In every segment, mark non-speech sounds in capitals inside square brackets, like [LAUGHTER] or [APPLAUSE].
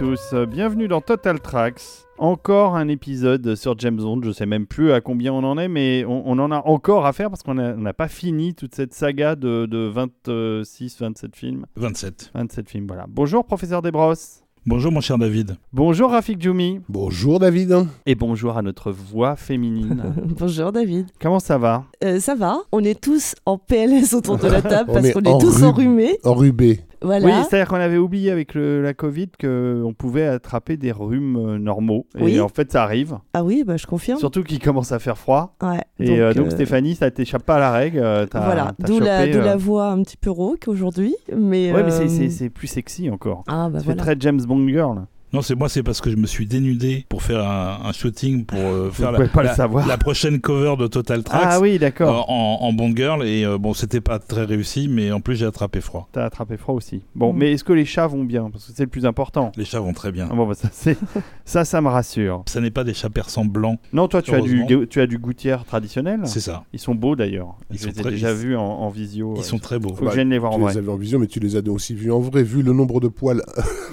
Et bonjour à tous, bienvenue dans Total Tracks. Encore un épisode sur James Bond, je sais même plus à combien on en est, mais on, on en a encore à faire parce qu'on n'a pas fini toute cette saga de, de 26, 27 films. 27. 27 films, voilà. Bonjour professeur Desbrosses. Bonjour mon cher David. Bonjour Rafik Djoumi. Bonjour David. Et bonjour à notre voix féminine. [LAUGHS] Bonjour David. Comment ça va? Euh, ça va On est tous en PLS autour de la [LAUGHS] table parce est qu'on est tous enrhum- enrhumés. Voilà. Oui, c'est-à-dire qu'on avait oublié avec le- la Covid qu'on pouvait attraper des rhumes euh, normaux. Et en fait, ça arrive. ah oui, bah, je confirme. Surtout qu'il commence à faire froid. Ouais. Et euh, donc, euh, Stéphanie, ça t'échappe pas à la règle. euh, Voilà, d'où la, euh, voix un petit peu rauque aujourd'hui. Mais, Ouais, mais c'est- euh, plus sexy encore. Ah bah C'est voilà. très James Bond girl. Non, c'est moi, c'est parce que je me suis dénudé pour faire un, un shooting pour euh, faire la, le savoir. prochaine cover de Total Tracks. Ah oui, euh, d'accord. en, en Bond Girl et euh, bon c'était pas très réussi mais en plus j'ai attrapé froid. T'as attrapé froid aussi. Bon, Mm. mais est-ce que les chats vont bien? Parce que c'est le plus important. Les chats vont très bien. Ah bon, bah, ça, [LAUGHS] ça, ça me rassure. Ça n'est pas des chats persans blancs, Non, toi, tu as, du, tu as du gouttière traditionnel. c'est ça. Ils sont beaux d'ailleurs. Ils Je sont les ai très- déjà vus en, en visio. Ils euh, sont très beaux. Faut que Bah, je vienne les voir en Tu vrai. les avais en vision, mais tu les as aussi vus en vrai, vu le nombre de poils,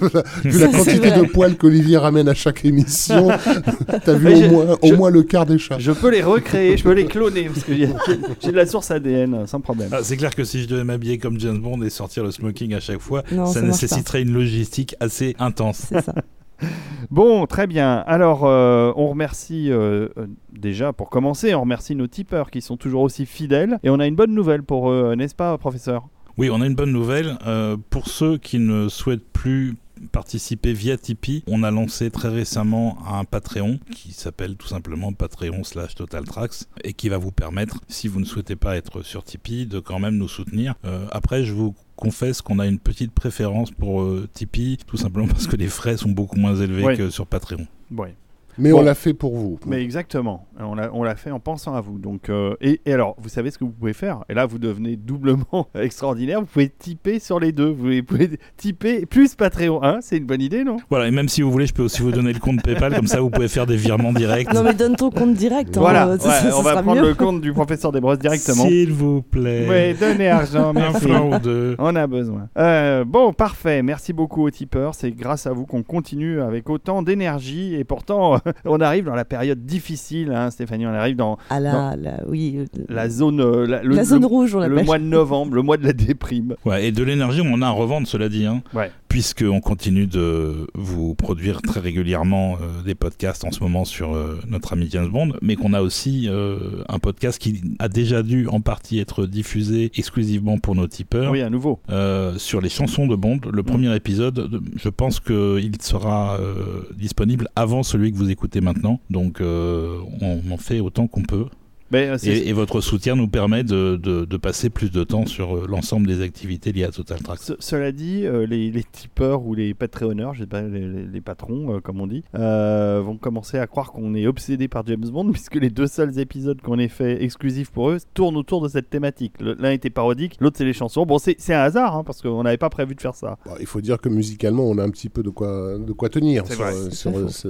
[LAUGHS] vu la [LAUGHS] quantité de poils qu'Olivier ramène à chaque émission. [LAUGHS] T'as vu je- au, moins, au je- moins le quart des chats. Je peux les recréer, je peux les cloner parce que j'ai de la source ADN sans problème. Ah, c'est clair que si je devais m'habiller comme James Bond et sortir le smoking à chaque fois, Non, ça, nécessiterait une logistique assez intense. C'est ça. [LAUGHS] Bon, très bien. Alors, euh, on remercie euh, euh, déjà pour commencer, on remercie nos tipeurs qui sont toujours aussi fidèles. Et on a une bonne nouvelle pour eux, n'est-ce pas, professeur? Oui, on a une bonne nouvelle. Euh, pour ceux qui ne souhaitent plus participer via Tipeee, on a lancé très récemment un Patreon qui s'appelle tout simplement Patreon slash Total Tracks et qui va vous permettre, si vous ne souhaitez pas être sur Tipeee, de quand même nous soutenir. Euh, après, je vous confesse qu'on a une petite préférence pour euh, Tipeee, tout simplement parce que les frais sont beaucoup moins élevés Ouais. que sur Patreon. Mais Bon. on l'a fait pour vous. Mais exactement, on l'a, on l'a fait en pensant à vous. Donc, euh, et, et alors, vous savez ce que vous pouvez faire? Et là, vous devenez doublement [LAUGHS] extraordinaire. Vous pouvez tiper sur les deux. Vous pouvez tiper plus Patreon. Hein c'est une bonne idée, non? Voilà, et même si vous voulez, je peux aussi vous donner le compte PayPal, comme ça vous pouvez faire des virements directs. Non mais donne ton compte direct. hein, Voilà, euh, ça- ouais, ça- ça on va sera prendre mieux. le compte du professeur Desbrosses directement. S'il vous plaît. Oui, donnez argent, Un merci. franc ou deux. On a besoin. Euh, bon, parfait. Merci beaucoup aux tipeurs. C'est grâce à vous qu'on continue avec autant d'énergie. Et pourtant, [LAUGHS] on arrive dans la période difficile, hein, Stéphanie. On arrive dans Ah oui. euh, la zone, euh, la, le, la zone le- rouge, on le mois de novembre, le mois de la déprime. Ouais, et de l'énergie, on en a à revendre, cela dit. Hein. Ouais. Puisqu'on continue de vous produire très régulièrement euh, des podcasts en ce moment sur euh, notre ami James Bond, mais qu'on a aussi euh, un podcast qui a déjà dû en partie être diffusé exclusivement pour nos tipeurs. Oui, à nouveau. sur les chansons de Bond, le premier épisode, de- je pense qu'il sera disponible avant celui que vous écoutez maintenant. Donc on en fait autant qu'on peut. Mais, euh, Et, et votre soutien nous permet de, de- de passer plus de temps sur euh, l'ensemble des activités liées à Total Tracks. Ce- cela dit, euh, les, les tipeurs ou les patreonneurs, je sais pas, les, les- patrons, euh, comme on dit, euh, vont commencer à croire qu'on est obsédé par James Bond, [LAUGHS] puisque les deux seuls épisodes qu'on ait fait exclusifs pour eux tournent autour de cette thématique. L'un était parodique, l'autre c'est les chansons. Bon, c'est c'est un hasard, hein, parce qu'on n'avait pas prévu de faire ça. Bon, il faut dire que musicalement, on a un petit peu de quoi, de quoi tenir sur,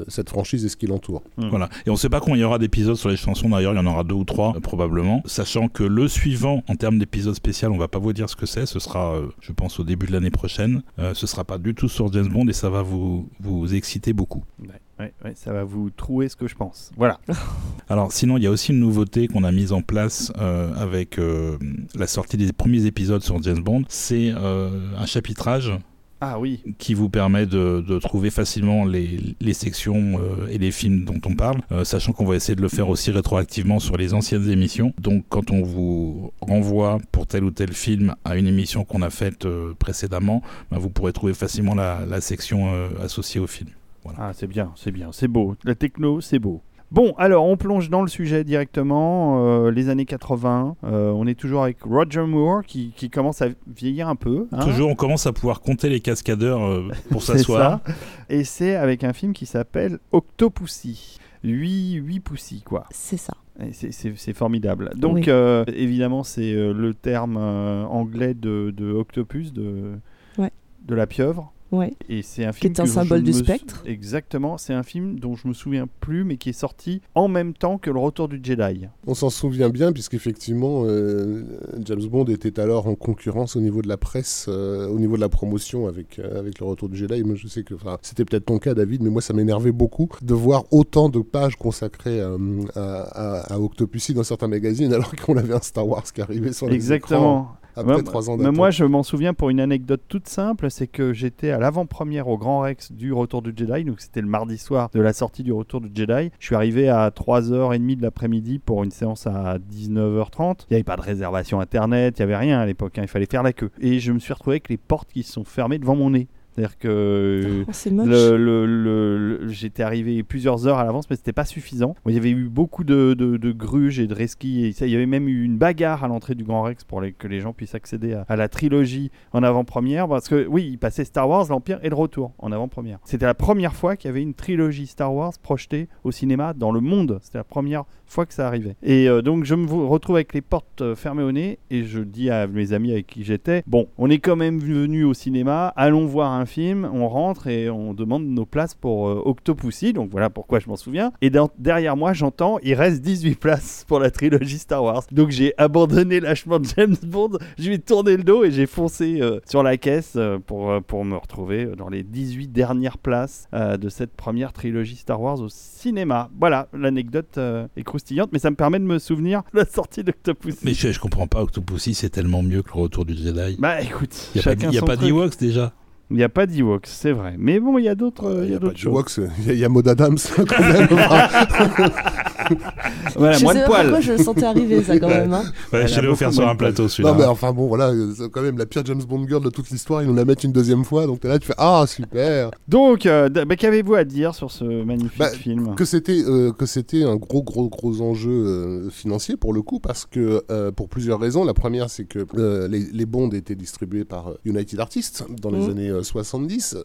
cette franchise et ce qui l'entoure. Voilà. Et on ne sait pas combien il y aura d'épisodes sur les chansons. D'ailleurs, il y en aura deux ou trois euh, probablement. Sachant que le suivant, en termes d'épisode spécial, on va pas vous dire ce que c'est. Ce sera, euh, je pense, au début de l'année prochaine. Euh, ce sera pas du tout sur James Bond et ça va vous vous exciter beaucoup. Ouais, ouais, ouais, ça va vous trouer ce que je pense. Voilà. [LAUGHS] [LAUGHS] Alors, sinon, il y a aussi une nouveauté qu'on a mise en place euh, avec euh, la sortie des premiers épisodes sur James Bond. C'est euh, un chapitrage Ah oui. qui vous permet de, de trouver facilement les, les sections euh, et les films dont on parle, euh, sachant qu'on va essayer de le faire aussi rétroactivement sur les anciennes émissions. Donc quand on vous renvoie pour tel ou tel film à une émission qu'on a faite euh, précédemment, ben, vous pourrez trouver facilement la, la section associée au film. Ah, c'est bien, c'est bien, c'est beau. La techno, c'est beau. Bon, alors on plonge dans le sujet directement, euh, les années 80. Euh, on est toujours avec Roger Moore qui, qui commence à vieillir un peu. hein. Toujours, on commence à pouvoir compter les cascadeurs euh, pour [LAUGHS] C'est s'asseoir. ça. Et c'est avec un film qui s'appelle Octopussy. 8, 8 poussy, quoi. C'est ça. Et C'est formidable. Donc, Oui. euh, évidemment, c'est euh, le terme euh, anglais de, de octopus, de, Ouais. de la pieuvre. Ouais. Et c'est un Qui film est un symbole du sou- spectre. Exactement, c'est un film dont je me souviens plus, mais qui est sorti en même temps que Le Retour du Jedi. On s'en souvient bien, puisqu'effectivement, euh, James Bond était alors en concurrence au niveau de la presse, euh, au niveau de la promotion avec, euh, avec le retour du Jedi. Moi, je sais que c'était peut-être ton cas, David, mais moi, ça m'énervait beaucoup de voir autant de pages consacrées euh, à, à, à Octopussy dans certains magazines, [LAUGHS] alors qu'on avait un Star Wars qui arrivait sur les écrans Exactement. Après trois ans d'attente. moi, je m'en souviens pour une anecdote toute simple, c'est que j'étais à l'avant-première au Grand Rex du Retour du Jedi, donc c'était le mardi soir de la sortie du Retour du Jedi. Je suis arrivé à 3h30 de l'après-midi pour une séance à 19h30. Il n'y avait pas de réservation internet, il n'y avait rien à l'époque, hein, il fallait faire la queue. Et je me suis retrouvé avec les portes qui se sont fermées devant mon nez. C'est-à-dire que Oh, le, le- le- j'étais arrivé plusieurs heures à l'avance, mais c'était pas suffisant. Bon, il y avait eu beaucoup de, de, de gruges et de resquis. Et ça, il y avait même eu une bagarre à l'entrée du Grand Rex pour les- que les gens puissent accéder à, à la trilogie en avant-première. Parce que oui, il passait Star Wars, l'Empire et le Retour en avant-première. C'était la première fois qu'il y avait une trilogie Star Wars projetée au cinéma dans le monde. C'était la première fois que ça arrivait. Et euh, donc je me retrouve avec les portes euh, fermées au nez et je dis à mes amis avec qui j'étais, bon, on est quand même venu au cinéma, allons voir un film, on rentre et on demande nos places pour euh, Octopussy, donc voilà pourquoi je m'en souviens. Et derrière moi, j'entends, il reste 18 places pour la trilogie Star Wars. Donc j'ai abandonné lâchement [LAUGHS] James Bond, je lui ai tourné le dos et j'ai foncé euh, sur la caisse pour, pour me retrouver dans les 18 dernières places de cette première trilogie Star Wars au cinéma. Voilà, l'anecdote est croustillante, mais ça me permet de me souvenir de la sortie d'Octopussy. Mais je, je comprends pas, Octopussy c'est tellement mieux que le retour du Jedi. Bah écoute, Il n'y a pas, d'Ewoks déjà. Il n'y a pas d'Ewoks, c'est vrai. Mais bon, il y a d'autres Il il y y a a pas d'autres de choses. Ewoks, il y a- il y a Maud Adams [LAUGHS] quand même. [LAUGHS] [LAUGHS] Voilà, je moins sais de pas poils. pourquoi je le sentais arriver, ça, quand même. hein. Ouais, je l'ai offert sur un plateau celui-là. non mais enfin bon voilà, c'est quand même la pire James Bond girl de toute l'histoire, ils nous la mettent une deuxième fois, donc t'es là tu fais ah super. Donc, euh, bah, qu'avez-vous à dire sur ce magnifique Bah, film? que c'était euh, que c'était un gros gros gros enjeu euh, financier pour le coup parce que euh, pour plusieurs raisons la première c'est que euh, les, les bonds étaient distribués par United Artists dans les Mhm. années euh, 70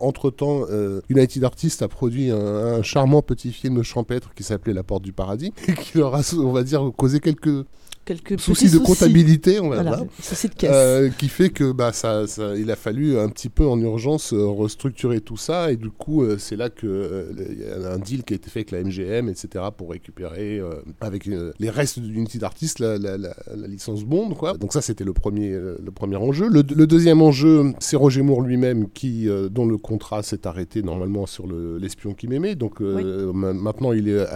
entre temps United Artists a produit un, un charmant petit film champêtre qui s'appelait La Porte du Paradis [LAUGHS] et qui leur a on va dire causé quelques Quelques soucis de comptabilité on va Voilà, dire. soucis de caisse. euh, qui fait que bah, ça, ça- il a fallu un petit peu en urgence euh, restructurer tout ça et du coup euh, c'est là que euh, il y a un deal qui a été fait avec la MGM etc pour récupérer avec les restes d'Unity d'artistes la, la- la- la licence Bond quoi. Donc ça c'était le premier le premier enjeu. Le, le deuxième enjeu c'est Roger Moore lui-même qui dont le contrat s'est arrêté normalement sur le- l'espion qui m'aimait. Donc ma- maintenant il est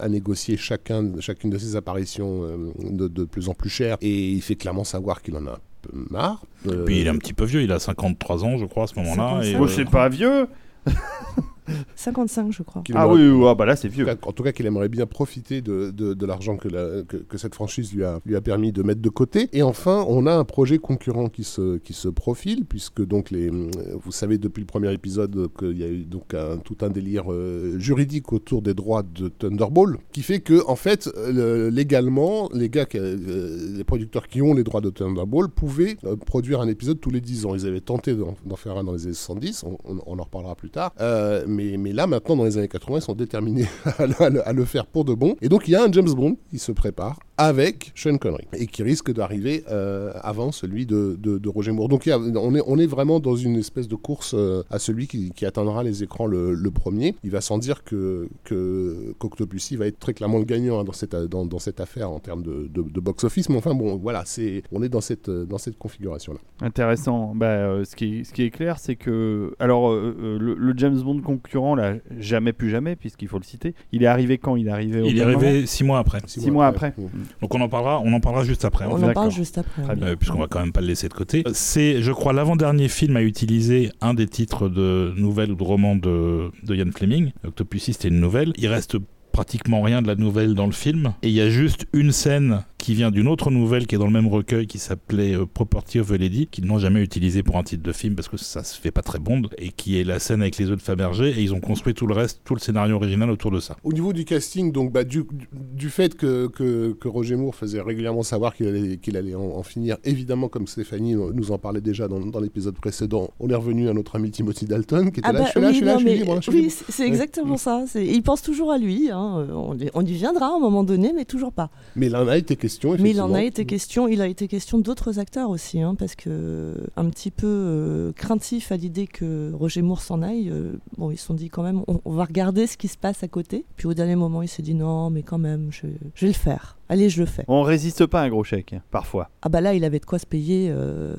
à, négocier chacun chacune de ses apparitions euh, de, de plus en plus cher et il fait clairement savoir qu'il en a un peu marre. Euh, Puis il est un petit peu vieux, il a 53 ans je crois à ce moment-là. et, 55. Oh, euh, c'est pas vieux [LAUGHS] 55, je crois. Ah oui, oui, ah, bah là c'est vieux. en tout cas, qu'il aimerait bien profiter de, de- de l'argent que, la- que, que cette franchise lui a, lui a permis de mettre de côté. Et enfin, on a un projet concurrent qui se, qui se profile, puisque donc les, vous savez depuis le premier épisode qu'il y a eu donc un- tout un délire euh, juridique autour des droits de Thunderball, qui fait que en fait, euh, légalement, les gars, qui- euh, les producteurs qui ont les droits de Thunderball pouvaient euh, produire un épisode tous les 10 ans. Ils avaient tenté d'en faire un dans les années 70, on, on- on en reparlera plus tard. Euh, mais, là, maintenant, dans les années 80, ils sont déterminés [LAUGHS] à le faire pour de bon. Et donc, il y a un James Bond qui se prépare avec Sean Connery et qui risque d'arriver euh, avant celui de, de- de Roger Moore. Donc, a- on, est, on est vraiment dans une espèce de course euh, à celui qui, qui atteindra les écrans le, le premier. Il va sans dire que, que qu'Octopussy va être très clairement le gagnant hein, dans, cette, dans, dans cette affaire en termes de, de- de box-office. Mais enfin, bon, voilà, c'est, on est dans cette, dans cette configuration-là. Intéressant. Bah, euh, ce, qui est, ce qui est clair, c'est que. Alors, euh, le, le James Bond concurrent, là, jamais plus jamais, puisqu'il faut le citer. Il est arrivé quand Il est arrivé au Il est arrivé six mois après. Six mois après. Mmh. Donc on en parlera, on en parlera juste après. en On fait. en parle juste après. Hein. Euh, puisqu'on va quand même pas le laisser de côté. Euh, C'est, je crois, l'avant-dernier film à utiliser un des titres de nouvelles ou de romans de, de Ian Fleming. Octopussy, c'était une nouvelle. Il reste pratiquement rien de la nouvelle dans le film. Et il y a juste une scène qui vient d'une autre nouvelle qui est dans le même recueil qui s'appelait euh, Property of a Lady, qu'ils n'ont jamais utilisé pour un titre de film parce que ça se fait pas très Bond, et qui est la scène avec les œufs de Fabergé, et ils ont construit tout le reste, tout le scénario original autour de ça. Au niveau du casting, donc bah, du, fait que, que, que Roger Moore faisait régulièrement savoir qu'il allait, qu'il allait en, en finir, évidemment, comme Stéphanie nous en parlait déjà dans, dans l'épisode précédent, on est revenu à notre ami Timothy Dalton qui était Ah là, bah je suis là, oui, je suis là, non, je suis mais- libre, hein, je suis oui, libre. c'est exactement ça. c'est- Il pense toujours à lui. hein, euh, On, y- on y viendra à un moment donné, mais toujours pas. Mais il en a été question. Mais il en a été question, il a été question d'autres acteurs aussi, hein, parce que un petit peu euh, craintif à l'idée que Roger Moore s'en aille, euh, bon, ils se sont dit quand même, on, on va regarder ce qui se passe à côté. Puis au dernier moment, il s'est dit non, mais quand même, je, je vais le faire. Allez, je le fais. On résiste pas à un gros chèque, parfois. Ah bah là, il avait de quoi se payer euh,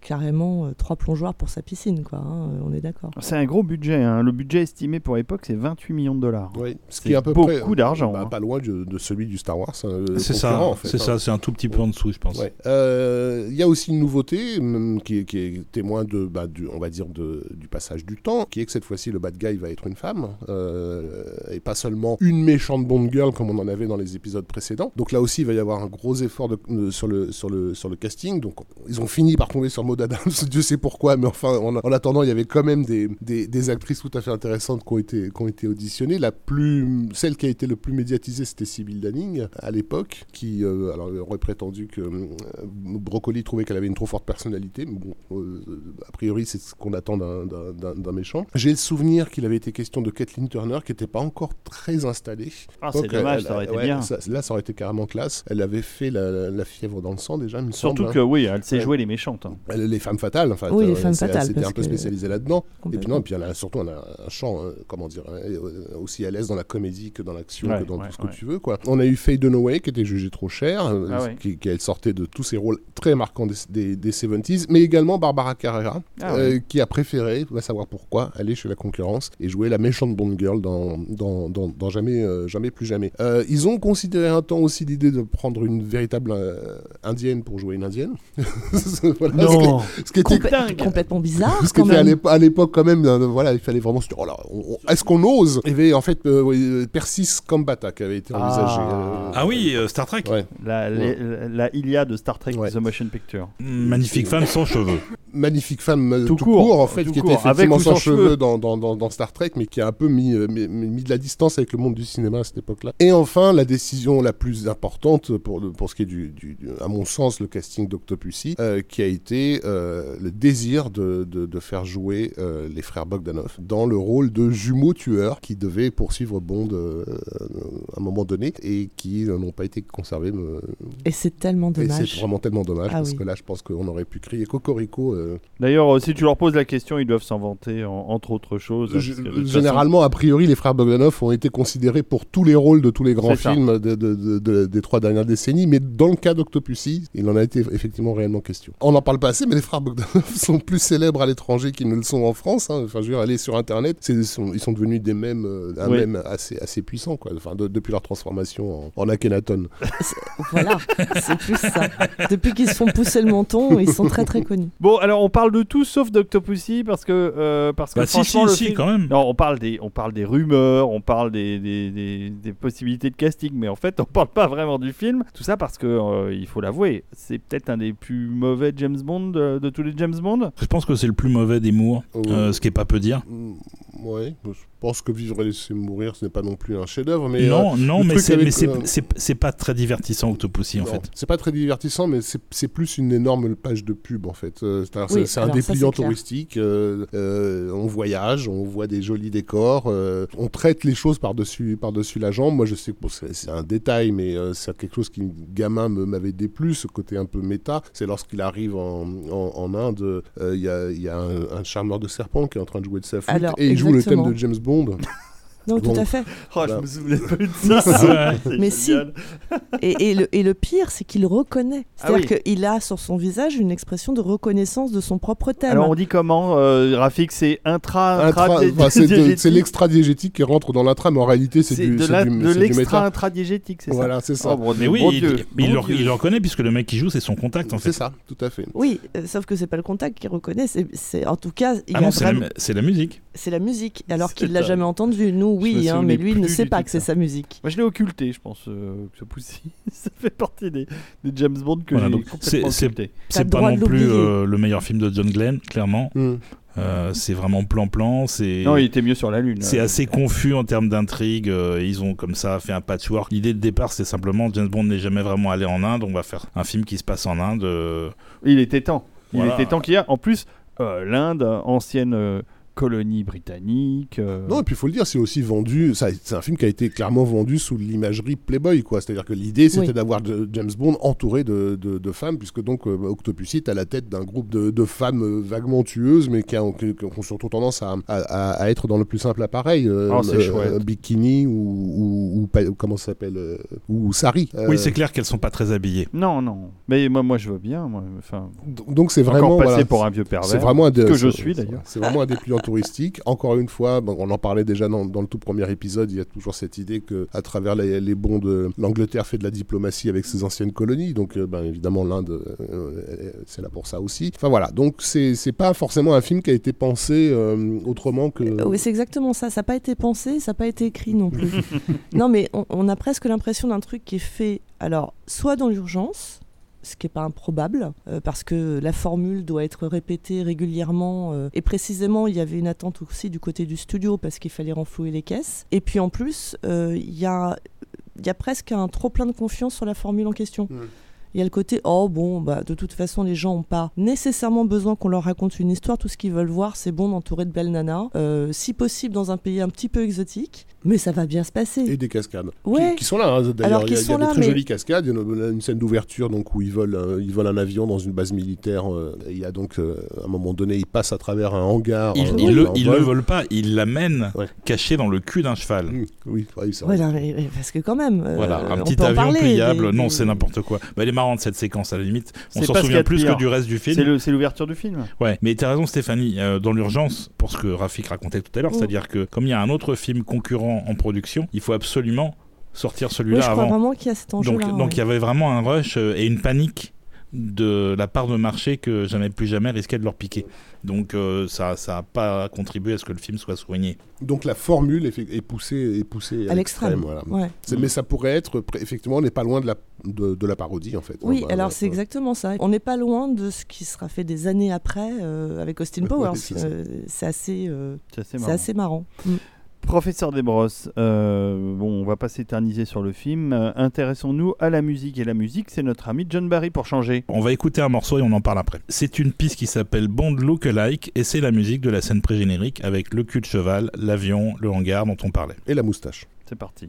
carrément euh, trois plongeoires pour sa piscine, quoi. hein, euh, on est d'accord. C'est un gros budget. hein. Le budget estimé pour l'époque, c'est 28 millions de dollars. Oui, ce C'est qui est à peu beaucoup près d'argent, bah, hein. pas loin de, de celui du Star Wars. C'est ça, en fait, c'est hein. ça, c'est un tout petit peu en dessous, je pense. Ouais. Euh, Il y a aussi une nouveauté hum, qui, est, qui est témoin de, bah, du, on va dire de- du passage du temps, qui est que cette fois-ci le bad guy va être une femme euh, et pas seulement une méchante Bond girl comme on en avait dans les épisodes précédents. Donc là aussi il va y avoir un gros effort de- de- sur, le, sur, le, sur le casting. Donc ils ont fini par tomber sur Maud Adams, [LAUGHS] Dieu sait pourquoi, mais enfin en, en attendant il y avait quand même des, des, des actrices tout à fait intéressantes qui ont été, qui ont été auditionnées. La plus, celle qui a été le plus médiatisée c'était Sybil Danning à l'époque, qui euh, alors, aurait prétendu que euh, Broccoli trouvait qu'elle avait une trop forte personnalité. Mais bon, euh, a priori, c'est ce qu'on attend d'un- méchant. J'ai le souvenir qu'il avait été question de Kathleen Turner, qui n'était pas encore très installée. Ah, c'est dommage, elle- ça aurait été ouais, bien. ça- là, ça aurait été carrément classe. Elle avait fait la, la fièvre dans le sang déjà, il me Surtout semble. que hein. oui, elle sait Ouais. jouer les méchantes. hein. Elle- Les femmes fatales, en fait. Oui, les Euh, femmes fatales, C'était un peu que- spécialisé là-dedans. Et puis non, et puis elle a, surtout elle a un champ, hein, comment dire, hein, euh, aussi à l'aise dans la comédie que dans l'action, Ouais, que dans ouais, tout ce que ouais. tu veux. Quoi. On a eu Faye Dunaway qui était jugée trop chère, euh, Ah ouais. qui, qui elle sortait de tous ses rôles très marquants des, des, des 70s, mais également Barbara Carrera, Ah euh, qui a préféré, on va savoir pourquoi, aller chez la concurrence et jouer la méchante Bond Girl dans, dans, dans, dans jamais, euh, jamais plus jamais. Euh, ils ont considéré un temps aussi l'idée de prendre une véritable euh, indienne pour jouer une indienne. [LAUGHS] Voilà, ce qui- ce qui était complètement bizarre [LAUGHS] parce quand que à même. l'épo- à l'époque quand même, euh, voilà, il fallait vraiment se dire, oh là, est-ce qu'on ose? Il y avait en fait euh, oui, Persis Kambata qui avait été Ah. envisagé. euh, Ah oui, euh, Star Trek ouais. La, Ouais. la, la Iliade de Star Trek Ouais. The Motion Picture. Magnifique femme sans cheveux. magnifique femme Tout tout, court, court, en fait, qui court, était effectivement sans sans cheveux dans, dans, dans, dans Star Trek, mais qui a un peu mis, mis, mis de la distance avec le monde du cinéma à cette époque-là. Et enfin, la décision la plus importante pour, le- pour ce qui est du, du- du- à mon sens, le casting d'Octopussy, euh, qui a été euh, le désir de, de, de faire jouer euh, les frères Bogdanov dans le rôle de jumeaux tueurs qui devaient poursuivre Bond euh, à un moment donné et qui euh, n'ont pas été conservés. Et c'est tellement dommage. c'est vraiment tellement dommage Ah parce oui. que là, je pense qu'on aurait pu crier Cocorico. euh, D'ailleurs, euh, si tu leur poses la question, ils doivent s'en vanter, en- entre autres choses. Généralement, a priori, les frères Bogdanov ont été considérés pour tous les rôles de tous les grands films de- de- de- de- des trois dernières décennies, mais dans le cas d'Octopussy, il en a été effectivement réellement question. On n'en parle pas assez, mais les frères Bogdanov [LAUGHS] sont plus célèbres à l'étranger qu'ils ne le sont en France. hein. Enfin, je veux dire, aller sur Internet, c'est- ils sont, ils sont devenus des mèmes, euh, un Oui. mème assez, assez puissant, quoi. Enfin, de- depuis leur transformation en, en Akhenaton. [LAUGHS] Voilà, c'est plus ça. Depuis qu'ils se font pousser le menton, ils sont très très connus. Bon, alors on parle de tout sauf d'Octopussy parce que euh, parce que Bah si, franchement si, le si, film- quand même. Non, on parle des on parle des rumeurs, on parle des, des, des- des possibilités de casting, mais en fait on parle pas vraiment du film. Tout ça parce que euh, il faut l'avouer, c'est peut-être un des plus mauvais James Bond de, de tous les James Bond. Je pense que c'est le plus mauvais des Moore, Oh. euh, ce qui est pas peu dire. Mm, Ouais, je pense que Vivre et laisser mourir, ce n'est pas non plus un chef-d'œuvre, mais. euh, non, non, le mais c'est euh, c'est- pas très divertissant Octopussy en Non, fait. C'est pas très divertissant, mais c'est plus une énorme page de pub en fait. Euh, Oui, c'est- un ça, dépliant touristique. euh, euh, on voyage, on voit des jolis décors, euh, on traite les choses par-dessus par -dessus la jambe. Moi, je sais que bon, c'est un détail, mais euh, c'est quelque chose qui, gamin, me- m'avait déplu, ce côté un peu méta. C'est lorsqu'il arrive en, en- en Inde, euh, il y a, il y a un, un charmeur de serpent qui est en train de jouer de sa flûte Alors, et il joue le thème de James Bond. Macumba. [LAUGHS] Non, Bon. tout à fait. Oh, Voilà. je me souvenais pas de [LAUGHS] ça. Ah Mais si. Et, et le, et le pire, c'est qu'il reconnaît. Ah C'est-à-dire qu'il a sur son visage une expression de reconnaissance de son propre thème. Alors on dit comment euh, Rafik c'est intra Intra- intra enfin, c'est de- diégétique. c'est l'extra-diégétique qui rentre dans l'intra, mais en réalité, c'est C'est du, de c'est la- du, de c'est ça. Voilà, c'est ça. Oh, bon, Mais oui, bon il, mais le, Dieu. il le reconnaît puisque le mec qui joue c'est son contact en fait. C'est ça, tout à fait. Oui, euh, sauf que c'est pas le contact qui reconnaît, c'est- c'est en tout cas, il Ah a non, c'est la, c'est la musique. c'est la musique, alors qu'il l'a jamais entendu. Nous, Oui, hein, mais lui, il ne sait pas que c'est sa musique. Moi je l'ai occulté, je pense, euh, ce Pussy. [LAUGHS] ça fait partie des, des James Bond que Voilà, j'ai complètement occulté. C'est pas non plus euh, le meilleur film de John Glenn, clairement. Hmm. Euh, c'est vraiment plan-plan. C'est Non, il était mieux sur la lune. c'est Euh, assez confus en termes d'intrigue. euh, ils ont comme ça fait un patchwork. L'idée de départ, c'est simplement James Bond n'est jamais vraiment allé en Inde. On va faire un film qui se passe en Inde. euh, Il était temps. Il Voilà. était temps qu'il y a. En plus, euh, l'Inde, ancienne euh, colonie britannique. euh, Non, et puis il faut le dire, c'est aussi vendu. ça- C'est un film qui a été clairement vendu sous l'imagerie Playboy, quoi. C'est-à-dire que l'idée, c'était Oui. d'avoir James Bond entouré de, de- de femmes, puisque donc euh, Octopussy est à la tête d'un groupe de, de femmes euh, vaguement tueuses, mais qui, ont- qui- ont surtout tendance à, à- être dans le plus simple appareil. euh, Oh, c'est chouette. Bikini ou, ou, ou comment ça s'appelle euh, Ou Sari. Euh, Oui, c'est clair qu'elles sont pas très habillées. Non, non. Mais moi, moi, je veux bien. Moi. Donc- c'est encore vraiment. passé voilà, pour un vieux pervers. C'est vraiment un que je suis, d'ailleurs. C'est vraiment un dépliant touristique. Encore une fois, bon, on en parlait déjà dans, dans le tout premier épisode. Il y a toujours cette idée que, à travers les, les bons de l'Angleterre, fait de la diplomatie avec ses anciennes colonies. Donc, euh, ben, évidemment, l'Inde, euh, c'est là pour ça aussi. Enfin voilà. Donc c'est pas forcément un film qui a été pensé euh, autrement que. Oui, c'est exactement ça. Ça n'a pas été pensé, ça n'a pas été écrit non plus. [LAUGHS] non, mais on, on a presque l'impression d'un truc qui est fait, alors, soit dans l'urgence, ce qui n'est pas improbable, euh, parce que la formule doit être répétée régulièrement. euh, et précisément, il y avait une attente aussi du côté du studio, parce qu'il fallait renflouer les caisses. Et puis en plus, euh, il y a... Y a presque un trop plein de confiance sur la formule en question. Il y a le côté, oh bon, bah, de toute façon, les gens n'ont pas nécessairement besoin qu'on leur raconte une histoire. Tout ce qu'ils veulent voir, c'est bon entouré de belles nanas. Euh, si possible, dans un pays un petit peu exotique. Mais ça va bien se passer. Et des cascades. Ouais. Qui, qui sont là, hein, d'ailleurs. Il y a, y des très mais- jolies cascades. Il y a une, une scène d'ouverture donc, où ils volent, un, ils volent un avion dans une base militaire. euh, et il y a donc, euh, à un moment donné, ils passent à travers un hangar. Ils, euh, ils le, ils vol. le volent pas, ils l'amènent Ouais. caché dans le cul d'un cheval. Mmh, oui, oui, c'est vrai. Mais parce que quand même. euh, Voilà, un petit avion parler, pliable. des- non, des- c'est n'importe quoi. Bah, elle est marrante cette séquence à la limite. On s'en souvient plus que du reste du film. c'est l'ouverture du film. Ouais, mais t'as raison Stéphanie, dans l'urgence, pour ce que Rafik racontait tout à l'heure, Mm. c'est-à-dire que comme il y a un autre film concurrent en production, il faut absolument sortir Oui, celui-là je crois avant. vraiment qu'il y a cet Donc, enjeu-là. donc il y avait vraiment un rush euh, et une panique de la part de marché que jamais plus jamais risquait de leur piquer. Donc euh, ça ça a pas contribué à ce que le film soit soigné. Donc la formule est, est poussée, est poussée à, à l'extrême. voilà. ouais. C'est- Mais ça pourrait être, effectivement, on n'est pas loin de la, de, de la parodie, en fait. Oui, Hein, bah, alors bah, c'est bah. exactement ça. On n'est pas loin de ce qui sera fait des années après euh, avec Austin Ouais, Powers. c'est. Euh, assez, euh, C'est assez c'est marrant. assez marrant. Mm. Professeur Desbrosses, euh, bon, on va pas s'éterniser sur le film. Euh, Intéressons-nous à la musique. Et la musique, c'est notre ami John Barry pour changer. On va écouter un morceau et on en parle après. C'est une piste qui s'appelle Bond Look Alike et c'est la musique de la scène pré-générique avec le cul de cheval, l'avion, le hangar dont on parlait. Et la moustache. C'est parti.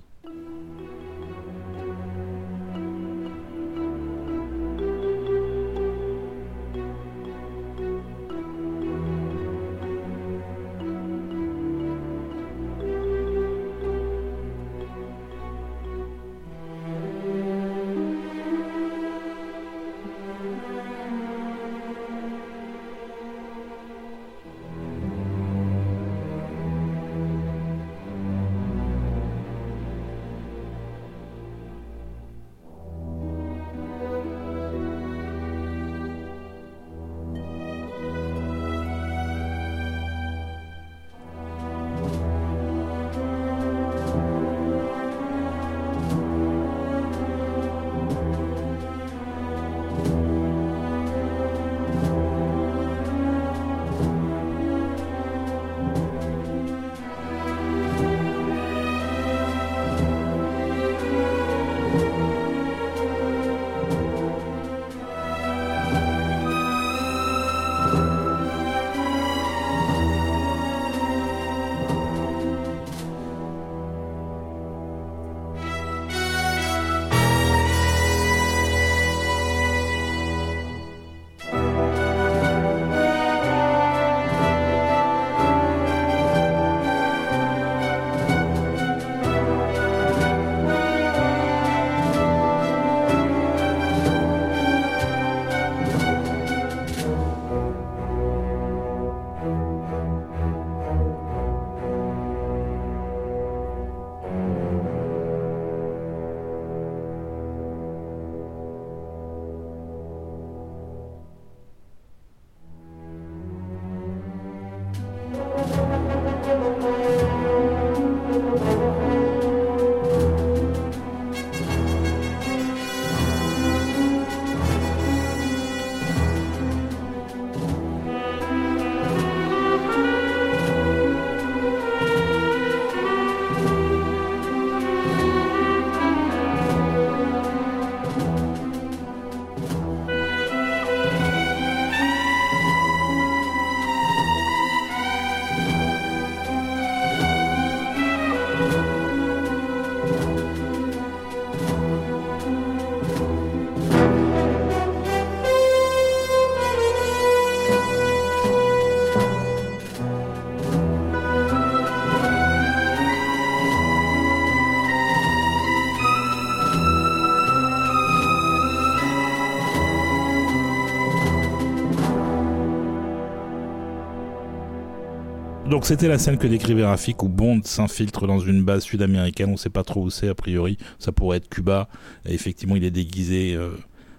Donc c'était la scène que décrivait Rafik où Bond s'infiltre dans une base sud-américaine, on sait pas trop où c'est a priori, ça pourrait être Cuba, et effectivement il est déguisé euh,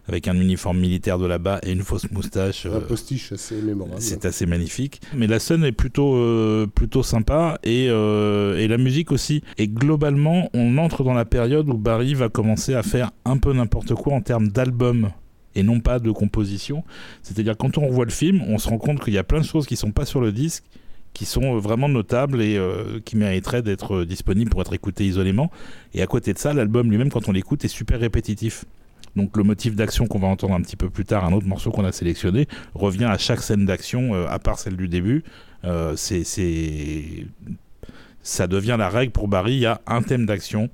avec un uniforme militaire de là-bas et une fausse moustache. Un euh, postiche assez mémorable. c'est assez magnifique. Mais la scène est plutôt, euh, plutôt sympa et, euh, et la musique aussi. Et globalement, on entre dans la période où Barry va commencer à faire un peu n'importe quoi en termes d'album et non pas de composition. C'est-à-dire quand on revoit le film, on se rend compte qu'il y a plein de choses qui sont pas sur le disque qui sont vraiment notables et euh, qui mériteraient d'être euh, disponibles pour être écoutés isolément. Et à côté de ça, l'album lui-même, quand on l'écoute, est super répétitif. Donc le motif d'action qu'on va entendre un petit peu plus tard, un autre morceau qu'on a sélectionné, revient à chaque scène d'action, euh, à part celle du début. Euh, c'est. Ça devient la règle pour Barry, il y a un thème d'action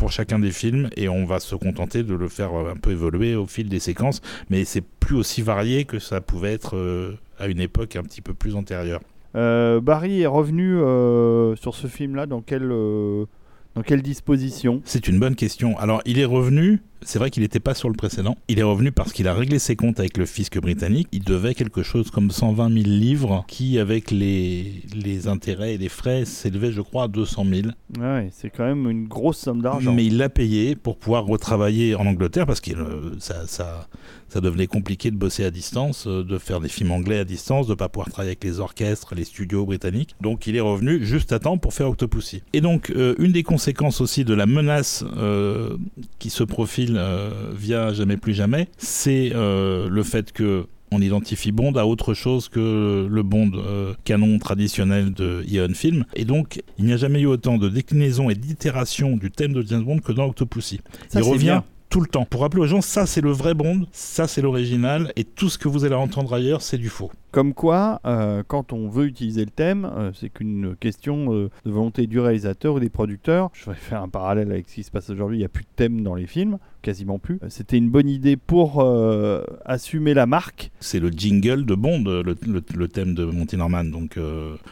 pour chacun des films et on va se contenter de le faire euh, un peu évoluer au fil des séquences, mais c'est plus aussi varié que ça pouvait être euh, à une époque un petit peu plus antérieure. Euh, Barry est revenu euh, sur ce film-là dans quelle, euh, dans quelle disposition? C'est une bonne question. Alors, il est revenu. C'est vrai qu'il n'était pas sur le précédent. Il est revenu parce qu'il a réglé ses comptes avec le fisc britannique. Il devait quelque chose comme 120 000 livres, qui, avec les, les intérêts et les frais, s'élevait, je crois, à 200 000. Ouais, c'est quand même une grosse somme d'argent. Mais il l'a payé pour pouvoir retravailler en Angleterre parce que euh, ça, ça, ça devenait compliqué de bosser à distance, euh, de faire des films anglais à distance, de pas pouvoir travailler avec les orchestres, les studios britanniques. Donc il est revenu juste à temps pour faire Octopussy. Et donc euh, une des conséquences aussi de la menace qui se profile euh, via Jamais plus jamais, c'est euh, le fait que on identifie Bond à autre chose que le Bond euh, canon traditionnel de Eon Film. Et donc, il n'y a jamais eu autant de déclinaisons et d'itérations du thème de James Bond que dans Octopussy. Ça, il revient bien. Tout le temps. Pour rappeler aux gens, ça c'est le vrai Bond, ça c'est l'original, et tout ce que vous allez entendre ailleurs, c'est du faux. Comme quoi, euh, quand on veut utiliser le thème, euh, c'est qu'une question euh, de volonté du réalisateur ou des producteurs. Je vais faire un parallèle avec ce qui se passe aujourd'hui. Il n'y a plus de thème dans les films, quasiment plus. C'était une bonne idée pour assumer la marque. C'est le jingle de Bond, le, le- le thème de Monty Norman. Donc,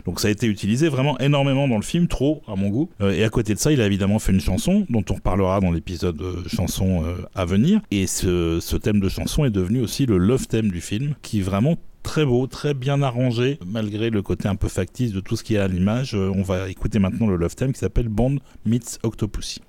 donc ça a été utilisé vraiment énormément dans le film, trop à mon goût. Et à côté de ça, il a évidemment fait une chanson dont on reparlera dans l'épisode chanson à venir. Et ce, thème de chanson est devenu aussi le love theme du film, qui est vraiment très beau, très bien arrangé, malgré le côté un peu factice de tout ce qui est à l'image. Euh, on va écouter maintenant le love theme qui s'appelle Bond meets Octopussy.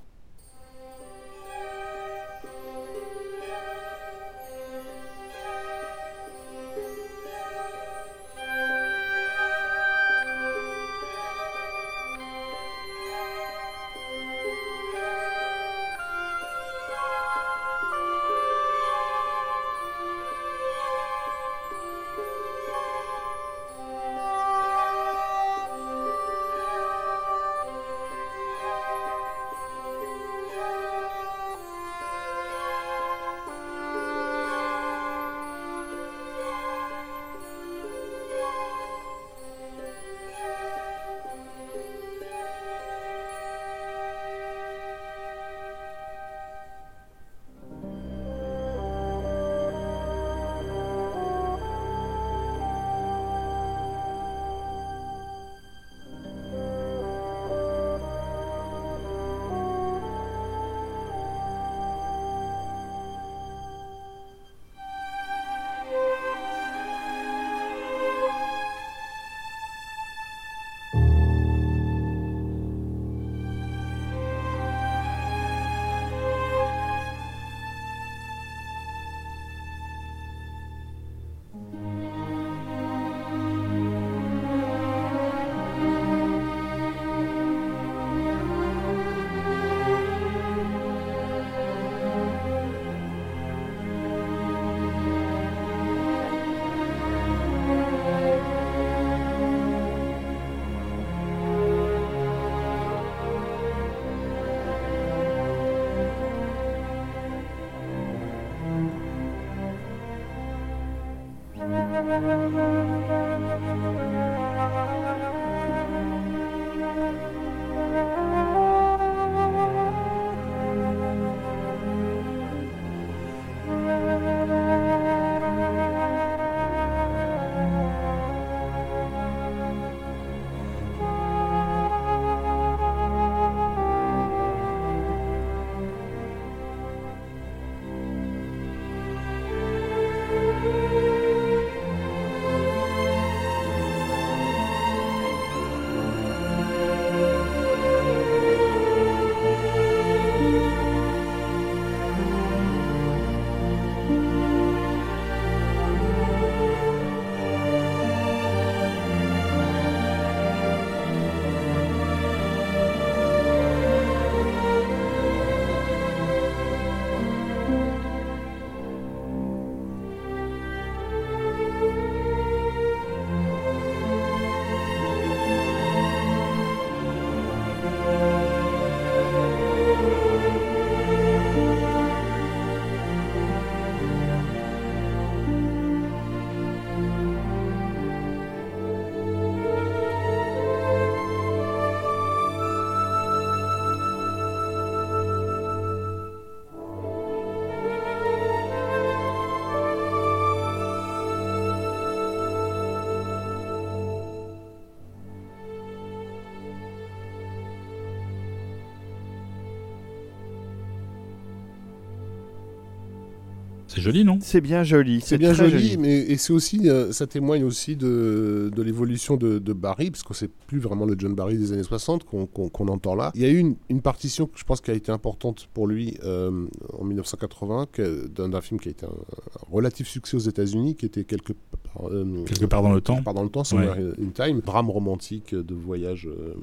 C'est joli, non? C'est bien joli. C'est bien très joli, mais et c'est aussi, euh, ça témoigne aussi de, de l'évolution de, de Barry, parce que c'est plus vraiment le John Barry des années 60 qu'on qu'on- qu'on entend là. Il y a eu une, une partition que je pense qui a été importante pour lui euh, en 1980, que- d'un film qui a été un, un relatif succès aux États-Unis, qui était quelque part, euh, Quelque part dans le temps. Part dans le temps, Somewhere in Time, drame romantique de voyage euh,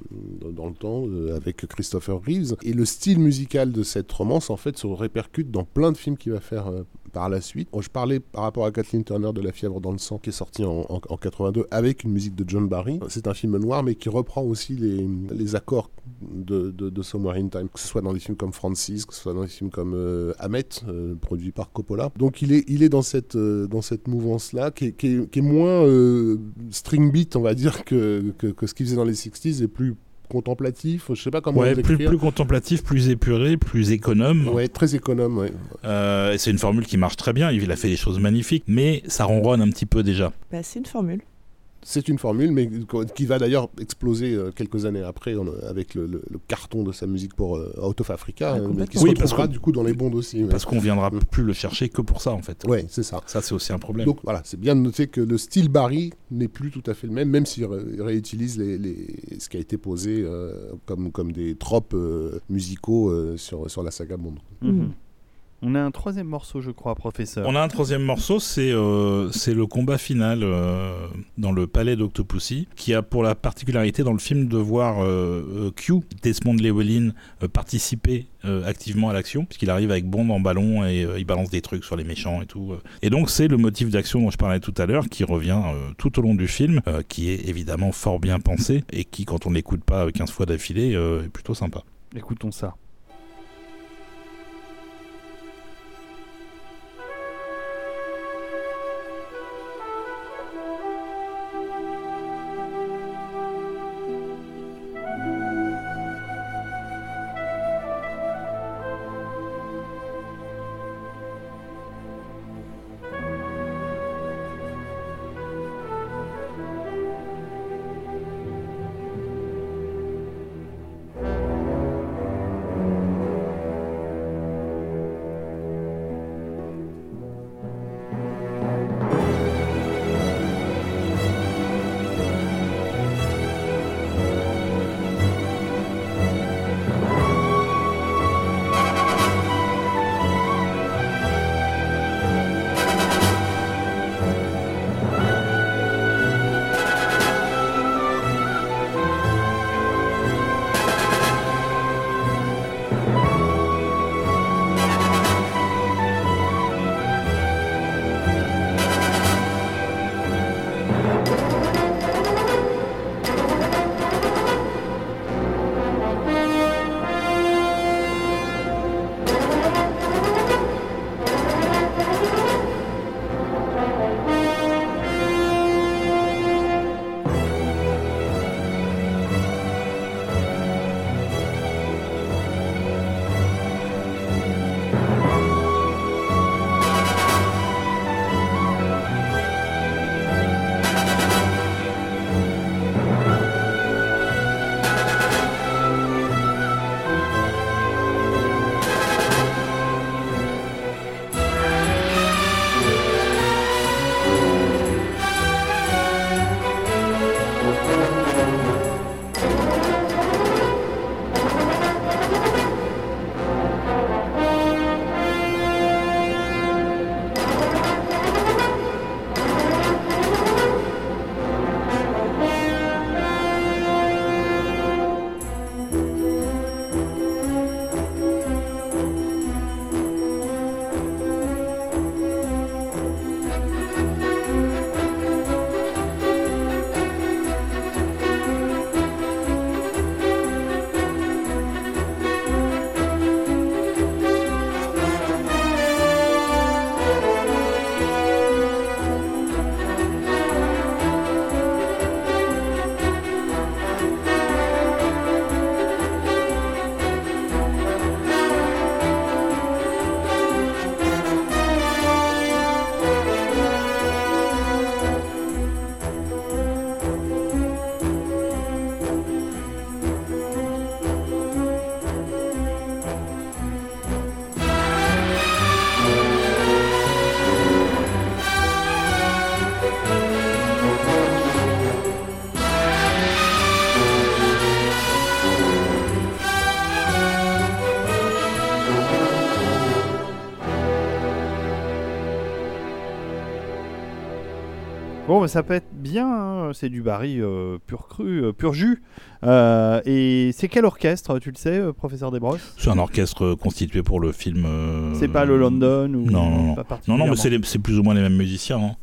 dans, dans le temps euh, avec Christopher Reeves. Et le style musical de cette romance, en fait, se répercute dans plein de films qu'il va faire euh, par la suite. Je parlais par rapport à Kathleen Turner de La fièvre dans le sang, qui est sorti en, en- en 82 avec une musique de John Barry. C'est un film noir, mais qui reprend aussi les, les accords de, de, Somewhere in Time, que ce soit dans des films comme Francis, que ce soit dans des films comme euh, euh, produit par Coppola. Donc il est, il est dans cette, euh, cette mouvance-là, qui qui est moins euh, string beat, on va dire, que, que, que ce qu'il faisait dans les 60s, et plus contemplatif, je sais pas comment Ouais, le plus, plus contemplatif, plus épuré, plus économe. Ouais, très économe, ouais. Euh, c'est une formule qui marche très bien. Il a fait des choses magnifiques, mais ça ronronne un petit peu déjà. Bah, c'est une formule. C'est une formule, mais qui va d'ailleurs exploser euh, quelques années après avec le, le- le carton de sa musique pour euh, Out of Africa, Ah, euh, mais qui se Oui, parce retrouvera que- du coup dans les bondes aussi. ouais. Parce qu'on viendra Mm. plus le chercher que pour ça, en fait. Ouais, c'est ça. Ça, c'est aussi un problème. Donc voilà, c'est bien de noter que le style Barry n'est plus tout à fait le même, même s'il ré- il réutilise les, les- ce qui a été posé euh, comme, comme des tropes euh, musicaux euh, sur, sur la saga Bond. Mhm. Mhm. On a un troisième morceau, je crois, professeur. On a un troisième morceau, c'est euh, le combat final euh, dans le palais d'Octopussy, qui a pour la particularité dans le film de voir euh, Q, Desmond Llewellyn, participer activement à l'action, puisqu'il arrive avec Bond en ballon et il balance des trucs sur les méchants et tout. Et donc c'est le motif d'action dont je parlais tout à l'heure qui revient tout au long du film, qui est évidemment fort bien pensé et qui, quand on l'écoute pas 15 fois d'affilée, est plutôt sympa. Écoutons ça. Bon, bah, ça peut être bien, hein, c'est du Barry euh, pur cru, euh, pur jus. Euh, et c'est quel orchestre, tu le sais, professeur Desbrosses? C'est un orchestre constitué pour le film. C'est pas le London ou Non, non, non. pas Non, non, mais particulièrement c'est les- c'est plus ou moins les mêmes musiciens. hein.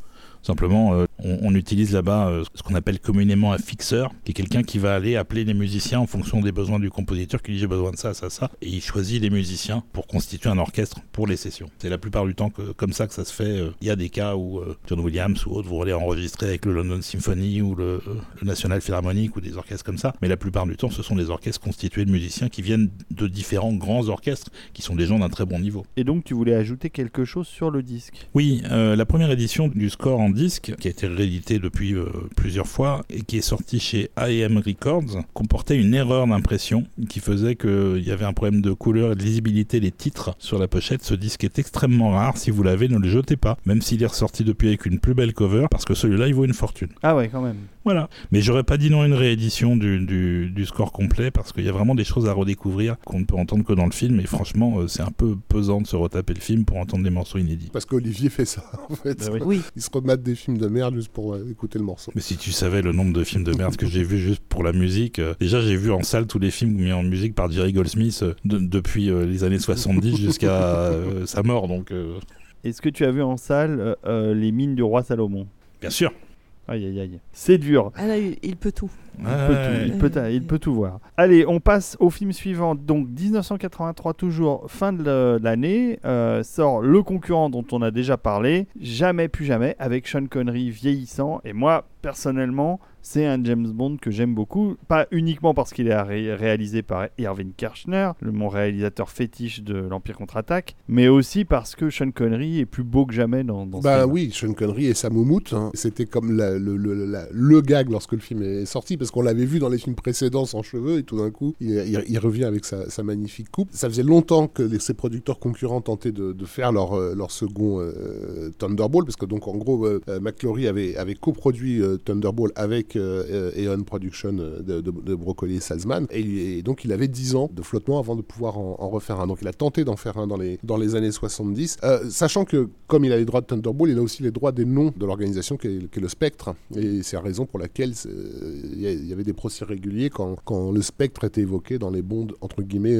Simplement, euh, on, on utilise là-bas euh, ce qu'on appelle communément un fixeur, qui est quelqu'un qui va aller appeler les musiciens en fonction des besoins du compositeur, qui dit j'ai besoin de ça, ça, ça, et il choisit les musiciens pour constituer un orchestre pour les sessions. C'est la plupart du temps que, comme ça que ça se fait. Euh, Il y a des cas où John Williams ou autres vont aller enregistrer avec le London Symphony ou le, le National Philharmonic ou des orchestres comme ça, mais la plupart du temps, ce sont des orchestres constitués de musiciens qui viennent de différents grands orchestres, qui sont des gens d'un très bon niveau. Et donc, tu voulais ajouter quelque chose sur le disque? Oui, la première édition du score en disque, qui a été réédité depuis euh, plusieurs fois et qui est sortie chez AM Records, comportait une erreur d'impression qui faisait qu'il y avait un problème de couleur et de lisibilité des titres sur la pochette. Ce disque est extrêmement rare. Si vous l'avez, ne le jetez pas, même s'il est ressorti depuis avec une plus belle cover, parce que celui-là, il vaut une fortune. Ah ouais, quand même. Voilà. Mais j'aurais pas dit non à une réédition du, du, du score complet parce qu'il y a vraiment des choses à redécouvrir qu'on ne peut entendre que dans le film. Et franchement, euh, c'est un peu pesant de se retaper le film pour entendre des morceaux inédits. Parce qu'Olivier fait ça, [LAUGHS] en fait. Bah oui. Oui, Il se remate des films de merde juste pour euh, écouter le morceau. Mais si tu savais le nombre de films de merde que j'ai vu juste pour la musique, euh, déjà j'ai vu en salle tous les films mis en musique par Jerry Goldsmith euh, de- depuis euh, les années 70 jusqu'à [LAUGHS] euh, sa mort, donc euh, Est-ce que tu as vu en salle euh, euh, les mines du roi Salomon? Bien sûr. Aïe, aïe, aïe. C'est dur. ah là, il peut tout. Il, peut tout, il, peut, il peut tout voir. Allez, on passe au film suivant. Donc 1983 toujours, fin de l'année, euh, sort le concurrent dont on a déjà parlé, Jamais plus jamais, avec Sean Connery vieillissant. Et moi, personnellement, c'est un James Bond que j'aime beaucoup. Pas uniquement parce qu'il est ré- réalisé par Irving Kershner, le, mon réalisateur fétiche de l'Empire contre-attaque, mais aussi parce que Sean Connery est plus beau que jamais dans, dans ce Bah film. oui, Sean Connery et sa moumoute, hein. c'était comme la- le, le- la- le gag lorsque le film est sorti, parce qu'on l'avait vu dans les films précédents sans cheveux, et tout d'un coup, il, il- il revient avec sa, sa magnifique coupe. Ça faisait longtemps que les, ses producteurs concurrents tentaient de, de faire leur, euh, leur second euh, Thunderball, parce que donc en gros, euh, euh, McClory avait, avait coproduit euh, Thunderball avec euh, euh, Eon Production euh, de, de, Salzman, et, donc il avait 10 ans de flottement avant de pouvoir en, refaire un. Donc il a tenté d'en faire un dans les, dans les années 70, euh, sachant que comme il a les droits de Thunderball, il a aussi les droits des noms de l'organisation qui est, le Spectre, et c'est la raison pour laquelle il y, avait des procès réguliers quand, quand le Spectre était évoqué dans les bondes entre guillemets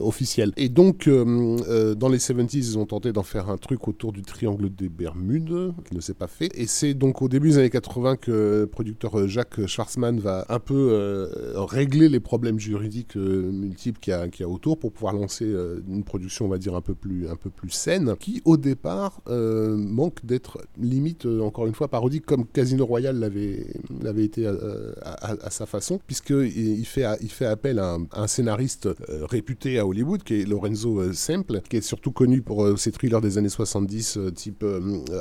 officielles. Et donc dans les 70s, ils ont tenté d'en faire un truc autour du triangle des Bermudes, qui ne s'est pas fait. Et c'est donc au début des années 80 que le producteur Jacques Schwarzman va un peu euh, régler les problèmes juridiques euh, multiples qu'il y, y a autour pour pouvoir lancer euh, une production, on va dire, un peu plus, un peu plus saine, qui au départ manque d'être limite, encore une fois, parodique comme Casino Royale l'avait été à, sa façon, puisqu'il il fait, il fait appel à un, scénariste réputé à Hollywood, qui est Lorenzo Semple, qui est surtout connu pour ses thrillers des années 70, euh, type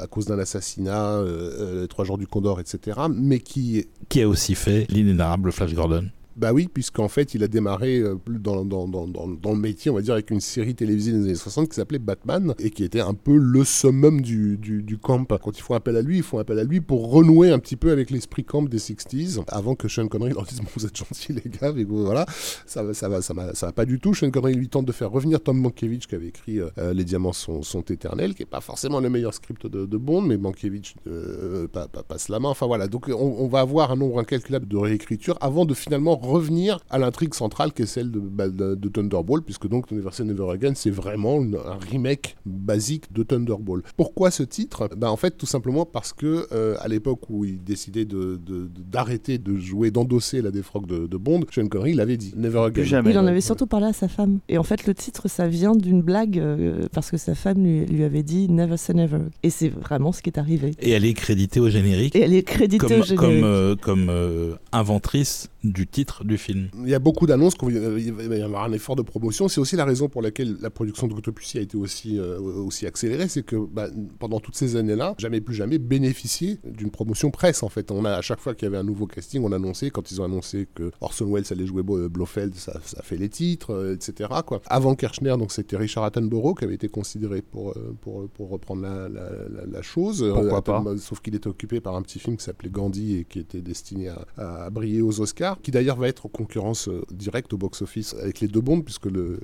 À cause d'un assassinat, Trois jours du Condor, etc., mais qui Qui a aussi fait l'inénarrable Flash Gordon. Bah oui, puisqu'en fait, il a démarré euh, dans, dans, dans, dans, le métier, on va dire, avec une série télévisée des années 60 qui s'appelait Batman et qui était un peu le summum du, du, du camp. Quand ils font appel à lui, ils font appel à lui pour renouer un petit peu avec l'esprit camp des 60s avant que Sean Connery leur dise Bon, Vous êtes gentils, les gars, mais voilà, ça va, ça va, ça va, ça va pas du tout. Sean Connery lui tente de faire revenir Tom Mankiewicz qui avait écrit euh, euh, Les diamants sont, sont éternels, qui est pas forcément le meilleur script de, de Bond, mais Mankiewicz euh, pa- passe la main. Enfin voilà, donc on, on va avoir un nombre incalculable de réécritures avant de finalement revenir à l'intrigue centrale qui est celle de, bah, de, de Thunderball, puisque donc Never Say Never Again, c'est vraiment une- un remake basique de Thunderball. Pourquoi ce titre? Bah, En fait, tout simplement parce que euh, à l'époque où il décidait de- de- de- d'arrêter de, jouer, d'endosser la défroque de, de Bond, Sean Connery il avait dit Never Again. Jamais. Il en avait surtout parlé à sa femme. Et en fait, le titre, ça vient d'une blague euh, parce que sa femme lui, lui avait dit Never say never. Et c'est vraiment ce qui est arrivé. Et elle est créditée au générique Et elle est créditée comme, au générique. comme, euh, comme euh, inventrice du titre du film. Il y a beaucoup d'annonces, qu'il va il va y avoir un effort de promotion. C'est aussi la raison pour laquelle la production de Octopussy a été aussi, euh, aussi accélérée. C'est que bah, pendant toutes ces années-là, jamais plus jamais bénéficié d'une promotion presse. En fait, on a à chaque fois qu'il y avait un nouveau casting, on annonçait, quand ils ont annoncé que Orson Welles allait jouer Bo- Blofeld, ça, ça fait les titres, euh, etc. Quoi. Avant Kirchner, donc c'était Richard Attenborough qui avait été considéré pour, euh, pour, pour reprendre la, la, la- la chose. Pourquoi Euh, pas Sauf qu'il était occupé par un petit film qui s'appelait Gandhi et qui était destiné à, à briller aux Oscars, qui d'ailleurs va être en concurrence euh, directe au box-office avec les deux Bonds, puisque le,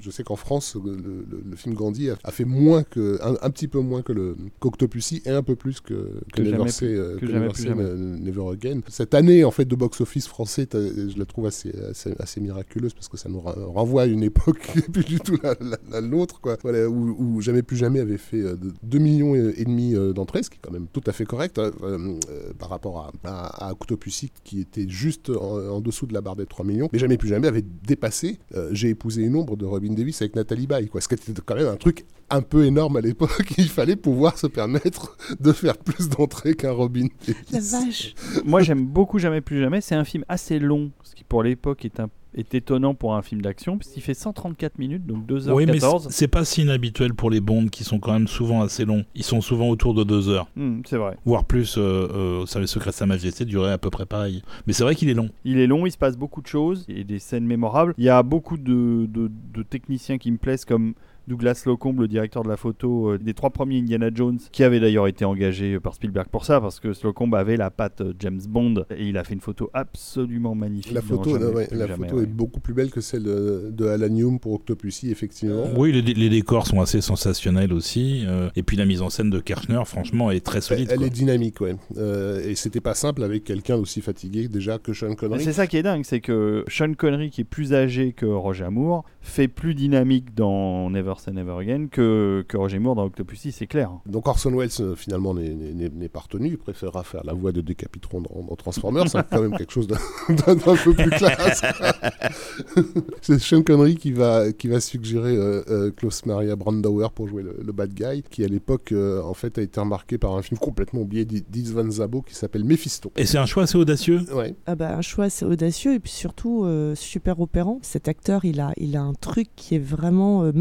je sais qu'en France, le, le- le film Gandhi a, a fait moins que, un, un petit peu moins que le qu'Octopussy et un peu plus que, que, Que Never jamais Say, euh, que que jamais Never Say, euh, Never Again. Cette année, en fait, de box-office français, je la trouve assez, assez, assez miraculeuse parce que ça nous renvoie à une époque [LAUGHS] qui n'est plus du tout la, la- la nôtre, quoi. Voilà, où, où Jamais plus jamais avait fait euh, de- 2 millions et, demi d'entrées, ce qui est quand même tout à fait correct hein, euh, par rapport à, à, à Octopussy qui était juste en, en dessous de la barre des 3 millions. Mais Jamais plus jamais avait dépassé euh, J'ai épousé une ombre de Robin Davis avec Nathalie Baye, quoi. Ce qui était quand même un truc un peu énorme à l'époque. [LAUGHS] Il fallait pouvoir se permettre de faire plus d'entrées qu'un Robin Davis. La vache. Moi, j'aime beaucoup Jamais plus jamais. C'est un film assez long, ce qui pour l'époque est, un- est étonnant pour un film d'action, puisqu'il fait 134 minutes, donc 2h14. Oui, mais c'est- pas si inhabituel pour les bonds qui sont quand même souvent assez longs. Ils sont souvent autour de deux heures, Hmm, c'est vrai. voire plus. Euh, euh, Service secret de Sa Majesté durait à peu près pareil. Mais c'est vrai qu'il est long. Il est long, il se passe beaucoup de choses et des scènes mémorables. Il y a beaucoup de, de- de techniciens qui me plaisent, comme Douglas Slocombe, le directeur de la photo euh, des trois premiers Indiana Jones, qui avait d'ailleurs été engagé par Spielberg pour ça, parce que Slocombe avait la patte euh, James Bond et il a fait une photo absolument magnifique. La photo, Jamais euh, ouais, plus la jamais, photo ouais. est beaucoup plus belle que celle de, de Alan Hume pour Octopussy, effectivement. Oui, les, les décors sont assez sensationnels aussi. euh, et puis la mise en scène de Kirchner, franchement, est très solide. elle quoi. est dynamique, ouais. Euh, et c'était pas simple avec quelqu'un d'aussi fatigué déjà que Sean Mais Connery. C'est ça qui est dingue, c'est que Sean Connery, qui est plus âgé que Roger Moore, fait plus dynamique dans Never Say Never Again que, que Roger Moore dans Octopussy, c'est clair. Donc Orson Welles euh, finalement n'est- pas retenu, il préférera faire la voix de Decapitron dans, dans Transformers, c'est quand même quelque chose [LAUGHS] d'un peu plus classe. [LAUGHS] c'est Sean Connery qui va, qui va suggérer euh, euh, Klaus Maria Brandauer pour jouer le, le bad guy, qui à l'époque euh, en fait a été remarqué par un film complètement oublié d'Is Van Zabo qui s'appelle Mephisto. Et c'est un choix assez audacieux. Ouais. Ah bah, un choix assez audacieux et puis surtout euh, super opérant. Cet acteur, il a, il a un truc qui est vraiment euh,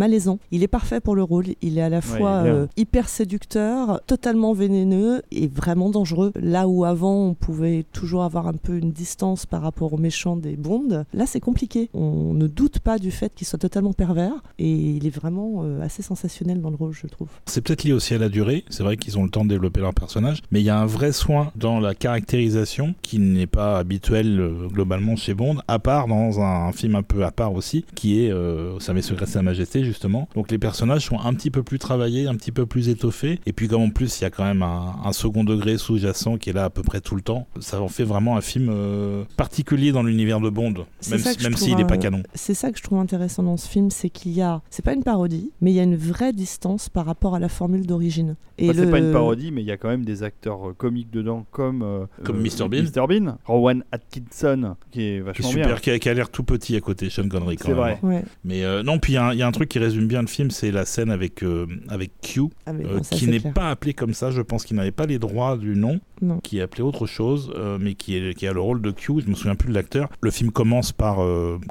Il est parfait pour le rôle. Il est à la fois euh, hyper séducteur, totalement vénéneux et vraiment dangereux. Là où avant on pouvait toujours avoir un peu une distance par rapport aux méchants des Bonds, là c'est compliqué. On ne doute pas du fait qu'il soit totalement pervers et il est vraiment euh, assez sensationnel dans le rôle, je trouve. C'est peut-être lié aussi à la durée. C'est vrai qu'ils ont le temps de développer leur personnage. Mais il y a un vrai soin dans la caractérisation qui n'est pas habituel euh, globalement chez Bond, à part dans un, film un peu à part aussi, qui est euh, Au service secret de Sa Majesté, justement. Donc les personnages sont un petit peu plus travaillés, un petit peu plus étoffés. Et puis comme en plus il y a quand même un, un second degré sous-jacent qui est là à peu près tout le temps, ça en fait vraiment un film euh, particulier dans l'univers de Bond, même, s'il n'est pas canon. C'est ça que je trouve intéressant dans ce film, c'est qu'il y a, c'est pas une parodie, mais il y a une vraie distance par rapport à la formule d'origine. Et Enfin, C'est le- pas une parodie, mais il y a quand même des acteurs euh, comiques dedans, comme, euh, Comme euh, Mr. Bean. Mr. Bean, Rowan Atkinson, qui est Qui est vachement super, bien. qui a, l'air tout petit à côté, Sean Connery quand C'est vrai. Ouais. Mais euh, non, puis y, il y a un truc qui résume bien le film, c'est la scène avec, euh, avec Q, Ah, euh, qui n'est pas appelé comme ça, je pense qu'il n'avait pas les droits du nom, Non. qui est appelé autre chose, euh, mais qui, est, qui a le rôle de Q, je me souviens plus de l'acteur. Le film commence par,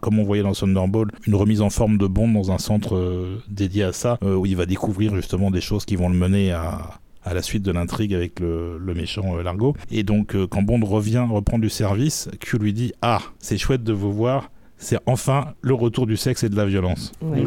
comme on voyait dans Thunderball, une remise en forme de Bond dans un centre dédié à ça, où il va découvrir justement des choses qui vont le mener à à la suite de l'intrigue avec le, le méchant euh, Largo. Et donc, euh, quand Bond revient, reprend du service, Q lui dit Ah, c'est chouette de vous voir, c'est enfin le retour du sexe et de la violence. Ouais.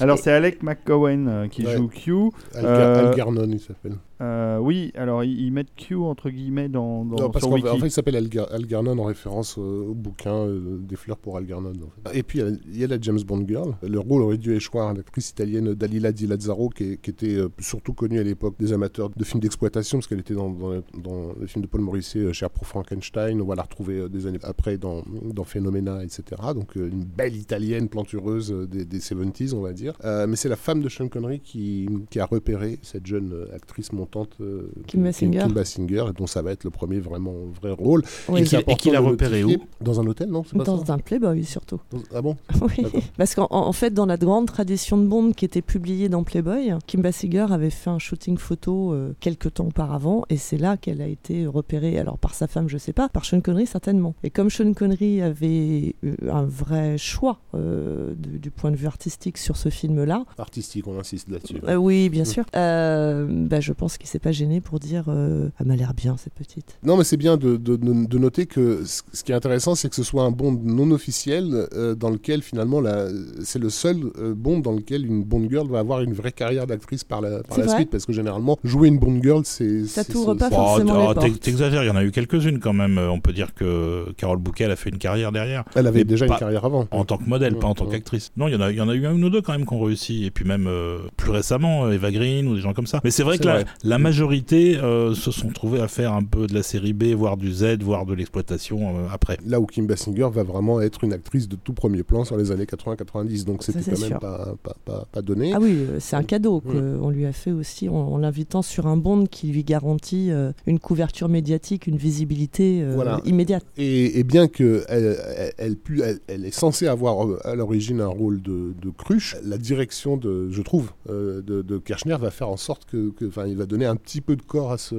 Alors c'est Alec McCowen euh, qui Ouais. joue Q. Algar- Euh, Algernon, il s'appelle. Euh, oui, alors ils, mettent Q entre guillemets dans, dans Non, parce sur Wiki. en fait, il s'appelle Alger- Algernon en référence au bouquin euh, Des fleurs pour Algernon. en fait. Et puis, il y a- il y, a la James Bond Girl. Le rôle aurait dû échoir à l'actrice italienne Dalila Di Lazzaro, qui, était euh, surtout connue à l'époque des amateurs de films d'exploitation, parce qu'elle était dans, dans, dans le film de Paul Morisset, euh, Cher pour Frankenstein. On va la retrouver des années après dans, dans Phenomena, etc. Donc, une belle italienne plantureuse des, des 70s, on va dire. Mais c'est la femme de Sean Connery qui, qui a repéré cette jeune actrice montante, euh, Kim Basinger. Kim Basinger, et dont ça va être le premier vraiment vrai rôle. Oui. Et qu'il- important qu'il a de repéré notifier- Dans un hôtel, non pas Dans ça un Playboy surtout. Dans- Ah bon [LAUGHS] Oui. Parce qu'en en en fait, dans la grande tradition de Bond qui était publiée dans Playboy, Kim Basinger avait fait un shooting photo euh, quelques temps auparavant et c'est là qu'elle a été repérée. Alors par sa femme, je sais pas, par Sean Connery certainement. Et comme Sean Connery avait eu un vrai choix euh, du, du point de vue artistique sur ce film-là, Artistique, on insiste là-dessus. euh, oui, bien sûr. Euh, bah, je pense qu'il s'est pas gêné pour dire euh, Elle m'a l'air bien, cette petite. Non, mais c'est bien de, de- de- de noter que ce qui est intéressant, c'est que ce soit un Bond non officiel euh, dans lequel finalement la- c'est le seul euh, Bond dans lequel une Bond girl va avoir une vraie carrière d'actrice par la, par la suite. Parce que généralement, jouer une Bond girl, c'est. Ça t'ouvre pas forcément les oh, portes. T'exagères, il y en a eu quelques-unes quand même. On peut dire que Carole Bouquet elle a fait une carrière derrière. Elle avait Mais déjà pas- une carrière avant. En tant que modèle, pas en tant Ouais. qu'actrice. Non, il y, en a, il y en a eu un ou deux quand même qui ont réussi. Et puis même euh, plus récemment, Eva Green ou des gens comme ça. Mais c'est vrai que vrai. La majorité euh, se sont trouvés à faire un peu de la série B, voire du Z, voire de l'exploitation euh, après. Là où Kim Basinger va vraiment être une actrice de tout premier plan sur les années 80-90. Donc c'était c'est quand même pas, pas, pas, pas donné. Ah oui, euh, c'est un cadeau qu'on lui a fait aussi en, en l'invitant sur un bond qui lui garantit euh, une couverture médiatique, une visibilité euh, Voilà. immédiate. Et, et bien que elle, elle, elle pu- elle- elle est censée avoir à l'origine un rôle de, de cruche, la direction de, je trouve, euh, de, de Kirchner va faire en sorte que, que- enfin, il va donner un petit peu de corps à ce,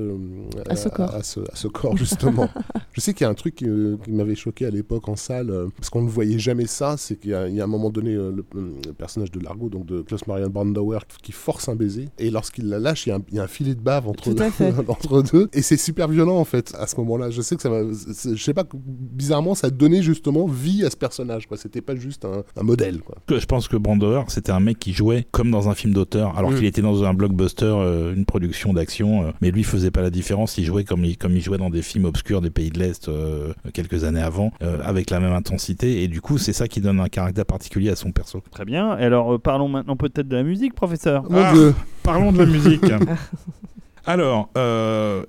À ce corps. à, ce, à ce corps justement. [LAUGHS] je sais qu'il y a un truc qui, euh, qui m'avait choqué à l'époque en salle, euh, parce qu'on ne voyait jamais ça, c'est qu'il y, a il y a un moment donné euh, le, le personnage de Largo, donc de Klaus Marian Brandauer, qui force un baiser, et lorsqu'il la lâche, il y a un, il y a un filet de bave entre, [LAUGHS] entre deux, et c'est super violent en fait à ce moment-là. Je sais que ça m'a, je sais pas, bizarrement, ça donnait justement vie à ce personnage. Quoi. C'était pas juste un, un modèle. Quoi. Je pense que Brandauer, c'était un mec qui jouait comme dans un film d'auteur, alors Mm. qu'il était dans un blockbuster, euh, une production d'action, euh, mais lui faisait pas la différence. Il jouait comme il, comme il jouait dans des films obscurs des pays de l'Est euh, quelques années avant, euh, avec la même intensité, et du coup, c'est ça qui donne un caractère particulier à son perso. Très bien. Alors, euh, parlons maintenant peut-être de la musique, professeur. Mon Ah. Dieu. Parlons de la musique. [LAUGHS] Alors, euh,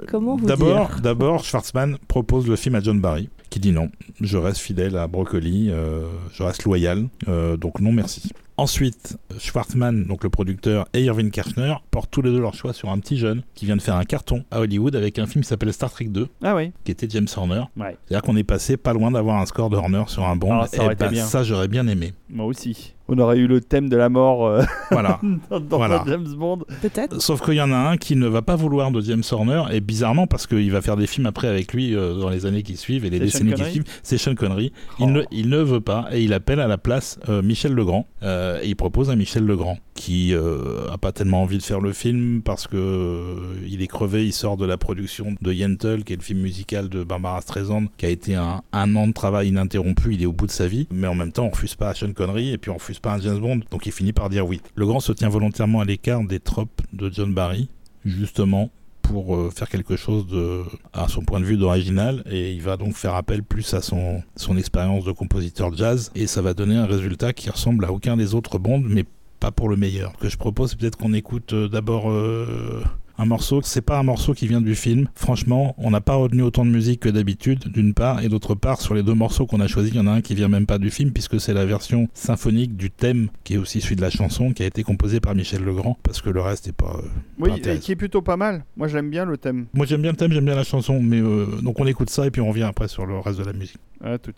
d'abord, d'abord, Schwartzman propose le film à John Barry, qui dit non. Je reste fidèle à Broccoli, euh, je reste loyal, euh, donc non merci. Ensuite, Schwartzman, donc le producteur, et Irving Kirchner portent tous les deux leur choix sur un petit jeune qui vient de faire un carton à Hollywood avec un film qui s'appelle Star Trek 2, Ah oui. qui était James Horner. Ouais. C'est-à-dire qu'on est passé pas loin d'avoir un score de Horner sur un Bond. Ah, ça et été ben, ça, j'aurais bien aimé. Moi aussi. On aurait eu le thème de la mort euh, Voilà. [LAUGHS] dans, dans Voilà. un James Bond. Peut-être Sauf qu'il y en a un qui ne va pas vouloir de James Horner, et bizarrement, parce qu'il va faire des films après avec lui euh, dans les années qui suivent et les décennies qui suivent, c'est Sean Connery. Oh. Il, ne, il ne veut pas, et il appelle à la place euh, Michel Legrand, euh, et il propose à Michel Legrand, qui euh, a pas tellement envie de faire le film parce que euh, il est crevé, il sort de la production de Yentl, qui est le film musical de Barbara Streisand, qui a été un, an de travail ininterrompu, il est au bout de sa vie, mais en même temps, on refuse pas à Sean Connery, et puis on refuse pas à James Bond, donc il finit par dire oui. Legrand se tient volontairement à l'écart des tropes de John Barry, justement pour euh, faire quelque chose de, à son point de vue d'original. Et il va donc faire appel plus à son, expérience de compositeur jazz. Et ça va donner un résultat qui ressemble à aucun des autres Bonds mais pas pour le meilleur. Ce que je propose c'est peut-être qu'on écoute euh, d'abord euh, un morceau, c'est pas un morceau qui vient du film. Franchement, on n'a pas retenu autant de musique que d'habitude, d'une part, et d'autre part, sur les deux morceaux qu'on a choisis, il y en a un qui vient même pas du film, puisque c'est la version symphonique du thème, qui est aussi celui de la chanson, qui a été composé par Michel Legrand, parce que le reste est pas. euh, Oui, pas et qui est plutôt pas mal. Moi, j'aime bien le thème. Moi j'aime bien le thème, j'aime bien la chanson, mais euh, donc on écoute ça et puis on revient après sur le reste de la musique. À tout.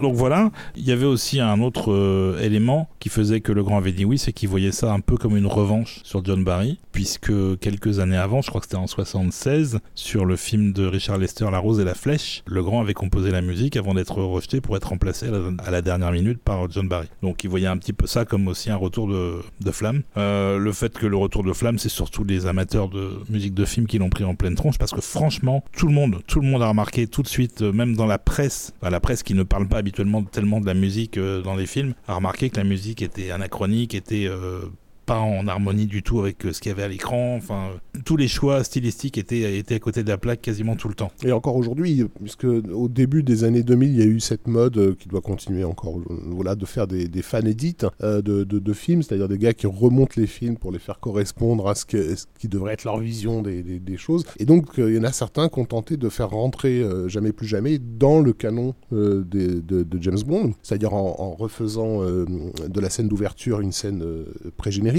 Donc, voilà, il y avait aussi un autre euh, élément qui faisait que le grand avait dit oui, c'est qu'il voyait ça un peu comme une revanche sur John Barry, puisque quelques années avant, je crois que c'était en 76, sur le film de Richard Lester, La Rose et la Flèche, le grand avait composé la musique avant d'être rejeté pour être remplacé à la, dernière minute par John Barry. Donc il voyait un petit peu ça comme aussi un retour de, flamme. Euh, le fait que le retour de flamme, c'est surtout les amateurs de musique de film qui l'ont pris en pleine tronche, parce que franchement, tout le monde, tout le monde a remarqué tout de suite, euh, même dans la presse, la presse qui ne parle pas habituellement tellement de la musique euh, dans les films, a remarqué que la musique était anachronique, était euh, pas en harmonie du tout avec euh, ce qu'il y avait à l'écran. Enfin, tous les choix stylistiques étaient, étaient à côté de la plaque quasiment tout le temps. Et encore aujourd'hui, puisque au début des années 2000, il y a eu cette mode euh, qui doit continuer encore, euh, voilà, de faire des, des fan edits euh, de, films, c'est-à-dire des gars qui remontent les films pour les faire correspondre à ce, qui devrait être leur vision des, choses. Et donc, euh, il y en a certains qui ont tenté de faire rentrer euh, Jamais plus jamais dans le canon euh, de, James Bond, c'est-à-dire en, refaisant euh, de la scène d'ouverture une scène euh,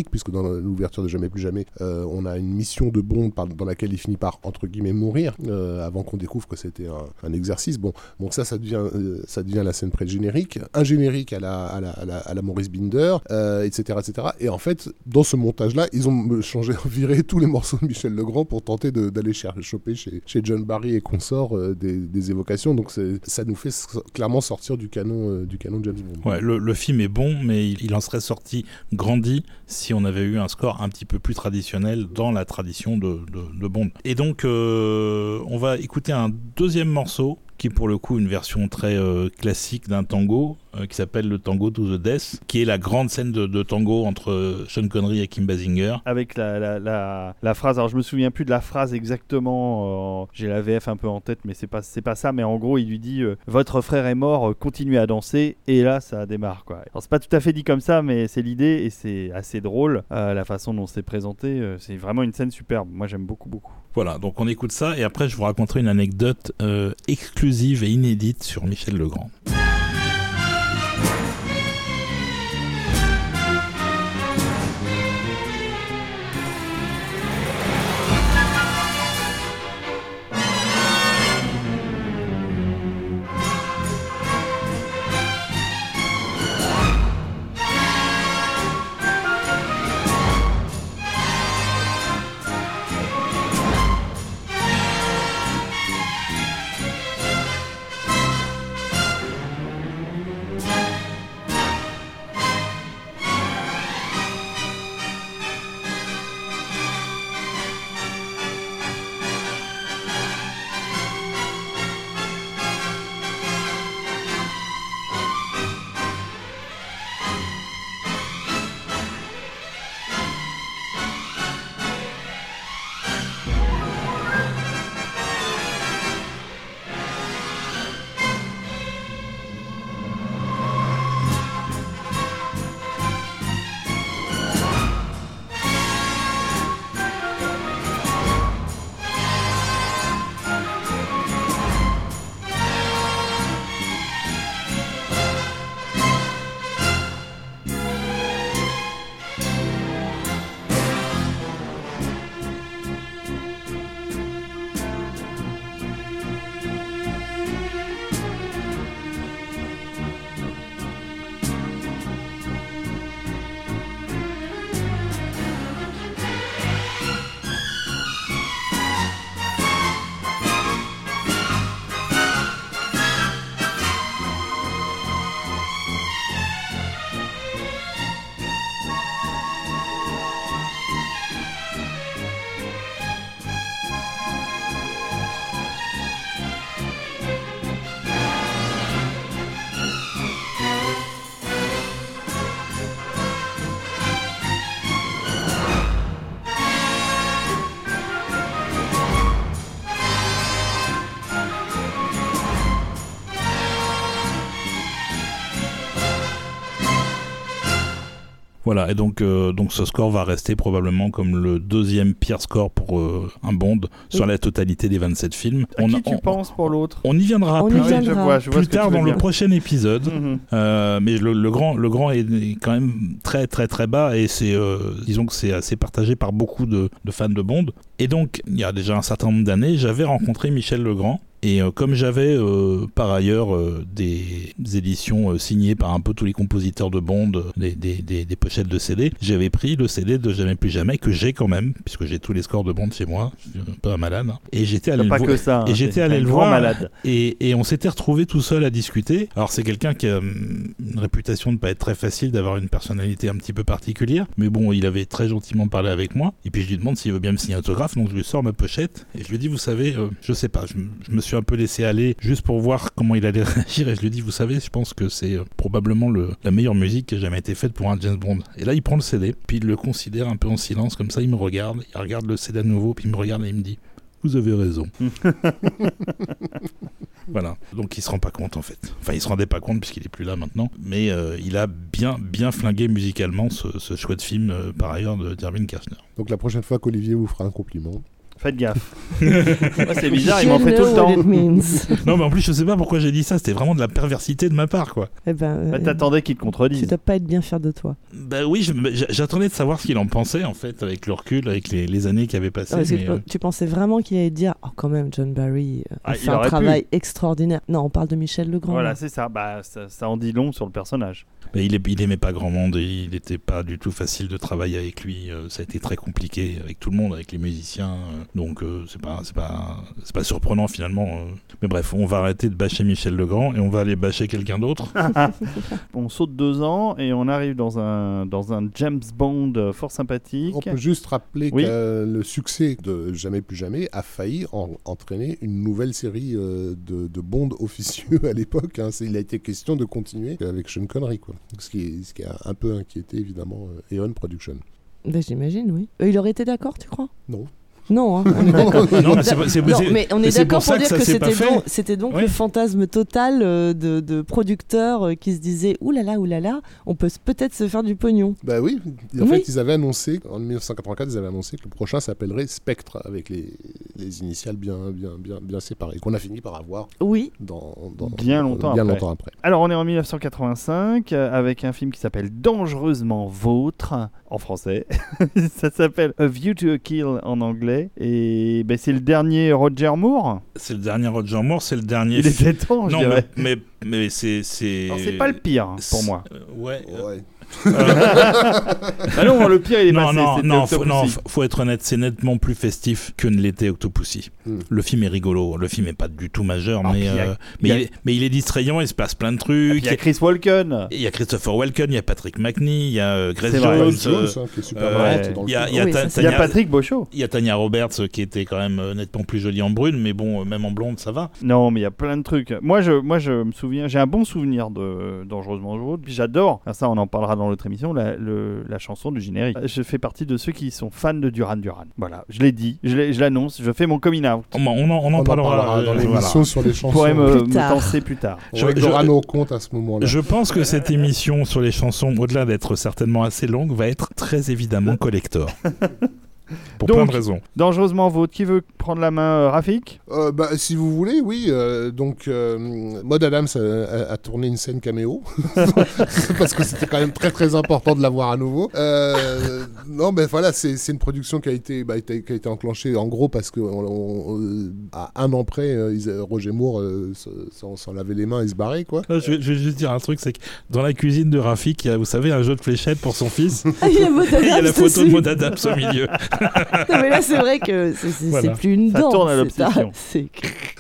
puisque dans l'ouverture de Jamais plus jamais, euh, on a une mission de Bond dans laquelle il finit par, entre guillemets, mourir, euh, avant qu'on découvre que c'était un, exercice. Bon, donc ça, ça devient, euh, ça devient la scène pré-générique, un générique à la, à la, à la, Maurice Binder, etc., etc. Et en fait, dans ce montage-là, ils ont changé, [LAUGHS] viré tous les morceaux de Michel Legrand pour tenter d'aller choper chez, chez John Barry et consorts des, des évocations. Donc ça nous fait clairement sortir du canon, du canon de James Bond. Ouais, le, film est bon, mais il en serait sorti grandi si on avait eu un score un petit peu plus traditionnel dans la tradition de, de, Bond. Et donc, euh, on va écouter un deuxième morceau qui est pour le coup une version très euh, classique d'un tango euh, qui s'appelle le tango to the death, qui est la grande scène de, tango entre euh, Sean Connery et Kim Basinger. Avec la, la, phrase, alors je me souviens plus de la phrase exactement, j'ai la VF un peu en tête, mais c'est pas, c'est pas ça, mais en gros il lui dit Votre frère est mort, continuez à danser, et là ça démarre quoi. Alors c'est pas tout à fait dit comme ça, mais c'est l'idée, et c'est assez drôle, la façon dont c'est présenté, c'est vraiment une scène superbe, moi j'aime beaucoup beaucoup. Voilà, donc on écoute ça et après je vous raconterai une anecdote euh, exclusive et inédite sur Michel Legrand. Voilà, et donc, euh, donc ce score va rester probablement comme le deuxième pire score pour euh, un Bond sur Oui. la totalité des 27 films. À qui a- tu on, penses pour l'autre on y viendra On plus, oui, je viendra. vois, je vois plus tard dans le prochain épisode. Mhm. Euh, mais le, le grand, le grand est, est quand même très très très bas et c'est, euh, disons que c'est assez partagé par beaucoup de, de fans de Bond. Et donc, il y a déjà un certain nombre d'années, j'avais rencontré Michel Legrand. Et euh, comme j'avais euh, par ailleurs euh, des, éditions signées par un peu tous les compositeurs de Bond, des, des, des, des pochettes de CD, j'avais pris le CD de Jamais plus jamais que j'ai quand même, puisque j'ai tous les scores de Bond chez moi, je suis un peu un malade. hein. Et j'étais allé le Pas voir. que ça. hein, Et j'étais allé le voir. malade. Et, et on s'était retrouvé tout seul à discuter. Alors c'est quelqu'un qui a hum, une réputation de pas être très facile, d'avoir une personnalité un petit peu particulière. Mais bon, il avait très gentiment parlé avec moi. Et puis je lui demande s'il veut bien me signer un autographe. Donc je lui sors ma pochette et je lui dis, vous savez, euh, je sais pas, je, me suis un peu laissé aller juste pour voir comment il allait [LAUGHS] réagir. Et je lui dis, vous savez, je pense que c'est euh, probablement le, la meilleure musique qui a jamais été faite pour un James Bond. Et là, il prend le CD, puis il le considère un peu en silence, comme ça, il me regarde, il regarde le CD à nouveau, puis il me regarde et il me dit, vous avez raison. [LAUGHS] Voilà, donc il se rend pas compte en fait. Enfin, il se rendait pas compte puisqu'il est plus là maintenant, mais euh, il a bien bien flingué musicalement ce, ce chouette film euh, par ailleurs de Dervin Kershner. Donc la prochaine fois qu'Olivier vous fera un compliment. Faites gaffe. Moi, [LAUGHS] c'est bizarre, il m'en You fait tout le temps. [LAUGHS] non, mais en plus je sais pas pourquoi j'ai dit ça. C'était vraiment de la perversité de ma part, quoi. Eh ben, Bah, euh, T'attendais qu'il te tu contredise. dois pas être bien fier de toi. Bah oui, j'attendais de savoir ce qu'il en pensait en fait avec le recul, avec les, les années qui avaient passé. Mais, tu- euh, tu pensais vraiment qu'il allait te dire Oh, quand même, John Barry euh, a Ah, il fait un pu. travail extraordinaire. Non, on parle de Michel Legrand. Voilà, là. c'est ça. Bah, ça. Ça en dit long sur le personnage. il, il aimait pas grand monde et il n'était pas du tout facile de travailler avec lui. euh, ça a été très compliqué avec tout le monde, avec les musiciens. Donc euh, c'est pas c'est pas c'est pas surprenant finalement. euh. Mais bref, on va arrêter de bâcher Michel Legrand et on va aller bâcher quelqu'un d'autre. [LAUGHS] [LAUGHS] On saute deux ans et on arrive dans un, dans un James Bond euh, fort sympathique. On peut juste rappeler Oui. que le succès de Jamais plus jamais a failli en- entraîner une nouvelle série euh, de, de Bond officieux à l'époque. hein. Il a été question de continuer avec Sean Connery, quoi. Ce qui, est- ce qui a un peu inquiété évidemment Eon Production. Ben, J'imagine, oui. Il aurait été d'accord, tu crois? Non. Non, hein, on est d'accord. Non, mais on est d'accord pour dire que c'était donc, c'était donc Ouais. le fantasme total euh, de, de producteurs euh, qui se disaient oulala, oulala, on peut peut-être se faire du pognon. Bah oui, en Oui. fait, ils avaient annoncé, en 1984, ils avaient annoncé que le prochain s'appellerait Spectre, avec les, les initiales bien, bien, bien, bien séparées, qu'on a fini par avoir Oui, dans, dans- Bien longtemps bien après. longtemps après. Alors, on est en 1985 euh, avec un film qui s'appelle Dangereusement Vôtre en français. [LAUGHS] ça s'appelle A View to a Kill en anglais. Et ben, c'est le dernier Roger Moore. C'est le dernier Roger Moore, c'est le dernier. Il était temps, je non, dirais. mais, mais, mais c'est. C'est pas le pire hein, pour moi. Euh, Ouais. euh, Ouais. [LAUGHS] Ah non, le pire, il est non, passé. non, non, faut, non, faut- être honnête, c'est nettement plus festif que ne l'était Octopussy. Mm. Le film est rigolo, le film est pas du tout majeur, Ah, mais, a- euh, mais, il y a- il est, mais il est distrayant, il se passe plein de trucs. Il y a Chris Walken. Il y a Christopher Walken, il y a Patrick McNee, il y a euh, Grace. Jones, euh, hein, euh, il y a, Patrick Beauchot. il y a Tanya Roberts euh, qui était quand même euh, nettement plus jolie en brune, mais bon, euh, même en blonde, ça va. Non, mais il y a plein de trucs. Moi, je, moi, je me souviens, j'ai un bon souvenir de Dangereusement Vôtre. Puis j'adore, ah, ça, on en parlera dans l'autre émission, la, le- la chanson du générique. Je fais partie de ceux qui sont fans de Duran Duran. Voilà, je l'ai dit, je je l'annonce, je fais mon coming out. On, en- on en, on en On en parlera, parlera euh, dans voilà. l'émission sur les chansons. me, Plus me tard. penser plus tard. Je- je- nos comptes à ce moment-là. Je pense que cette émission sur les chansons, au-delà d'être certainement assez longue, va être très évidemment collector. [LAUGHS] Pour Donc- plein de raisons. Dangereusement Vôtre, qui veut prendre la main, euh, Rafik Euh, bah, si vous voulez, oui. euh, donc, euh, Maud Adams a, a- a tourné une scène caméo. [LAUGHS] [LAUGHS] Parce que c'était quand même très très important de la voir à nouveau. Euh, non, mais voilà, c'est c'est une production qui a été, bah, été- qui a été enclenchée en gros parce que on- on- on- à un an près, ils- Roger Moore euh, se- s'en s'en lavait les mains et se barrait, quoi. Je vais, je vais juste dire un truc, c'est que dans la cuisine de Rafik, il y a, vous savez, un jeu de fléchettes pour son fils. Ah, il y a Maud Et [LAUGHS] il y a la photo de. Maud Adams au milieu. Non, mais là, c'est vrai que c'est c'est- Voilà. c'est plus une Ça dent. tourne à l'obsession.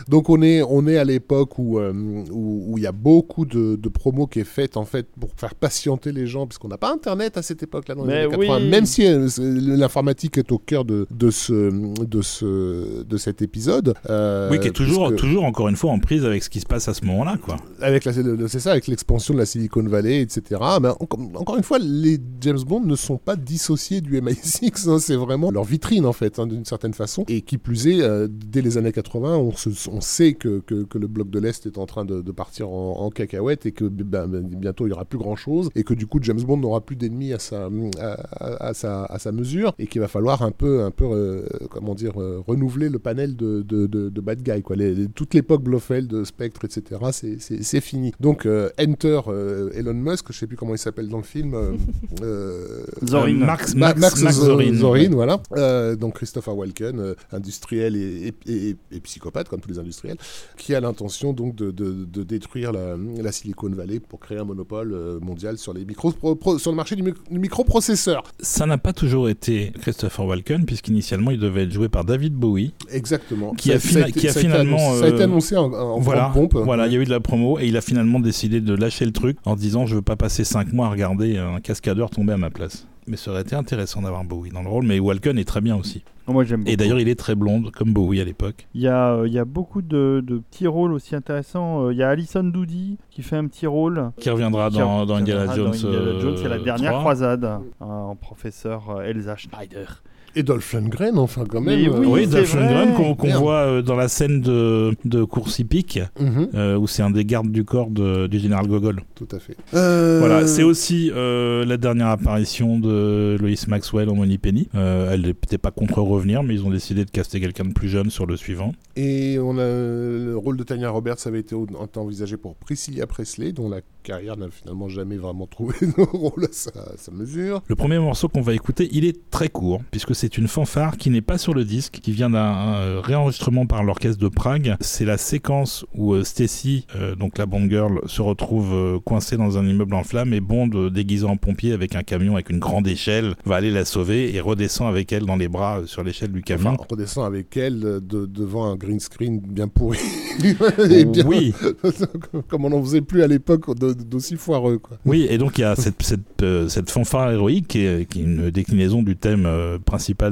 Donc on est, on est à l'époque où euh, où où il y a beaucoup de, de promos qui est faite en fait pour faire patienter les gens, puisqu'on n'a pas Internet à cette époque-là dans les Mais années 80. oui. Même si euh, l'informatique est au cœur de, de ce de ce de cet épisode. euh, oui, qui est toujours, puisque- toujours encore une fois en prise avec ce qui se passe à ce moment-là, quoi. avec la, le- c'est ça, avec l'expansion de la Silicon Valley, etc. Mais encore, encore une fois, les James Bond ne sont pas dissociés du MI6. hein, c'est vraiment leur vitrine en fait, hein, d'une certaine façon. Et qui plus est, euh, dès les années 80, on, se- on sait que, que, que le bloc de l'Est est en train de, de partir en, en cacahuète et que ben, ben, bientôt il y aura plus grand chose et que du coup James Bond n'aura plus d'ennemis à sa, à, à- à sa, à sa mesure et qu'il va falloir un peu, un peu euh, comment dire, euh, renouveler le panel de, de, de, de bad guys. Quoi. Les- les- toute l'époque Blofeld, Spectre, etc. c'est- fini. Donc euh, Enter euh, Elon Musk, je sais plus comment il s'appelle dans le film. euh, [LAUGHS] euh, Zorin. Euh, Max, Ma- Max, Max Zo- Zorin. Zorin, voilà. Euh, donc Christopher Walken, euh, industriel et, et- et- et psychopathe comme tous les industriels, qui a l'intention donc de, de- de détruire la, la Silicon Valley pour créer un monopole euh, mondial sur les micro, pro- pro- sur le marché du, mic- du microprocesseur. Ça n'a pas toujours été Christopher Walken, puisqu'initialement il devait être joué par David Bowie. Exactement. Qui a fina- qui finalement, ça a été annoncé en, en voilà, pompe. voilà, il y a eu de la promo et il a finalement décidé de lâcher le truc en disant je veux pas passer 5 mois à regarder un cascadeur tomber à ma place. Mais ça aurait été intéressant d'avoir Bowie dans le rôle, mais Walken est très bien aussi. Moi j'aime. Et d'ailleurs, il est très blonde, comme Bowie à l'époque. Il y a, euh, il y a beaucoup de, de petits rôles aussi intéressants. Euh, Il y a Alison Doody qui fait un petit rôle. Qui reviendra Qui dans, dans Indiana Jones. dans Indiana euh, Jones, c'est la dernière 3. croisade. hein, en professeur euh, Elsa Schneider. Et Dolph Lundgren, enfin quand Mais même. oui, Oui, c'est Dolph. Lundgren qu'on voit euh, dans la scène de, de course hippique, Mhm, euh, où c'est un des gardes du corps de- du général Gogol. tout à fait. Euh, Voilà, c'est aussi euh, la dernière apparition de Lois Maxwell en Money Penny. Euh, elle n'était pas contre revenir, mais ils ont décidé de caster quelqu'un de plus jeune sur le suivant. Et on a le rôle de Tanya Roberts avait été envisagé pour Priscilla Presley, dont la carrière n'a finalement jamais vraiment trouvé [LAUGHS] de rôle à sa, à sa mesure. Le premier morceau qu'on va écouter, il est très court, puisque c'est une fanfare qui n'est pas sur le disque, qui vient d'un euh, réenregistrement par l'orchestre de Prague. C'est la séquence où euh, Stacy, euh, donc la Bond Girl, se retrouve euh, coincée dans un immeuble en flammes et Bond, euh, déguisé en pompier avec un camion avec une grande échelle, va aller la sauver et redescend avec elle dans les bras sur l'échelle du camion. Enfin, on redescend avec elle de- devant un green screen bien pourri. [LAUGHS] Et bien- Oui, [LAUGHS] comme on n'en faisait plus à l'époque d'aussi foireux. Quoi. Oui, et donc il y a cette, cette, cette fanfare héroïque qui est, qui est une déclinaison du thème euh,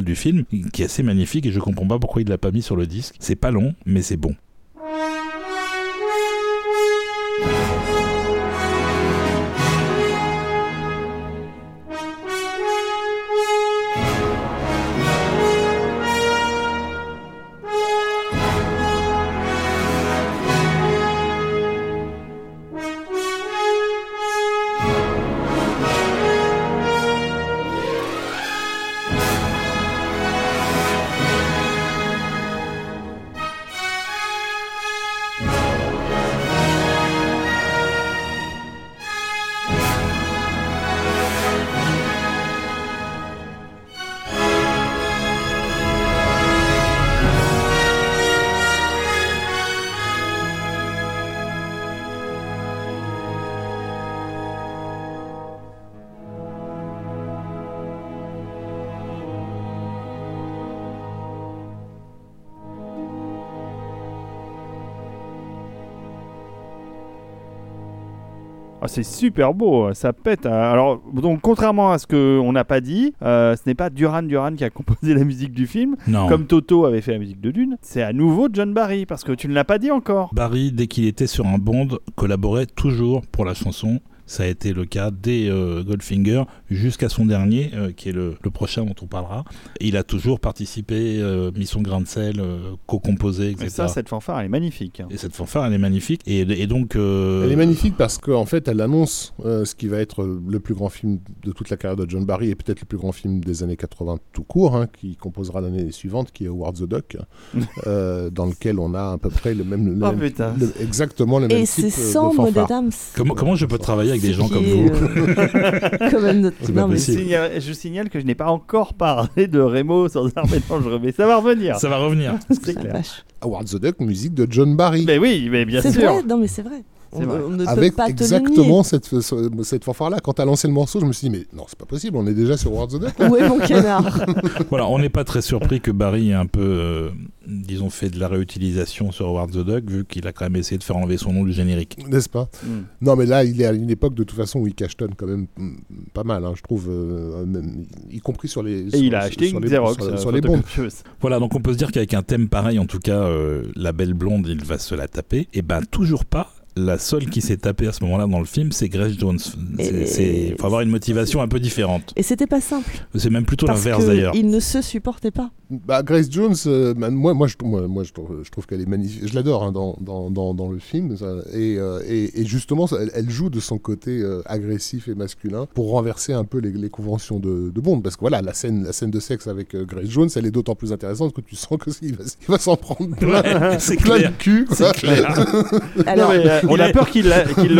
du film, qui est assez magnifique et je comprends pas pourquoi il l'a pas mis sur le disque. C'est pas long, mais c'est bon. C'est super beau, ça pète. Alors, donc, contrairement à ce qu'on n'a pas dit, euh, ce n'est pas Duran Duran qui a [LAUGHS] composé la musique du film, Non. comme Toto avait fait la musique de Dune. C'est à nouveau John Barry, parce que tu ne l'as pas dit encore. Barry, dès qu'il était sur un Bond, collaborait toujours pour la chanson. Ça a été le cas dès euh, Goldfinger jusqu'à son dernier, euh, qui est le, le prochain dont on parlera. Et il a toujours participé, euh, mis son grain de sel, euh, co-composé, etc. Et ça, cette fanfare, elle est magnifique. hein. Et cette fanfare, elle est magnifique. Et, et donc. euh, Elle est magnifique parce qu'en fait, elle annonce euh, ce qui va être le plus grand film de toute la carrière de John Barry et peut-être le plus grand film des années 80 tout court, hein, qui composera l'année suivante, qui est Howard the Duck, [LAUGHS] euh, dans lequel on a à peu près le même, le Oh même- le- exactement le même Et type c'est euh, sans de fanfare. Adams. Comment, comment je peux travailler avec des gens comme vous euh, [LAUGHS] quand même notre- C'est pas non, mais Je signale, je signale que je n'ai pas encore parlé de Remo sans armes dangereux, mais ça va revenir. Ça va revenir. C'est la clair. vache. Howard the Duck, musique de John Barry. Mais oui, mais bien C'est sûr. vrai, non mais c'est vrai. On, ne Avec peut pas te le exactement cette, ce- cette fanfare-là. Quand t'as lancé le morceau, je me suis dit, mais non, c'est pas possible, on est déjà sur the Duck. nier. [LAUGHS] Où est mon canard? [LAUGHS] Voilà, on n'est pas très surpris que Barry ait un peu, euh, disons, fait de la réutilisation sur Howard the Duck, vu qu'il a quand même essayé de faire enlever son nom du générique. N'est-ce pas? Mm. Non, mais là, il est à une époque de toute façon où il cachetonne quand même mm, pas mal, hein, je trouve, euh, même, y compris sur les. Et sur- il a sur- acheté sur une les- Xerox sur, euh, sur les bombes. photocopieuse. Voilà, donc on peut se dire qu'avec un thème pareil, en tout cas, euh, la belle blonde, il va se la taper. Et ben, toujours pas. La seule qui s'est tapée à ce moment-là dans le film, c'est Grace Jones. C'est faut avoir une motivation un peu différente. Et c'était pas simple. C'est même plutôt l'inverse d'ailleurs. qu'ils ne se supportaient pas. Bah, Grace Jones, euh, bah, moi, moi, je, moi, moi, je trouve, je trouve qu'elle est magnifique. Je l'adore hein, dans, dans, dans, dans le film. ça. Et, euh, et, et justement, elle, elle joue de son côté euh, agressif et masculin pour renverser un peu les, les conventions de, de Bond. Parce que voilà, la scène, la scène de sexe avec euh, Grace Jones, elle est d'autant plus intéressante que tu sens qu'il va, il va s'en prendre plein, Ouais, [LAUGHS] c'est plein clair. de cul. quoi. C'est clair. [LAUGHS] Alors, Non, mais, euh, on a est- peur qu'il le-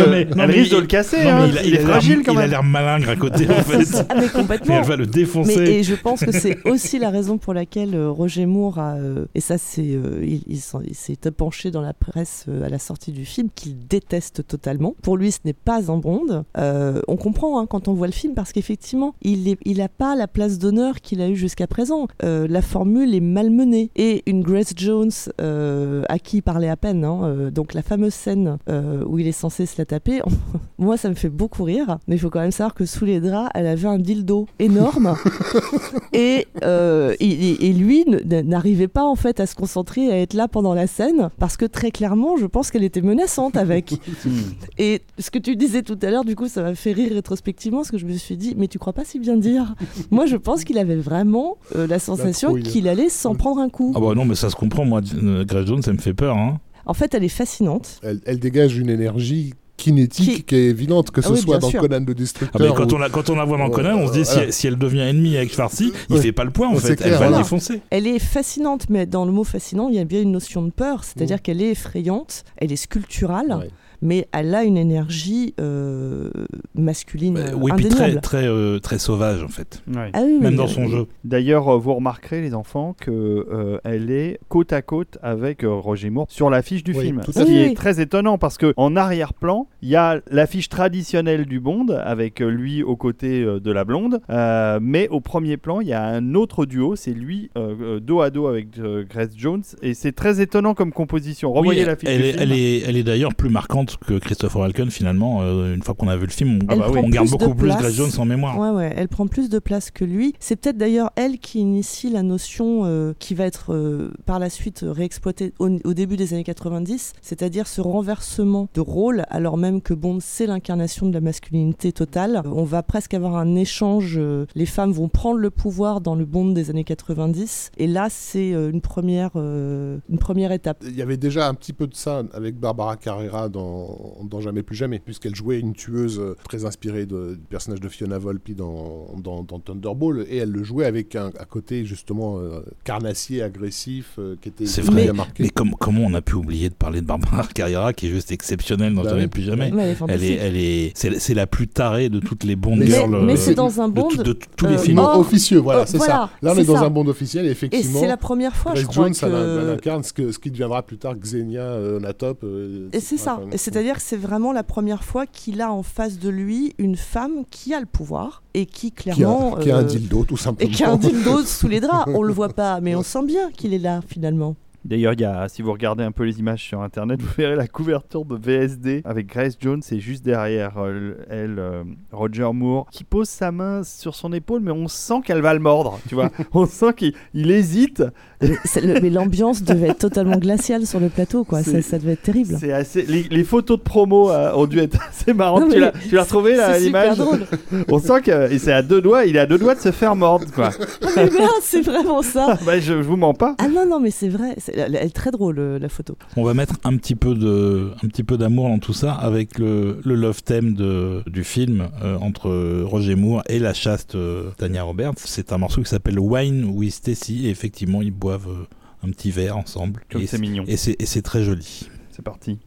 mais- non, elle mais risque de le casser. Non, hein. mais il, a- il, il est fragile quand Il a même. l'air malingre à côté, en fait. ah, mais Mais complètement. elle va le Mais, défoncer. et je pense que c'est [LAUGHS] aussi la raison pour laquelle euh, Roger Moore a, euh, et ça c'est, euh, il, il il s'est penché dans la presse à la sortie du film, qu'il déteste totalement. Pour lui, ce n'est pas un Bond. On comprend hein, quand on voit le film parce qu'effectivement, il n'a il a pas la place d'honneur qu'il a eu jusqu'à présent. La formule est malmenée et une Grace Jones à qui il parlait à peine. hein, donc la fameuse scène où il est censé se la taper, [LAUGHS] moi ça me fait beaucoup rire. Mais il faut quand même savoir que sous les draps, elle avait un dildo énorme [LAUGHS] et, euh, et- et lui n'arrivait pas en fait à se concentrer à être là pendant la scène parce que très clairement je pense qu'elle était menaçante avec [LAUGHS] Hmm. et ce que tu disais tout à l'heure du coup ça m'a fait rire rétrospectivement parce que je me suis dit mais tu crois pas si bien dire? [LAUGHS] Moi je pense qu'il avait vraiment euh, la sensation qu'il allait s'en prendre un coup Ah bah non, mais ça se comprend, moi, euh, Grace Jones, ça me fait peur. Hein. en fait elle est fascinante Elle, elle dégage une énergie kinétique Qui- qui, est évidente, que Ah ce oui, soit dans sûr. Conan le Ah Destructeur. mais quand, ou- on la, quand on la voit dans Conan, on se dit si, voilà. si elle devient ennemie avec Schwarzy, il Ouais. fait pas le point en fait. Elle va le voilà. défoncer. Elle est fascinante, mais dans le mot fascinant, il y a bien une notion de peur, c'est-à-dire Mm. qu'elle est effrayante, elle est sculpturale, Ouais. Mais elle a une énergie euh, masculine Euh, euh, oui, indéniable. très, très, euh, très sauvage en fait. Ouais. Ah oui, Même dans euh, son jeu. D'ailleurs, euh, vous remarquerez, les enfants, que euh, elle est côte à côte avec euh, Roger Moore sur l'affiche du Oui, film. tout Ce qui est Oui. très étonnant parce que en arrière-plan, il y a l'affiche traditionnelle du Bond avec euh, lui aux côtés euh, de la blonde, Euh, mais au premier plan, il y a un autre duo, c'est lui euh, euh, dos à dos avec euh, Grace Jones, et c'est très étonnant comme composition. Revoyez Oui, l'affiche elle, du est, film. elle est, elle est d'ailleurs plus marquante que Christopher Walken finalement. euh, une fois qu'on a vu le film, on, bah oui, prend on garde beaucoup plus place. Grace Jones en mémoire. Ouais, ouais, elle prend plus de place que lui. C'est peut-être d'ailleurs elle qui initie la notion euh, qui va être euh, par la suite réexploitée au, au début des années 90, c'est-à-dire ce renversement de rôle, alors même que Bond c'est l'incarnation de la masculinité totale. On va presque avoir un échange, euh, les femmes vont prendre le pouvoir dans le Bond des années 90, et là c'est euh, une, première, euh, une première étape. Il y avait déjà un petit peu de ça avec Barbara Carrera dans, dans Jamais plus jamais, puisqu'elle jouait une tueuse euh, très inspirée de- du personnage de Fiona Volpe dans, dans, dans Thunderball, et elle le jouait avec un, un côté justement euh, carnassier, agressif, euh, qui était C'est très vrai. bien marqué. Mais comme- comment on a pu oublier de parler de Barbara [LAUGHS] Carrera qui est juste exceptionnelle dans Bah Jamais oui. plus jamais? Ouais, elle est Elle est, fantastique. elle est, c'est, c'est la plus tarée de toutes les Bond Mais- girls. mais euh, c'est dans un de, Bond. de tous les films. Non, officieux, voilà, euh, c'est voilà, ça. Là, on est dans ça. un bond officiel, et Et effectivement. c'est la première fois, je Grace crois Jones, que... elle, elle incarne ce, que, ce qui deviendra plus tard Xenia euh, Natop. euh, Et c'est ça. Et C'est-à-dire que c'est vraiment la première fois qu'il a en face de lui une femme qui a le pouvoir et qui qui a, clairement qui a un euh, dildo, tout et simplement. qui a un dildo sous les draps. On le voit pas, mais [LAUGHS] on sent bien qu'il est là finalement. D'ailleurs, il y a, si vous regardez un peu les images sur internet, [LAUGHS] vous verrez la couverture de VSD avec Grace Jones et juste derrière euh, elle, euh, Roger Moore, qui pose sa main sur son épaule, mais on sent qu'elle va le mordre, tu vois. [LAUGHS] on sent qu'il il hésite. Mais, c'est le- mais l'ambiance devait être totalement glaciale sur le plateau, quoi. Ça, C'est- ça devait être terrible. C'est assez. Les, les photos de promo euh, ont dû être [LAUGHS] assez marrantes. Non, tu l'as tu l'as retrouvé là, C'est l'image drôle. On sent que et c'est à deux doigts. Il est à deux doigts de se faire mordre, quoi. Mais merde, c'est vraiment ça. bah, je, je vous mens pas. Ah non, non, mais c'est vrai. C'est- Elle est très drôle, euh, la photo. On va mettre un petit peu de, un petit peu d'amour dans tout ça avec le, le love theme de, du film euh, entre Roger Moore et la chaste euh, Tanya Roberts. C'est un morceau qui s'appelle Wine with Stacy et effectivement ils boivent un petit verre ensemble. Comme et c'est mignon. et c'est et c'est très joli. C'est parti.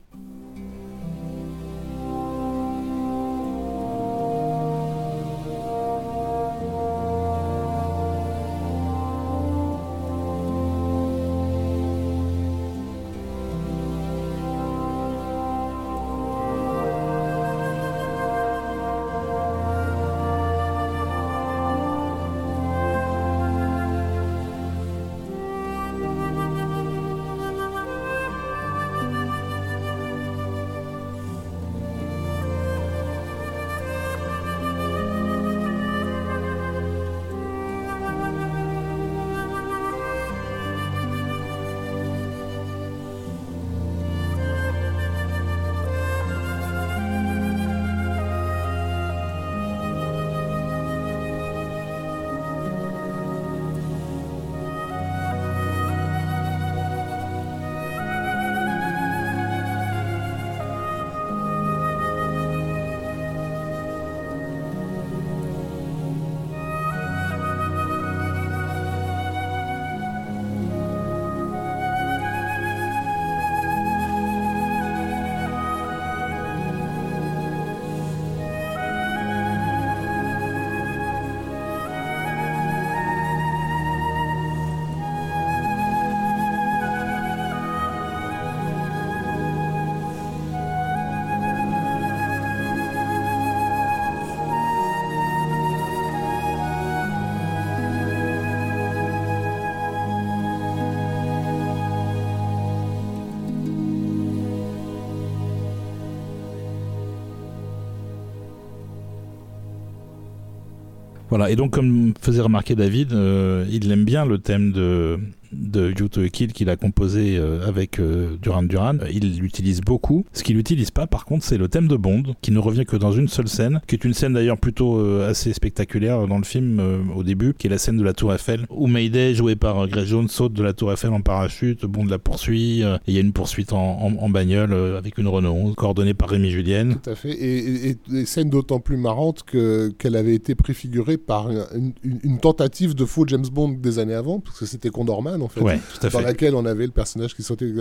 Voilà, et donc comme faisait remarquer David, euh, il aime bien le thème de de You to Kill qu'il a composé euh, avec euh, Duran Duran. Il l'utilise beaucoup. Ce qu'il n'utilise pas, par contre, c'est le thème de Bond, qui ne revient que dans une seule scène, qui est une scène d'ailleurs plutôt euh, assez spectaculaire dans le film au début, qui est la scène de la Tour Eiffel, où Mayday, joué par Grey Jones, saute de la Tour Eiffel en parachute, Bond la poursuit, et il y a une poursuite en, bagnole avec une Renault 11, coordonnée par Rémi Julienne. Tout à fait, et, et, scène d'autant plus marrante qu'elle avait été préfigurée par une, tentative de faux James Bond des années avant, parce que c'était Condorman en fait, dans laquelle on avait le personnage qui sautait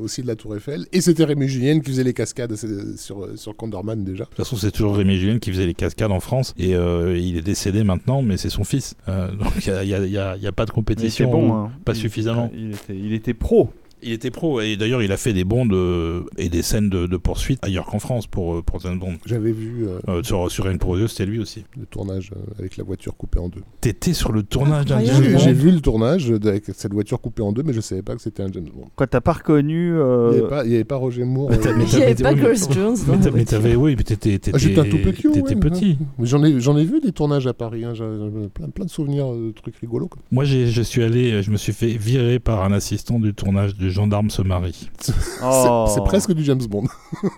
aussi de la Tour Eiffel, et c'était Rémi Julien qui faisait les cascades sur, sur Condorman déjà. De toute façon, c'est toujours Rémi Julien qui faisait les cascades en France, et euh, il est décédé maintenant, mais c'est son fils. Euh, [LAUGHS] donc il n'y a, a, pas de compétition, bon, hein. pas suffisamment. Il était, il était pro. Il était pro et d'ailleurs il a fait des bonds et des scènes de, de poursuite ailleurs qu'en France pour, euh, pour James Bond. J'avais vu euh, euh, sur, sur une proseuse, c'était lui aussi. Le tournage avec la voiture coupée en deux. T'étais sur le tournage d'un James Bond J'ai vu le tournage avec cette voiture coupée en deux, mais je savais pas que c'était un James Bond. Quoi, t'as pas reconnu Il n'y avait, pas Roger Moore. il n'y avait pas Grace Jones. Mais t'avais, oui, t'étais. Ah, j'étais un tout petit. T'étais petit. J'en ai, j'en ai vu des tournages à Paris. Hein. Plein, plein de souvenirs de trucs rigolos. Moi, je suis allé, je me suis fait virer par un assistant du tournage du Gendarme se marie. Oh. C'est presque du James Bond.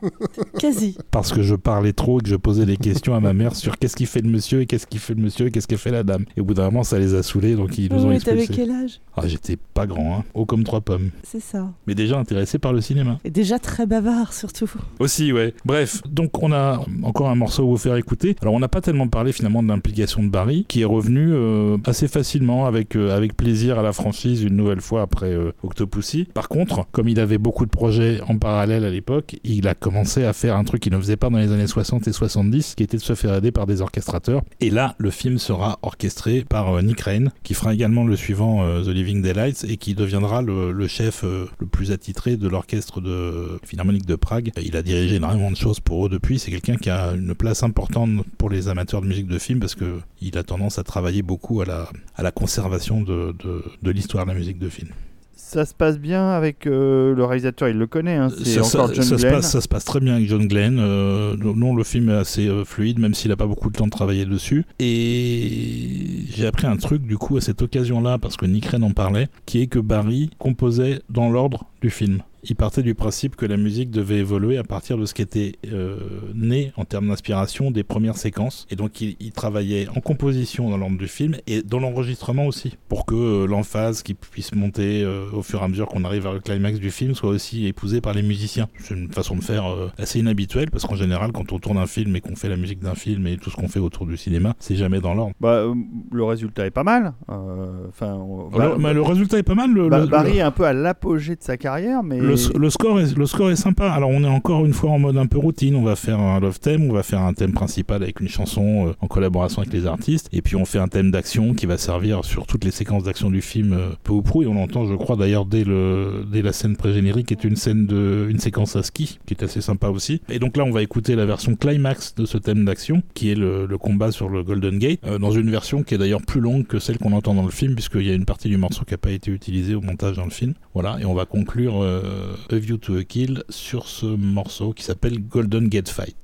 [LAUGHS] Quasi. Parce que je parlais trop et que je posais des questions à ma mère sur qu'est-ce qu'il fait le monsieur et qu'est-ce qu'il fait le monsieur et qu'est-ce qu'elle fait la dame. Et au bout d'un moment, ça les a saoulés, donc ils nous ont expulsés. T'avais quel âge? Ah, J'étais pas grand, hein. haut comme trois pommes. C'est ça. Mais déjà intéressé par le cinéma. Et déjà très bavard, surtout. Aussi, ouais. Bref, donc on a encore un morceau à vous faire écouter. Alors on n'a pas tellement parlé finalement de l'implication de Barry, qui est revenu euh, assez facilement avec, euh, avec plaisir à la franchise une nouvelle fois après euh, Octopussy. Par contre, comme il avait beaucoup de projets en parallèle à l'époque, il a commencé à faire un truc qu'il ne faisait pas dans les années 60 et 70, qui était de se faire aider par des orchestrateurs. Et là, le film sera orchestré par euh, Nick Rain, qui fera également le suivant euh, The Living Daylights et qui deviendra le, chef euh, le plus attitré de l'orchestre de Philharmonique de Prague. Il a dirigé énormément de choses pour eux depuis. C'est quelqu'un qui a une place importante pour les amateurs de musique de film parce que il a tendance à travailler beaucoup à la, conservation de l'histoire de la musique de film ça se passe bien avec euh, le réalisateur, il le connaît, hein, c'est encore John ça Glenn. Se passe, ça se passe très bien avec John Glenn. Euh, non, le film est assez euh, fluide, même s'il n'a pas beaucoup de temps de travailler dessus. Et j'ai appris un truc du coup à cette occasion-là, parce que Nick Ren en parlait, qui est que Barry composait dans l'ordre du film il partait du principe que la musique devait évoluer à partir de ce qui était euh, né en termes d'inspiration des premières séquences. Et donc il, travaillait en composition dans l'ordre du film et dans l'enregistrement aussi, pour que euh, l'emphase qui puisse monter euh, au fur et à mesure qu'on arrive vers le climax du film soit aussi épousée par les musiciens. C'est une façon de faire assez inhabituelle parce qu'en général quand on tourne un film et qu'on fait la musique d'un film et tout ce qu'on fait autour du cinéma, c'est jamais dans l'ordre. Bah, le résultat est pas mal. Enfin, le, le, résultat est pas mal. Le, bah, Barry est un peu à l'apogée de sa carrière, le, score est, sympa. Alors on est encore une fois en mode un peu routine. On va faire un love theme, on va faire un thème principal avec une chanson euh, en collaboration avec les artistes, et puis on fait un thème d'action qui va servir sur toutes les séquences d'action du film euh, peu ou prou. Et on l'entend, je crois d'ailleurs dès la scène pré-générique, est une scène de séquence à ski qui est assez sympa aussi. Et donc là, on va écouter la version climax de ce thème d'action, qui est le, combat sur le Golden Gate, euh, dans une version qui est d'ailleurs plus longue que celle qu'on entend dans le film, puisqu'il y a une partie du morceau qui n'a pas été utilisée au montage dans le film. Voilà, et on va conclure View to a Kill sur ce morceau qui s'appelle Golden Gate Fight.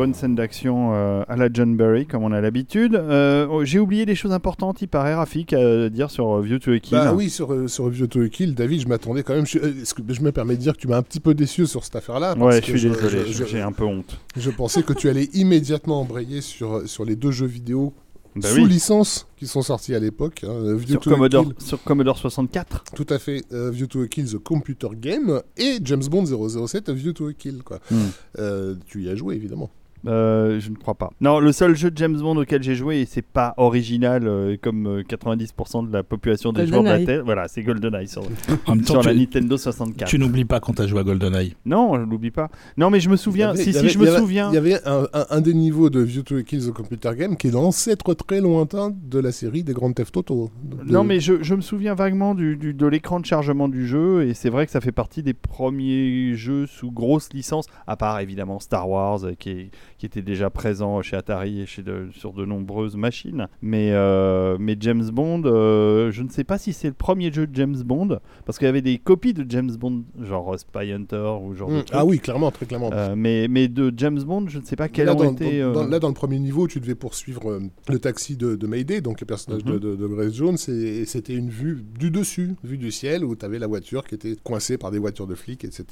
Bonne scène d'action euh, à la John Berry, comme on a l'habitude. Euh, oh, J'ai oublié des choses importantes, il paraît, Rafik, à dire sur euh, View to a Kill. Bah oui, sur, sur View to a Kill, David, je m'attendais quand même. Je, que- je me permets de dire que tu m'as un petit peu déçu sur cette affaire-là. Ouais, je suis désolé, je- j'ai un peu honte. Je pensais que tu allais immédiatement embrayer sur, sur les deux jeux vidéo Bah sous oui. licence qui sont sortis à l'époque. hein, Sur sur Commodore 64. tout à fait. euh, View to a Kill, The Computer Game, et James Bond 007, View to a Kill. Quoi. Hmm. Euh, tu y as joué, évidemment. Euh, je ne crois pas. Non, le seul jeu de James Bond auquel j'ai joué, et c'est pas original euh, comme euh, 90% de la population des joueurs de la. Terre. Voilà, c'est GoldenEye sur, En même temps, sur la tu, Nintendo 64. tu n'oublies pas quand t'as joué à GoldenEye. Non, je l'oublie pas. Non, mais je me souviens. Il y avait- Si, si, je me avait- souviens. Il y avait un, un- un des niveaux de View to Kill, The Computer Game, qui est l'ancêtre très lointain de la série des Grand Theft Auto. De- Non, mais je, je me souviens vaguement du, du- de l'écran de chargement du jeu, et c'est vrai que ça fait partie des premiers jeux sous grosse licence, à part évidemment Star Wars, euh, qui, est- qui était déjà présent chez Atari et chez de- sur de nombreuses machines. Mais, euh, mais James Bond, euh, je ne sais pas si c'est le premier jeu de James Bond, parce qu'il y avait des copies de James Bond, genre euh, Spy Hunter ou genre de Hmm. Ah oui, clairement, très clairement. Euh, mais, mais de James Bond, je ne sais pas quels là, ont dans, été. dans- là, dans le premier niveau, tu devais poursuivre le taxi de, de Mayday, donc le personnage de, Mhm. de, de Grace Jones, et, et c'était une vue du dessus, vue du ciel, où tu avais la voiture qui était coincée par des voitures de flics, etc.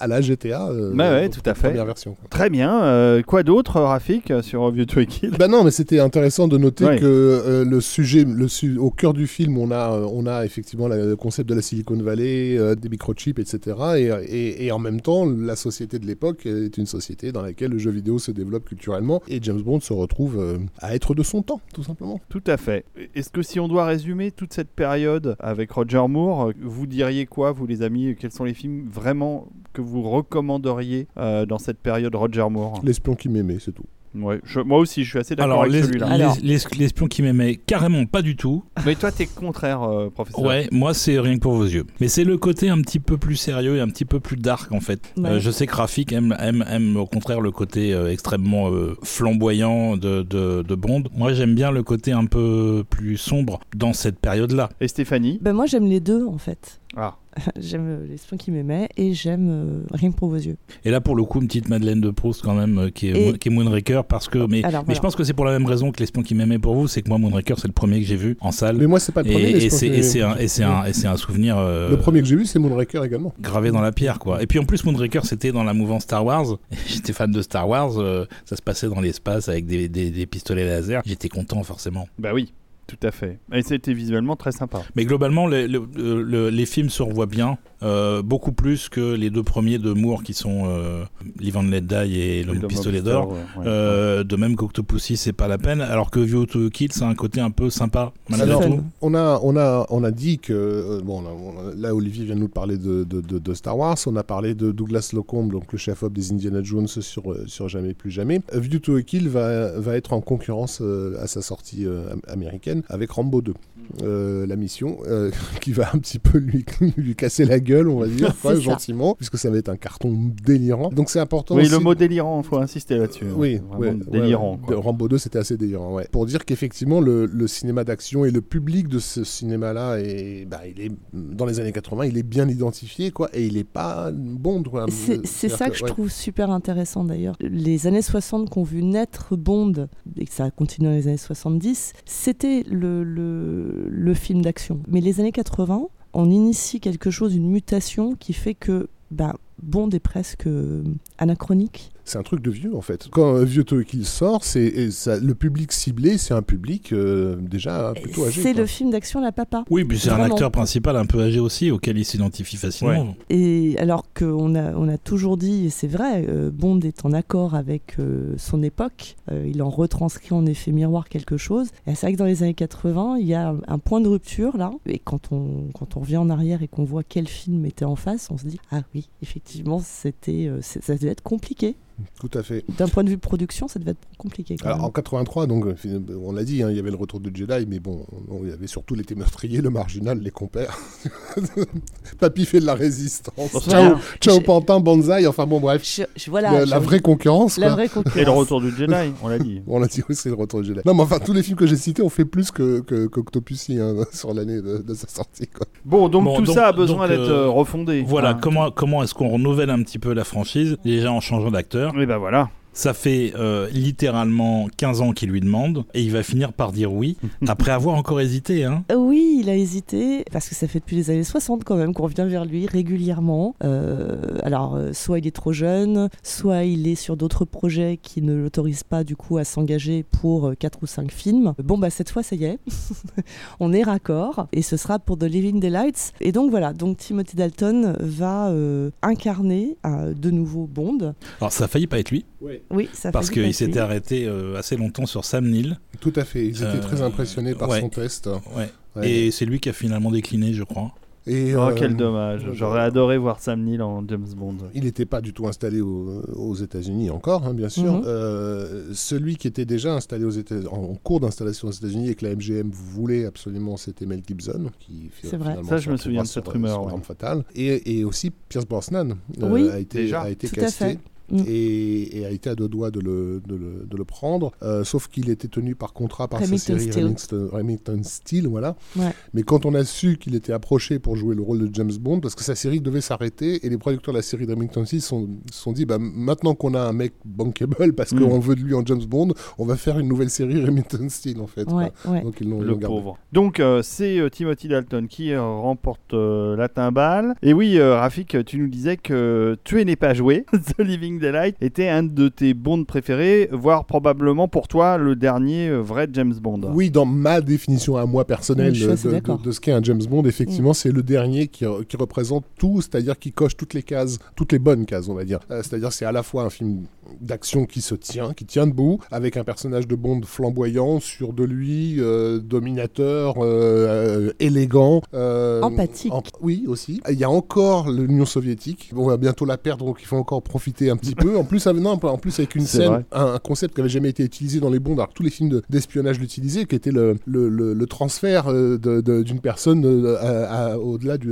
À la GTA. Bah ouais, tout à fait. Première version. quoi. Très bien. euh, quoi d'autre, Rafik, euh, sur View to a Kill Bah non, mais c'était intéressant de noter Ouais. que euh, le sujet, le su- au cœur du film, on a, euh, on a effectivement la- le concept de la Silicon Valley, euh, des microchips, etc. Et, et- et en même temps, la société de l'époque est une société dans laquelle le jeu vidéo se développe culturellement et James Bond se retrouve euh, à être de son temps, tout simplement. Tout à fait. Est-ce que si on doit résumer toute cette période avec Roger Moore, euh, vous diriez quoi, vous les amis? Quels sont les films vraiment que vous recommanderiez euh, dans cette période Roger Moore? L'espion qui m'aimait, c'est tout. Ouais, je- moi aussi, je suis assez d'accord Alors, avec les, celui-là. les- Alors. les- l'espion qui m'aimait, carrément pas du tout. Mais toi, t'es contraire, euh, professeur. Ouais, moi c'est rien que pour vos yeux. Mais c'est le côté un petit peu plus sérieux et un petit peu plus dark en fait. Ouais. Euh, je sais que Rafik aime, aime, aime au contraire le côté euh, extrêmement euh, flamboyant de, de, de Bond. Moi j'aime bien le côté un peu plus sombre dans cette période-là. Et Stéphanie? Ben moi j'aime les deux en fait. Ah, [LAUGHS] j'aime euh, l'espion qui m'aimait et j'aime euh, Rien que pour vos yeux. Et là pour le coup une petite Madeleine de Proust quand même euh, qui, est, Et- Mo- qui est Moonraker parce que mais, Alors, mais voilà. je pense que c'est pour la même raison que l'espion qui m'aimait pour vous, c'est que moi Moonraker c'est le premier que j'ai vu en salle. Mais moi, c'est pas le premier. et, c'est un, souvenir euh, Le premier que j'ai vu, c'est Moonraker également. gravé dans la pierre quoi. Et puis en plus Moonraker c'était dans la mouvance Star Wars. [LAUGHS] J'étais fan de Star Wars, euh, ça se passait dans l'espace avec des, des, des pistolets laser. J'étais content forcément. bah oui, tout à fait. Et c'était visuellement très sympa. Mais globalement les, le- le- les films se revoient bien, euh, beaucoup plus que les deux premiers de Moore qui sont euh, Live and Let Die et Le Pistolet d'Or. ouais, ouais. Euh, de même qu'Octopussy c'est pas la peine, alors que View to Kill c'est un côté un peu sympa on a, on a, on a dit que euh, bon, on a- on a- là Olivier vient de nous parler de, de, de- de Star Wars. On a parlé de Douglas Locombe, donc le chef-op des Indiana Jones sur sur Jamais plus jamais. View to a Kill va va être en concurrence à sa sortie euh, avec Rambo 2. Euh, la mission euh, [LAUGHS] qui va un petit peu lui, [LAUGHS] lui casser la gueule, on va dire, [LAUGHS] ça. gentiment, puisque ça va être un carton délirant. Donc c'est important. Oui, aussi le mot délirant, il faut insister là-dessus. oui, Vraiment ouais, délirant. ouais, Rambo 2, c'était assez délirant, ouais. Pour dire qu'effectivement, le, le cinéma d'action et le public de ce cinéma-là, est, bah, il est, dans les années 80, il est bien identifié, quoi, et il est pas bon. quoi. C'est ça que je ouais. trouve super intéressant d'ailleurs. Les années 60 qu'ont vu naître Bond, et que ça a continué dans les années 70, c'était le, film d'action. Mais les années 80, on initie quelque chose, une mutation qui fait que bah, Bond est presque euh, anachronique. C'est un truc de vieux, en fait. Quand euh, Vieux to Kill sort, c'est, le public ciblé, c'est un public euh, déjà plutôt âgé. C'est le film d'action La Papa. Oui, puis c'est un acteur principal un peu âgé aussi auquel il s'identifie facilement. Et alors qu'on a, on a toujours dit, et c'est vrai, euh, Bond est en accord avec euh, son époque, euh, il en retranscrit en effet miroir quelque chose. Et c'est vrai que dans les années 80, il y a un, un point de rupture là. Et quand on, quand on revient en arrière et qu'on voit quel film était en face, on se dit, ah oui, effectivement, c'était, euh, ça devait être compliqué. Tout à fait. D'un point de vue production, ça devait être compliqué. Quand Alors, même. en 83, donc, euh, on l'a dit, hein, il y avait le retour de Jedi, mais bon, on- il y avait surtout l'été meurtrier, le marginal, les compères. [LAUGHS] Papy fait de la résistance. Ciao, ciao Je- Pantin, Banzai, enfin bon, bref. Je- je- voilà, la, je- la vraie concurrence. la quoi. vraie Et le retour du Jedi, on l'a dit. [LAUGHS] On l'a dit, c'est le retour de Jedi. Non, mais enfin, tous les films que j'ai cités ont fait plus que, que, qu'Octopussy hein, [LAUGHS] sur l'année de, de sa sortie. Quoi. Bon, donc Bon, tout donc- ça a besoin d'être euh, euh, refondé. Voilà, Hein. comment, comment est-ce qu'on renouvelle un petit peu la franchise Déjà en changeant d'acteur, producteur. Et ben voilà. Ça fait euh, littéralement 15 ans qu'il lui demande et il va finir par dire oui [LAUGHS] après avoir encore hésité. Hein. Euh, Oui, il a hésité parce que ça fait depuis les années 60 quand même qu'on vient vers lui régulièrement. Euh, alors, soit il est trop jeune, soit il est sur d'autres projets qui ne l'autorisent pas du coup à s'engager pour 4 ou 5 films. Bon, bah cette fois, ça y est, [LAUGHS] on est raccord et ce sera pour The Living Daylights. Et donc voilà, donc Timothy Dalton va euh, incarner euh, de nouveau Bond. Alors ça a failli pas être lui Oui, ça parce qu'il s'était arrêté euh, assez longtemps sur Sam Neill. Tout à fait. Ils étaient Euh, très impressionnés par ouais. son test. Ouais. Ouais. Et c'est lui qui a finalement décliné, je crois. Et, Oh, euh, quel dommage. euh, J'aurais adoré voir Sam Neill en James Bond. Il n'était pas du tout installé au- aux États-Unis encore, hein, bien sûr. Mhm. Euh, celui qui était déjà installé aux États en, en cours d'installation aux États-Unis et que la MGM voulait absolument, c'était Mel Gibson, qui C'est vrai. Ça, je me souviens de cette rumeur, sur fatale. Et, et aussi Pierce Brosnan euh, Oui, a été, déjà. a été Tout à casté. Mm. Et, et a été à deux doigts de le, de le, de le prendre, Euh, sauf qu'il était tenu par contrat par Remington sa série. Remington, Remington Steele, voilà. Ouais. Mais quand on a su qu'il était approché pour jouer le rôle de James Bond, parce que sa série devait s'arrêter, et les producteurs de la série de Remington Steele se sont, sont dit, bah, maintenant qu'on a un mec bankable, parce Mm. qu'on veut de lui en James Bond, on va faire une nouvelle série Remington Steele, en fait. Ouais, quoi. ouais. Donc ils l'ont Le l'ont gardé. pauvre. Donc euh, c'est euh, Timothy Dalton qui euh, remporte euh, la timbale. Et oui, euh, Rafik, tu nous disais que Tuer n'est pas joué. [LAUGHS] The Living Daylight était un de tes Bonds préférés, voire probablement pour toi le dernier euh, vrai James Bond. Oui, dans ma définition à moi personnelle Oui, de, ce qu'est un James Bond, effectivement, c'est le dernier qui, qui représente tout, c'est-à-dire qui coche toutes les cases, toutes les bonnes cases, on va dire. Euh, c'est-à-dire c'est à la fois un film d'action qui se tient, qui tient debout, avec un personnage de Bond flamboyant, sûr de lui, euh, dominateur, euh, euh, élégant. euh, Empathique. en- oui, aussi. Il y a encore l'Union soviétique. On va bientôt la perdre, donc il faut encore en profiter un petit peu. En plus, avec, non, en plus avec une scène, vrai. un, un concept qui avait jamais été utilisé dans les Bonds, alors que tous les films de- d'espionnage l'utilisaient, qui était le, le, le- le transfert euh, d'une personne euh, au-delà du,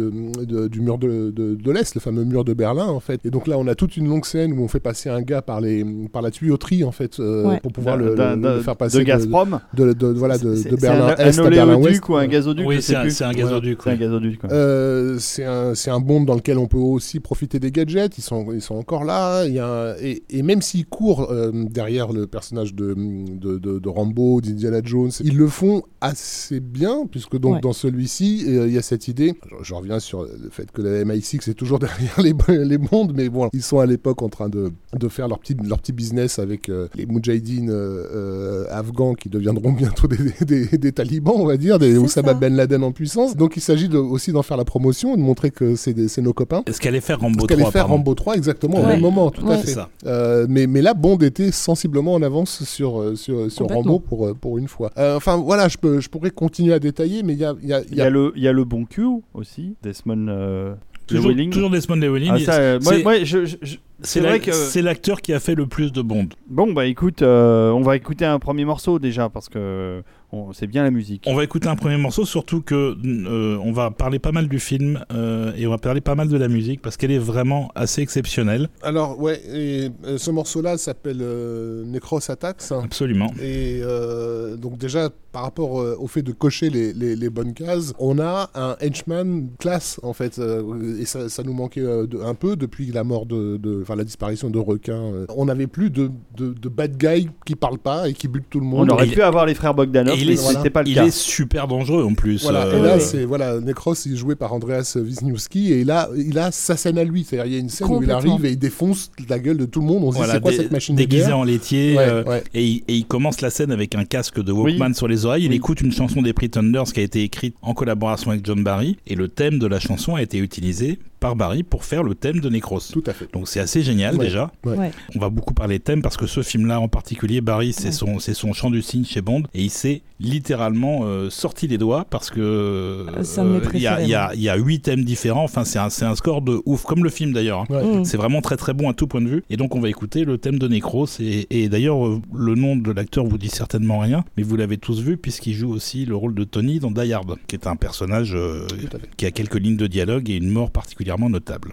de- du mur de, de- de l'Est, le fameux mur de Berlin, en fait. Et donc là, on a toute une longue scène où on fait passer un gars par, les, par la tuyauterie, en fait, euh, Ouais. pour pouvoir le, faire passer de Gazprom. de, de- voilà, de, Berlin un, Est un à Berlin Ouest. ou un gazoduc oui, c'est un, gazoduc. C'est un oui. gazoduc. quoi. Euh, c'est un, c'est un bond dans lequel on peut aussi profiter des gadgets. Ils sont, ils sont encore là. Il y a un- et, et même s'ils courent euh, derrière le personnage de, de, de, de Rambo, d'Indiana Jones, ils le font assez bien, puisque donc Ouais. dans celui-ci, euh, il y a cette idée. Je, je reviens sur le fait que la MI6 est toujours [LAUGHS] derrière les, les mondes, mais bon, ils sont à l'époque en train de, de faire leur petit, leur petit business avec euh, les Moudjahidines euh, euh, afghans qui deviendront bientôt des, des, des talibans, on va dire, des Oussama ça. Ben Laden en puissance. Donc il s'agit de- aussi d'en faire la promotion, de montrer que c'est nos copains. Est-ce qu'elle allait faire Rambo Ce 3 qu'allait faire pardon. Rambo 3 exactement au même moment, tout à Ouais. fait. C'est ça. Euh, mais, mais là, Bond était sensiblement en avance sur, euh, sur, sur Complètement. Rambo pour, euh, pour une fois. Euh, enfin voilà, je, peux, je pourrais continuer à détailler, mais il y a, il y a- y, a le, il y a le bon Q aussi, Desmond euh, Toujours, toujours Desmond Llewellyn. Ah, euh, moi, c'est- moi, je- je- je- C'est c'est vrai que c'est l'acteur qui a fait le plus de Bond. bon bah écoute, euh, on va écouter un premier morceau déjà parce que c'est bien la musique. On va écouter un premier morceau, surtout que euh, on va parler pas mal du film euh, et on va parler pas mal de la musique parce qu'elle est vraiment assez exceptionnelle. Alors, ouais, et, euh, ce morceau-là s'appelle euh, Necros Attacks. Absolument. Et euh, donc déjà, par rapport euh, au fait de cocher les, les- les bonnes cases, on a un henchman classe, en fait. euh, et ça, ça nous manquait euh, de- un peu depuis la mort de... Enfin, la disparition de requin. euh. on n'avait plus de, de, de bad guy qui parlent pas et qui butent tout le On monde. aurait Et- pu avoir les frères Bogdanov, il est- pas le Il cas. est super dangereux en plus. Voilà, euh, et là, ouais. c'est voilà, Necros, il est joué par Andreas Wisniewski, et là, il a sa scène à lui. C'est-à-dire, il y a une scène où il arrive et il défonce la gueule de tout le monde. On se voilà, dit, c'est quoi cette machine déguisé en laitier. Ouais, euh, ouais. Et, il, et il commence la scène avec un casque de Walkman sur les oreilles. Il Oui. écoute une chanson des Pretenders qui a été écrite en collaboration avec John Barry. Et le thème de la chanson a été utilisé par Barry pour faire le thème de Necros. Tout à fait. Donc c'est assez génial Ouais. déjà. Ouais. On va beaucoup parler de thème parce que ce film-là en particulier, Barry, c'est Ouais. son, c'est son chant du cygne chez Bond et il s'est littéralement euh, sorti les doigts parce que euh, de mes il y a- il y, a- huit thèmes différents. Enfin, c'est un, c'est un score de ouf, comme le film d'ailleurs. hein. Ouais. Mm. C'est vraiment très très bon à tout point de vue. Et donc on va écouter le thème de Necros. Et, et d'ailleurs, euh, le nom de l'acteur vous dit certainement rien, mais vous l'avez tous vu puisqu'il joue aussi le rôle de Tony dans Die Hard, qui est un personnage euh, qui a quelques lignes de dialogue et une mort particulièrement notable.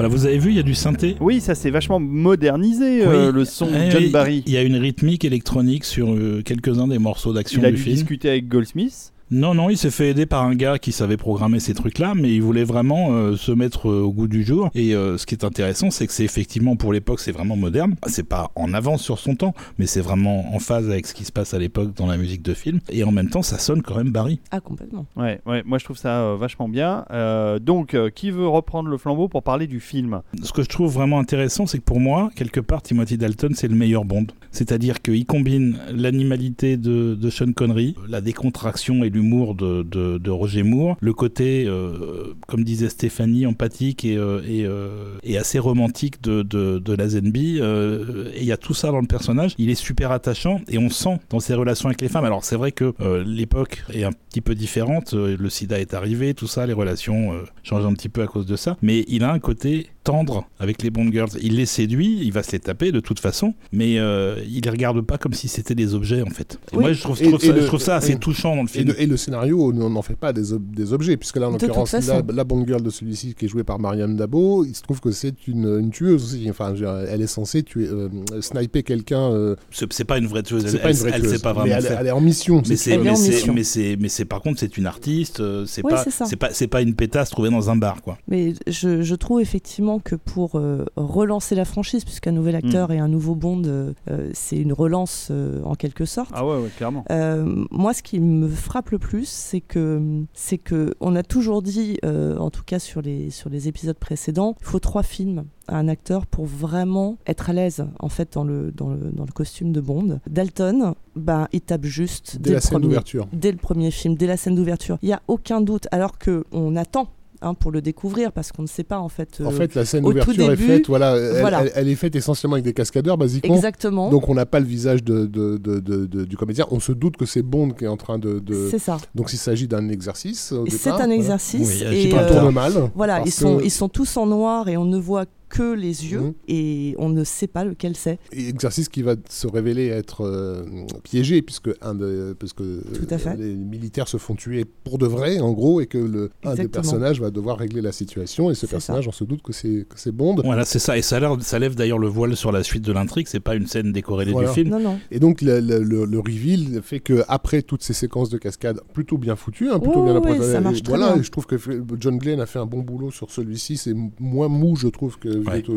Voilà, vous avez vu, il y a du synthé. Oui, ça s'est vachement modernisé euh, le son de Eh John oui, Barry. Il y a une rythmique électronique sur euh, quelques-uns des morceaux d'action Il a du dû film. discuter avec Goldsmith. Non, non, il s'est fait aider par un gars qui savait programmer ces trucs-là, mais il voulait vraiment euh, se mettre euh, au goût du jour. Et euh, ce qui est intéressant, c'est que c'est effectivement pour l'époque, c'est vraiment moderne. C'est pas en avance sur son temps, mais c'est vraiment en phase avec ce qui se passe à l'époque dans la musique de film. Et en même temps, ça sonne quand même Barry. Ah, complètement. Ouais, ouais, moi je trouve ça euh, vachement bien. Euh, donc, euh, qui veut reprendre le flambeau pour parler du film? Ce que je trouve vraiment intéressant, c'est que pour moi, quelque part, Timothy Dalton, c'est le meilleur Bond. C'est-à-dire qu'il combine l'animalité de, de Sean Connery, la décontraction et de, de, Roger Moore, le côté, euh, comme disait Stéphanie, empathique et, euh, et, euh, et assez romantique de, de, Lazenby. euh, et il y a tout ça dans le personnage. Il est super attachant et on sent dans ses relations avec les femmes. Alors c'est vrai que l'époque est un petit peu différente. Le sida est arrivé, tout ça, les relations changent un petit peu à cause de ça. Mais il a un côté tendre avec les Bond Girls. Il les séduit, il va se les taper de toute façon, mais euh, il les regarde pas comme si c'était des objets en fait. Et Oui. moi je trouve, je Et- trouve et ça, le- je trouve ça assez touchant dans le Et film. le, et le scénario n'en fait pas des, ob- des objets, puisque là, en l'occurrence, la, la Bond Girl de celui-ci, qui est jouée par Marianne Dabo, il se trouve que c'est une, une tueuse aussi. Enfin, elle est censée tuer, euh, sniper quelqu'un. euh, C'est pas une vraie tueuse, elle, pas une elle- vraie elle tueuse, sait pas mais vraiment elle, faire. elle est en mission. Mais c'est. Elle est mais en c'est, mission. mais c'est, mais c'est, par contre, c'est une artiste. euh, C'est Oui, pas, c'est pas, c'est pas une pétasse trouvée dans un bar, quoi. Mais je, je trouve effectivement que pour euh, relancer la franchise, puisqu'un nouvel acteur et un nouveau Bond, euh, euh, c'est une relance euh, en quelque sorte. Ah ouais, ouais, clairement. Euh, moi, ce qui me frappe le plus, c'est que c'est que on a toujours dit, euh, en tout cas sur les sur les épisodes précédents, il faut trois films à un acteur pour vraiment être à l'aise en fait dans le dans le dans le costume de Bond. Dalton, bah il tape juste Dès dès, la le scène premier d'ouverture. dès le premier film, dès la scène d'ouverture. Il y a aucun doute, alors que on attend. Hein, pour le découvrir parce qu'on ne sait pas en fait. En euh, fait, la scène d'ouverture est faite, voilà, elle, voilà. elle- elle est faite essentiellement avec des cascadeurs, basiquement. exactement. Donc on n'a pas le visage de, de- de- de- de- du comédien. On se doute que c'est Bond qui est en train de. de- C'est ça. Donc il s'agit d'un exercice. C'est départ, un voilà. exercice. Oui, et, euh, tourne mal. Voilà, ils sont, que- ils sont tous en noir et on ne voit que les yeux Mhm. et on ne sait pas lequel c'est. Exercice qui va se révéler être euh, piégé puisque un de, parce que à fait. les militaires se font tuer pour de vrai en gros et que le un des personnages va devoir régler la situation et ce personnage on se doute que c'est que c'est Bond Voilà, c'est ça. Et ça, ça lève d'ailleurs le voile sur la suite de l'intrigue. C'est pas une scène décorrélée Voilà. du film. Non, non. et donc le, le, le- le reveal fait que après toutes ces séquences de cascade plutôt bien foutues hein, plutôt bien approfondie, ça marche et très voilà bien. et je trouve que John Glenn a fait un bon boulot sur celui-ci c'est moins mou je trouve que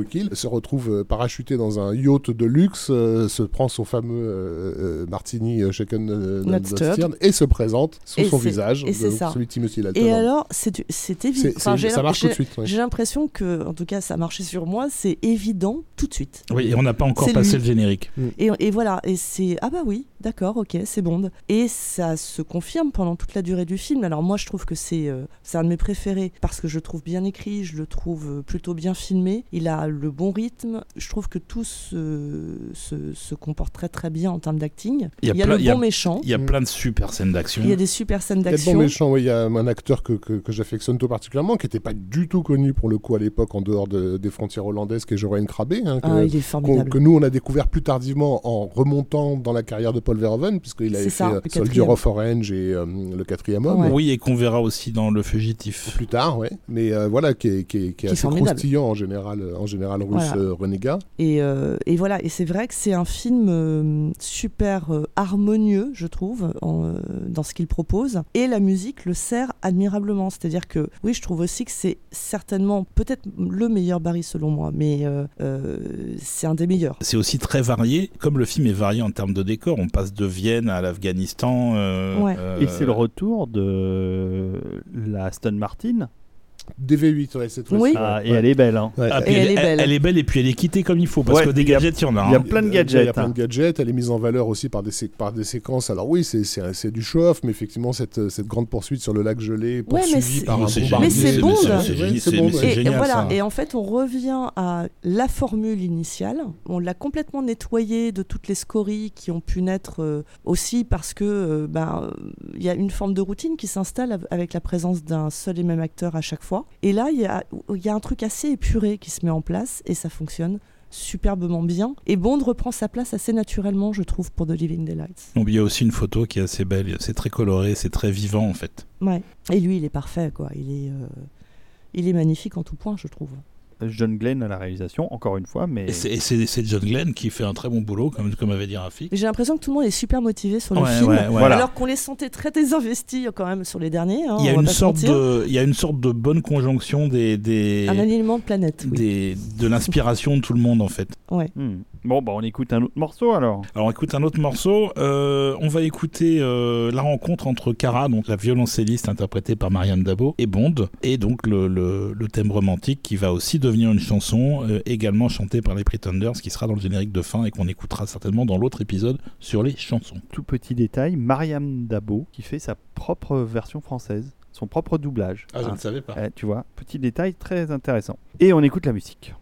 Kill se retrouve euh, parachuté dans un yacht de luxe euh, se prend son fameux euh, martini euh, shaken euh, Not stirred. et se présente sous Et son visage et c'est ça. celui de Timothy Dalton Et hein. alors, c'est évident. Enfin, ça marche tout de suite ouais. J'ai l'impression que, en tout cas, ça marchait sur moi, c'est évident tout de suite. Oui, et on n'a pas encore C'est passé lui. le générique. Et, et voilà, et c'est ah bah oui, d'accord, ok, c'est Bond. Et ça se confirme pendant toute la durée du film. Alors moi, je trouve que c'est euh, c'est un de mes préférés parce que je le trouve bien écrit, je le trouve plutôt bien filmé. Il a le bon rythme. Je trouve que tout se, se, se comporte très très bien en termes d'acting. Il y a Il y a plein- le il y a- bon méchant. Il y a Mm. plein de super scènes d'action. Il y a des super scènes Il y a de d'action. bons méchants, oui, il y a un acteur que, que, que j'affectionne tout particulièrement, qui n'était pas du tout connu pour le coup à l'époque en dehors de- des frontières hollandaises, qui est Joreen Krabbe, hein, que, Ah, il est formidable. que nous on a découvert plus tardivement en remontant dans la carrière de Paul Verhoeven, puisqu'il avait C'est fait ça, euh, le Soldier of Orange et euh, le quatrième homme. Ouais. Oui, et qu'on verra aussi dans Le Fugitif. Plus tard, ouais. Mais euh, voilà, qui est, qui est- qui est Qui est assez formidable. croustillant en général, euh, en général russe Voilà. euh, renégat. Et, euh, et voilà, et c'est vrai que c'est un film euh, super euh, harmonieux, je trouve, en, euh, dans ce qu'il propose. Et la musique le sert admirablement. C'est-à-dire que, oui, je trouve aussi que c'est certainement peut-être le meilleur Barry selon moi, mais euh, euh, c'est un des meilleurs. C'est aussi très varié, comme le film est varié en termes de décor. On passe de Vienne à l'Afghanistan. euh, Ouais. euh, Et c'est le retour de la Aston Martin. DV8, ouais, cette fois-ci. Oui. Ah, ouais. et elle est belle. Hein. Ouais. Ah, Et elle est belle. Elle est belle et puis elle est quittée comme il faut parce Ouais, que des gadgets, il y en a. il y a hein. plein de Il y a gadgets. plein hein. de gadgets, elle est mise en valeur aussi par des, sé- par des séquences. Alors oui, c'est- c'est c'est du show-off, mais effectivement, cette, cette grande poursuite sur le lac gelé, poursuivie par un bombardier. Mais c'est ouais. Et, voilà, en fait, on revient à la formule initiale. On l'a complètement nettoyée de toutes les scories qui ont pu naître euh, aussi parce que euh, ben, euh, il y a une forme de routine qui s'installe av- avec la présence d'un seul et même acteur à chaque fois. Et là, il y a, y a un truc assez épuré qui se met en place et ça fonctionne superbement bien. Et Bond reprend sa place assez naturellement, je trouve, pour The Living Daylights. Il y a aussi une photo qui est assez belle. C'est très coloré, c'est très vivant en fait. Ouais. Et lui, il est parfait, quoi. Il est, euh, il est magnifique en tout point, je trouve. John Glenn à la réalisation, encore une fois, mais Et c'est- John Glenn qui fait un très bon boulot, comme, comme avait dit Rafik. J'ai l'impression que tout le monde est super motivé sur le Ouais, film, ouais, ouais. Voilà. alors qu'on les sentait très désinvestis quand même sur les derniers. hein, Il y, a on va une sorte de, il y a une sorte de bonne conjonction des, des, Un alignement de planète. oui. des- de l'inspiration de tout le monde en fait. Hmm. bon, bah on écoute un autre morceau alors. Alors on écoute un autre morceau. Euh, on va écouter euh, la rencontre entre Cara, donc la violoncelliste interprétée par Marianne Dabo, et Bond, et donc le, le- le thème romantique qui va aussi devenir une chanson euh, également chantée par les Pretenders, qui sera dans le générique de fin et qu'on écoutera certainement dans l'autre épisode sur les chansons. Tout petit détail, Mariam Dabo qui fait sa propre version française, son propre doublage. Ah, je Hein. ne savais pas. Eh, tu vois, petit détail très intéressant. Et on écoute la musique.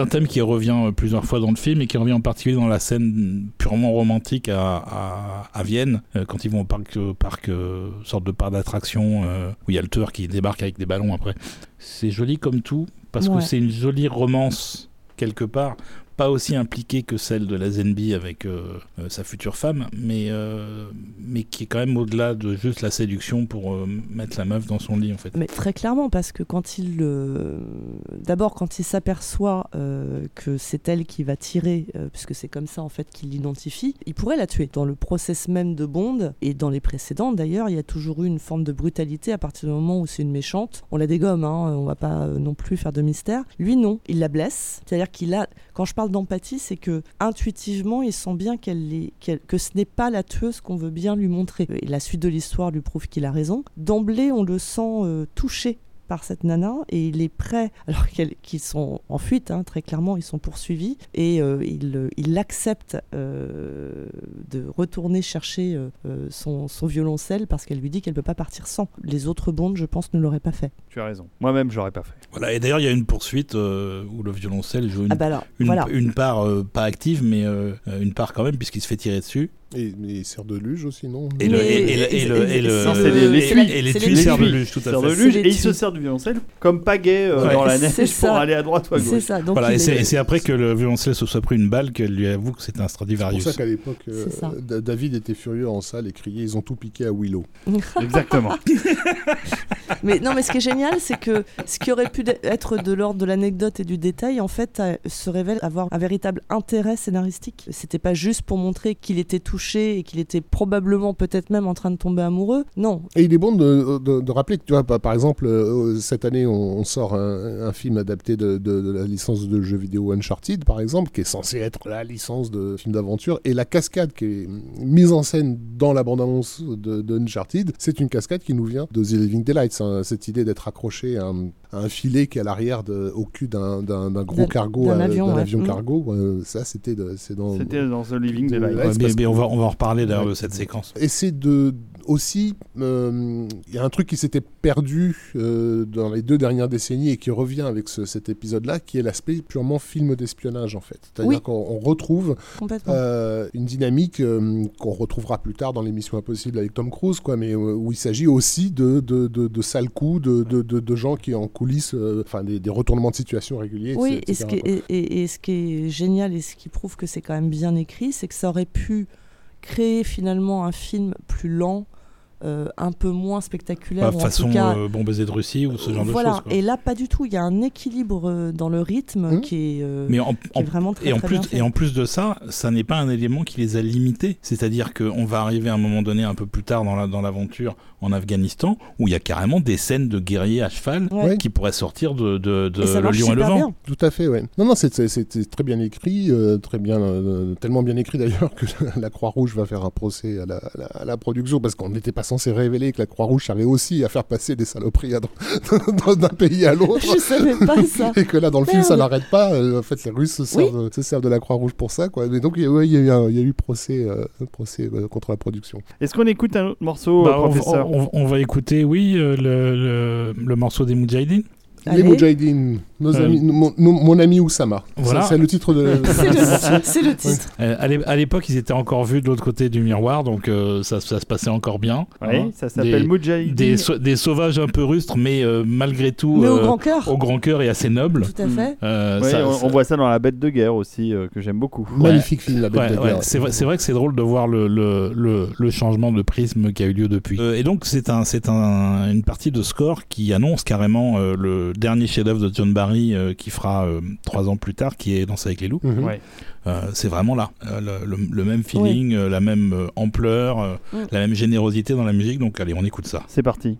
C'est un thème qui revient euh, plusieurs fois dans le film et qui revient en particulier dans la scène purement romantique à, à, à Vienne, euh, quand ils vont au parc, euh, parc sorte de parc d'attraction où il y a le tueur qui débarque avec des ballons après. C'est joli comme tout parce Ouais. que c'est une jolie romance quelque part, pas aussi impliquée que celle de la Zenby avec euh, euh, sa future femme, mais, euh, mais qui est quand même au-delà de juste la séduction pour mettre la meuf dans son lit en fait. Mais très clairement, parce que quand il. D'abord, quand il s'aperçoit que c'est elle qui va tirer, puisque c'est comme ça en fait qu'il l'identifie, il pourrait la tuer. Dans le process même de Bond, et dans les précédents d'ailleurs, il y a toujours eu une forme de brutalité à partir du moment où c'est une méchante. On la dégomme, hein, on va pas non plus faire de mystère. Lui, non, il la blesse. C'est-à-dire qu'il a. Quand je parle d'empathie, c'est que intuitivement, il sent bien qu'elle est, que ce n'est pas la tueuse qu'on veut bien lui montrer. Et la suite de l'histoire lui prouve qu'il a raison. D'emblée, on le sent euh, touché par cette nana et il est prêt, alors [LAUGHS] qu'ils sont en fuite, hein, très clairement, ils sont poursuivis et euh, il, euh, il accepte euh, de retourner chercher euh, son, son violoncelle parce qu'elle lui dit qu'elle ne peut pas partir sans. Les autres bondes, je pense, ne l'auraient pas fait. Tu as raison. Moi-même, j'aurais pas fait. Voilà, et d'ailleurs il y a une poursuite euh, où le violoncelle joue une Ah bah alors, une, voilà. une part euh, pas active, mais une part quand même, puisqu'il se fait tirer dessus. Et, mais il sert de luge aussi, non Et le, les- les tuiles. les les servent de luge, tout à fait. de C'est luge les et il se sert du violoncelle comme pagaie euh, Ouais. dans la neige pour ça. aller à droite ou à C'est gauche. ça. Donc Voilà, il et c'est est- et c'est après que le violoncelle se soit pris une balle qu'elle lui avoue que c'est un C'est pour Stradivarius. ça qu'à l'époque, euh, ça. David était furieux en salle et criait ils ont tout piqué à Willow. [LAUGHS] Exactement. [LAUGHS] Mais non, mais ce qui est génial, c'est que ce qui aurait pu être de l'ordre de l'anecdote et du détail, en fait, euh, se révèle avoir un véritable intérêt scénaristique. C'était pas juste pour montrer qu'il était touché et qu'il était probablement peut-être même en train de tomber amoureux. Non. Et il est bon de, rappeler que, tu vois, par exemple, euh, cette année, on, sort un, film adapté de, la licence de jeux vidéo Uncharted, par exemple, qui est censé être la licence de film d'aventure. Et la cascade qui est mise en scène dans la bande-annonce de, Uncharted, c'est une cascade qui nous vient de The Living Daylights. hein. cette idée d'être accroché à un, un filet qui est à l'arrière, de- au cul d'un d'un- d'un gros cargo, d'un euh, avion, d'un ouais. avion Mm. cargo. euh, ça, c'était dans. C'était dans The Living Daylight. ouais, mais, on, va, on va en reparler d'ailleurs Ouais. de cette séquence. C'est de aussi, euh, il y a un truc qui s'était perdu euh, dans les deux dernières décennies et qui revient avec ce- cet épisode-là, qui est l'aspect purement film d'espionnage en fait. C'est-à-dire Oui. qu'on on retrouve euh, une dynamique qu'on retrouvera plus tard dans l'émission Impossible avec Tom Cruise, quoi, mais où il s'agit aussi de, de, de, de sales coups, de, de, de, de gens qui en coulisses, enfin des, des retournements de situation réguliers. Oui, et etc., ce, qui est, quoi. et, et- et ce qui est génial et ce qui prouve que c'est quand même bien écrit, c'est que ça aurait pu créer finalement un film plus lent, euh, un peu moins spectaculaire. Ou en façon tout cas, euh, Bon baiser de Russie ou ce genre voilà. de choses. Et là, pas du tout. Il y a un équilibre euh, dans le rythme Mhm. qui est, euh, Mais en, qui en- est vraiment très, et en très plus bien fait. et en plus de ça, ça n'est pas un élément qui les a limités. C'est-à-dire qu'on va arriver à un moment donné, un peu plus tard dans la- dans l'aventure en Afghanistan, où il y a carrément des scènes de guerriers à cheval Ouais. qui pourraient sortir de, de, Le Lion et le Vent. bien. Tout à fait, ouais. Non, non, c'est- très bien écrit, euh, très bien, euh, tellement bien écrit d'ailleurs [LAUGHS] que la Croix-Rouge va faire un procès à la, à la- à la production parce qu'on n'était pas censé révéler que la Croix-Rouge savait aussi à faire passer des saloperies [LAUGHS] d'un pays à l'autre. Je savais pas ça. [LAUGHS] Et que là, dans le film, ça n'arrête pas. Euh, en fait, les Russes se servent, se servent de la Croix-Rouge pour ça, quoi. Mais donc, il y a, ouais, il y a eu, un- il y a eu procès, euh, procès euh, contre la production. Est-ce qu'on écoute un autre morceau, Bah, on, professeur on- on va écouter, oui, euh, le, le, le morceau des Moudjahidines. Les. Moudjahidines, nos Euh, amis, mon, nos- mon ami Oussama. Voilà. C'est le titre de. C'est [LAUGHS] le, c'est le titre. Euh, à l'é- à l'époque, ils étaient encore vus de l'autre côté du miroir, donc euh, ça, ça se passait encore bien. Oui, Hein. ça s'appelle Mujahideen. des, des sauvages un peu rustres, mais euh, malgré tout Mais au grand cœur. au grand cœur et assez nobles. Tout à fait. Euh, Ouais, ça- on, ça- on voit ça dans La Bête de guerre aussi, euh, que j'aime beaucoup. Magnifique film, La Bête Ouais, de ouais, guerre. c'est vrai, c'est vrai que c'est drôle de voir le, le, le, le changement de prisme qui a eu lieu depuis. Euh, et donc c'est un, c'est un, une partie de score qui annonce carrément euh, le dernier chef-d'œuvre de John Barry euh, qui fera euh, trois ans plus tard, qui est Danse avec les loups. Mhm. Ouais. Euh, c'est vraiment là, Euh, le, le- le même feeling, euh, la même euh, ampleur, euh, Mm. la même générosité dans la musique. Donc allez, on écoute ça. C'est parti.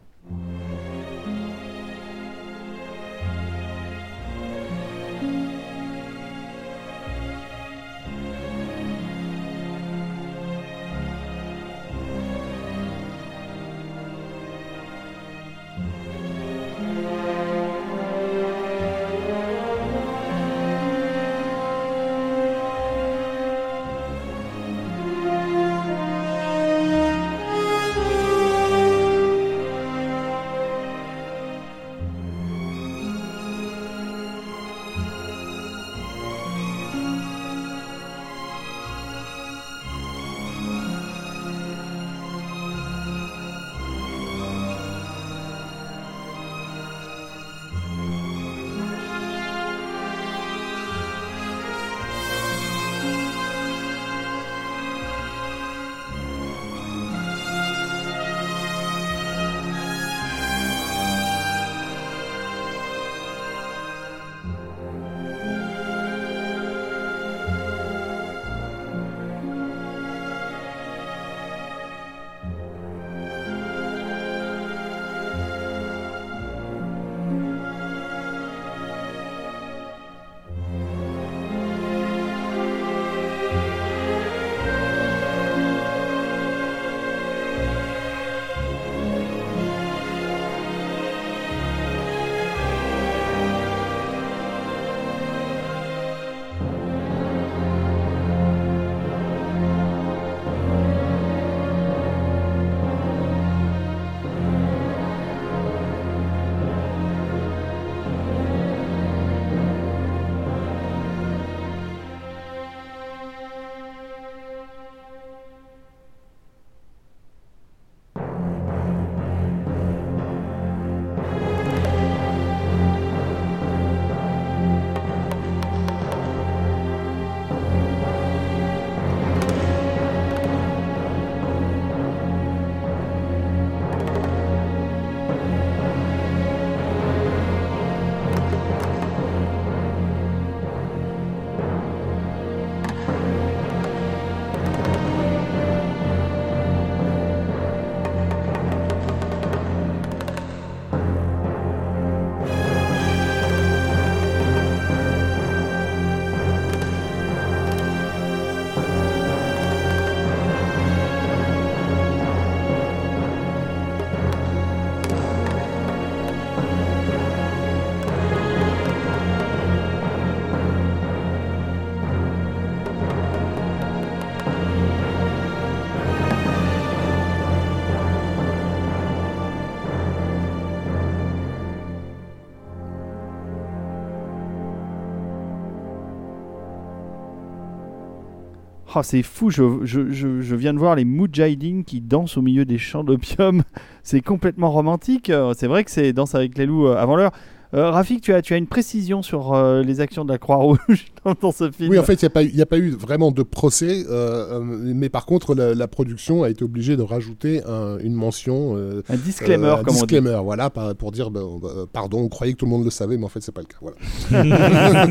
Oh, c'est fou, je, je, je, je viens de voir les Mujahideen qui dansent au milieu des champs d'opium. [LAUGHS] C'est complètement romantique. Euh, C'est vrai que c'est Danse avec les loups euh, avant l'heure. Euh, Rafik, tu as, tu as une précision sur euh, les actions de la Croix-Rouge [LAUGHS] dans, dans ce film Oui, en fait, il n'y a, pas eu- il y a pas eu vraiment de procès, euh, mais par contre, la, la production a été obligée de rajouter un- une mention. Un disclaimer, un comme disclaimer, voilà, par- pour dire, ben, bah, pardon, on croyait que tout le monde le savait, mais en fait, c'est pas le cas. Voilà.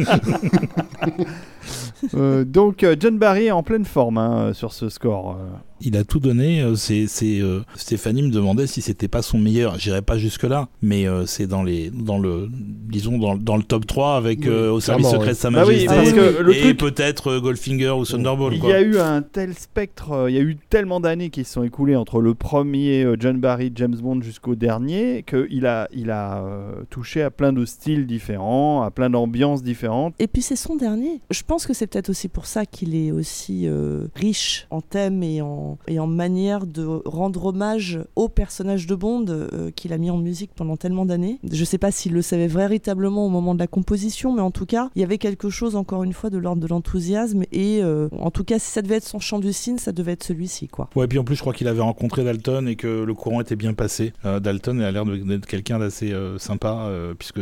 [LAUGHS] [LAUGHS] Euh, donc, euh, John Barry est en pleine forme hein, sur ce score. euh. Il a tout donné. euh, C'est, c'est, euh, Stéphanie me demandait si c'était pas son meilleur. J'irai pas jusque là, mais euh, c'est dans les, dans le, disons dans, dans le top 3 avec Oui, euh, au service secret oui. de Sa Bah oui, Majesté. parce que le et truc- peut-être euh, Goldfinger ou Thunderbolt. Il y a eu un tel spectre, euh, il y a eu tellement d'années qui se sont écoulées entre le premier euh, John Barry, James Bond jusqu'au dernier, qu'il a, il a euh, touché à plein de styles différents, à plein d'ambiances différentes. Et puis c'est son dernier. Je pense que c'est peut-être aussi pour ça qu'il est aussi euh, riche en thèmes et en, et en manière de rendre hommage au personnage de Bond euh, qu'il a mis en musique pendant tellement d'années. Je sais pas s'il le savait véritablement au moment de la composition, mais en tout cas, il y avait quelque chose encore une fois de l'ordre de l'enthousiasme et euh, en tout cas, si ça devait être son chant du cygne, ça devait être celui-ci, quoi. Ouais, puis en plus, je crois qu'il avait rencontré Dalton et que le courant était bien passé. Euh, Dalton a l'air de- d'être quelqu'un d'assez euh, sympa, euh, puisque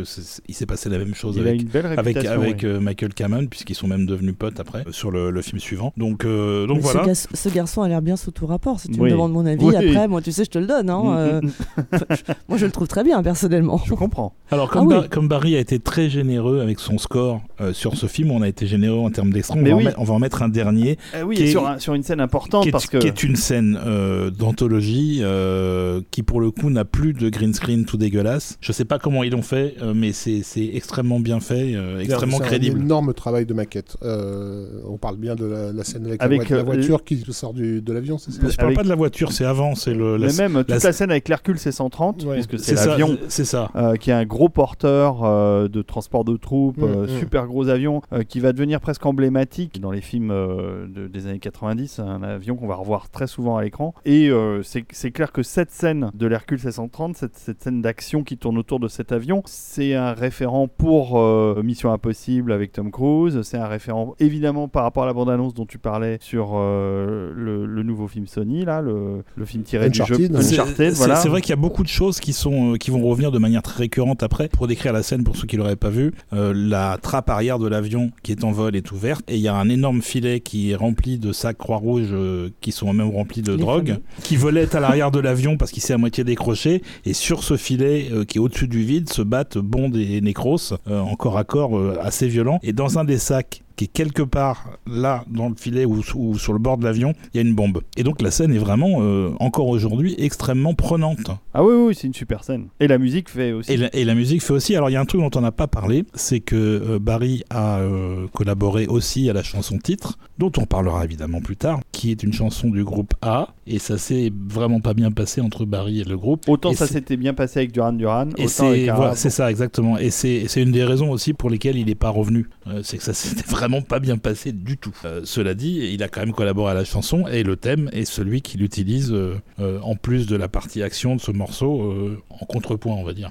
il s'est passé la même chose Il a avec, une belle avec, euh, Michael Cameron, puisqu'ils sont même devenus potes après, euh, sur le, le film suivant. Donc, euh, donc Mais voilà. ce, gar- ce garçon a l'air bien sous tout rapport. Si tu Oui. me demandes mon avis, Oui. après, moi, tu sais, je te le donne. Hein, euh, [LAUGHS] moi, je le trouve très bien, personnellement. Je comprends. Alors, comme, Ah oui. comme Barry a été très généreux avec son score euh, sur ce film, on a été généreux en termes d'extra. On, Mais va en oui. mettre- on va en mettre un dernier, Eh oui, Qui est- sur, un- sur une scène importante qui est, parce que qui est une scène euh, d'anthologie euh, qui, pour le coup, n'a plus de green screen tout dégueulasse. Je sais pas comment ils l'ont fait, euh, mais c'est c'est extrêmement bien fait, euh, extrêmement C'est crédible. un énorme travail de maquette. Euh, on parle bien de la, la scène avec, Avec, la, euh, voiture qui sort du- de l'avion, c'est ça Je parle avec- pas de la voiture, c'est avant, c'est le. la- mais même toute la- la scène avec l'Hercule C-130, Ouais. puisque c'est l'avion. c'est ça. euh, qui est un gros porteur euh, de transport de troupes, Mm, euh, mm. super gros avion, euh, qui va devenir presque emblématique dans les films euh, de- des années 90, un avion qu'on va revoir très souvent à l'écran. Et euh, c'est c'est clair que cette scène de l'Hercule C-130, cette, cette scène d'action qui tourne autour de cet avion, c'est un référent pour euh, Mission Impossible avec Tom Cruise, c'est un référent évidemment par rapport à la bande-annonce dont tu parlais sur euh, le, le nouveau film Sony, là, le, le film tiré du jeu Uncharted. C'est- Uncharted. C'est voilà. vrai qu'il y a beaucoup de choses qui sont euh, qui vont revenir de manière très récurrente après. Pour décrire la scène, pour ceux qui l'auraient pas vu, euh, la trappe arrière de l'avion qui est en vol est ouverte et il y a un énorme filet qui est rempli de sacs Croix-Rouge euh, qui sont même remplis de Les drogue, fameux. qui volait à l'arrière de l'avion parce qu'il s'est à moitié décroché. Et sur ce filet euh, qui est au-dessus du vide se battent Bond et Necros euh, en corps à corps euh, assez violent. Et dans un des sacs qui est quelque part là dans le filet ou, ou sur le bord de l'avion, il y a une bombe. Et donc la scène est vraiment euh, encore aujourd'hui extrêmement prenante. Ah oui, oui, c'est une super scène. Et la musique fait aussi. Et la, et la musique fait aussi. Alors il y a un truc dont on n'a pas parlé, c'est que euh, Barry a euh, collaboré aussi à la chanson titre, dont on parlera évidemment plus tard, qui est une chanson du groupe A. Et ça s'est vraiment pas bien passé entre Barry et le groupe. Autant Et ça s'était bien passé avec Duran Duran, Et c'est voilà, ça exactement. Et c'est c'est une des raisons aussi pour lesquelles il n'est pas revenu. C'est que ça s'était [LAUGHS] vraiment pas bien passé du tout. Euh, cela dit, il a quand même collaboré à la chanson et le thème est celui qu'il utilise euh, euh, en plus de la partie action de ce morceau en contrepoint, on va dire.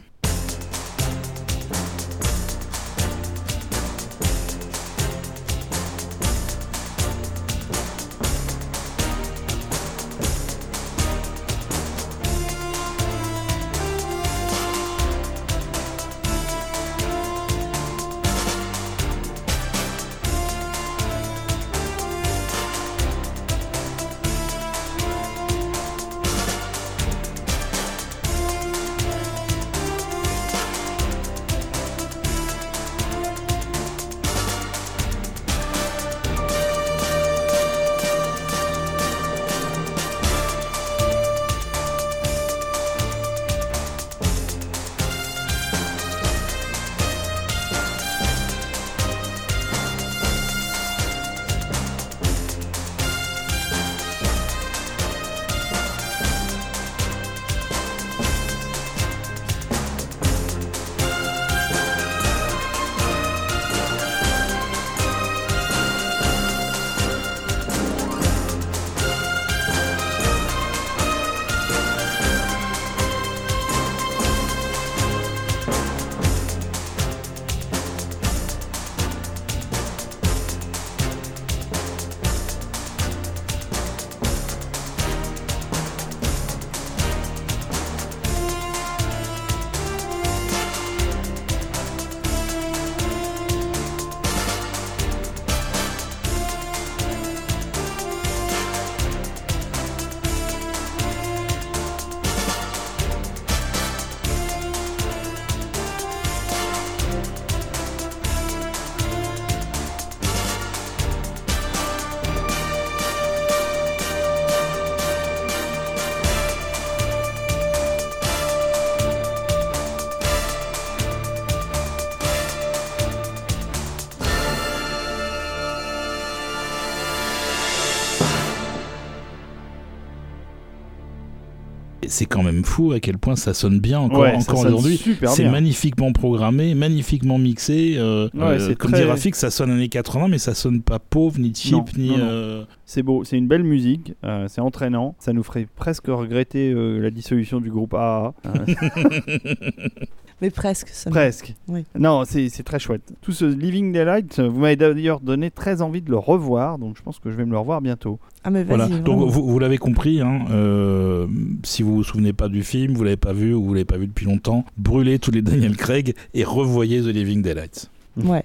C'est quand même fou à quel point ça sonne bien encore, Ouais, aujourd'hui. C'est magnifiquement programmé, magnifiquement mixé. euh, Ouais, euh, comme très- dit Rafik, ça sonne années 80, mais ça sonne pas pauvre, ni cheap, Non, ni. euh, C'est beau, c'est une belle musique, c'est entraînant. Ça nous ferait presque regretter la dissolution du groupe AA. [LAUGHS] [LAUGHS] Mais presque. Ça me- presque. Oui. Non, c'est c'est très chouette. Tout ce Living Daylight, euh, vous m'avez d'ailleurs donné très envie de le revoir, donc je pense que je vais me le revoir bientôt. Ah, mais Voilà. vas-y. Donc vous, vous l'avez compris, hein, euh, si vous vous souvenez pas du film, vous l'avez pas vu ou vous l'avez pas vu depuis longtemps, brûlez tous les Daniel Craig et revoyez The Living Daylights. Ouais.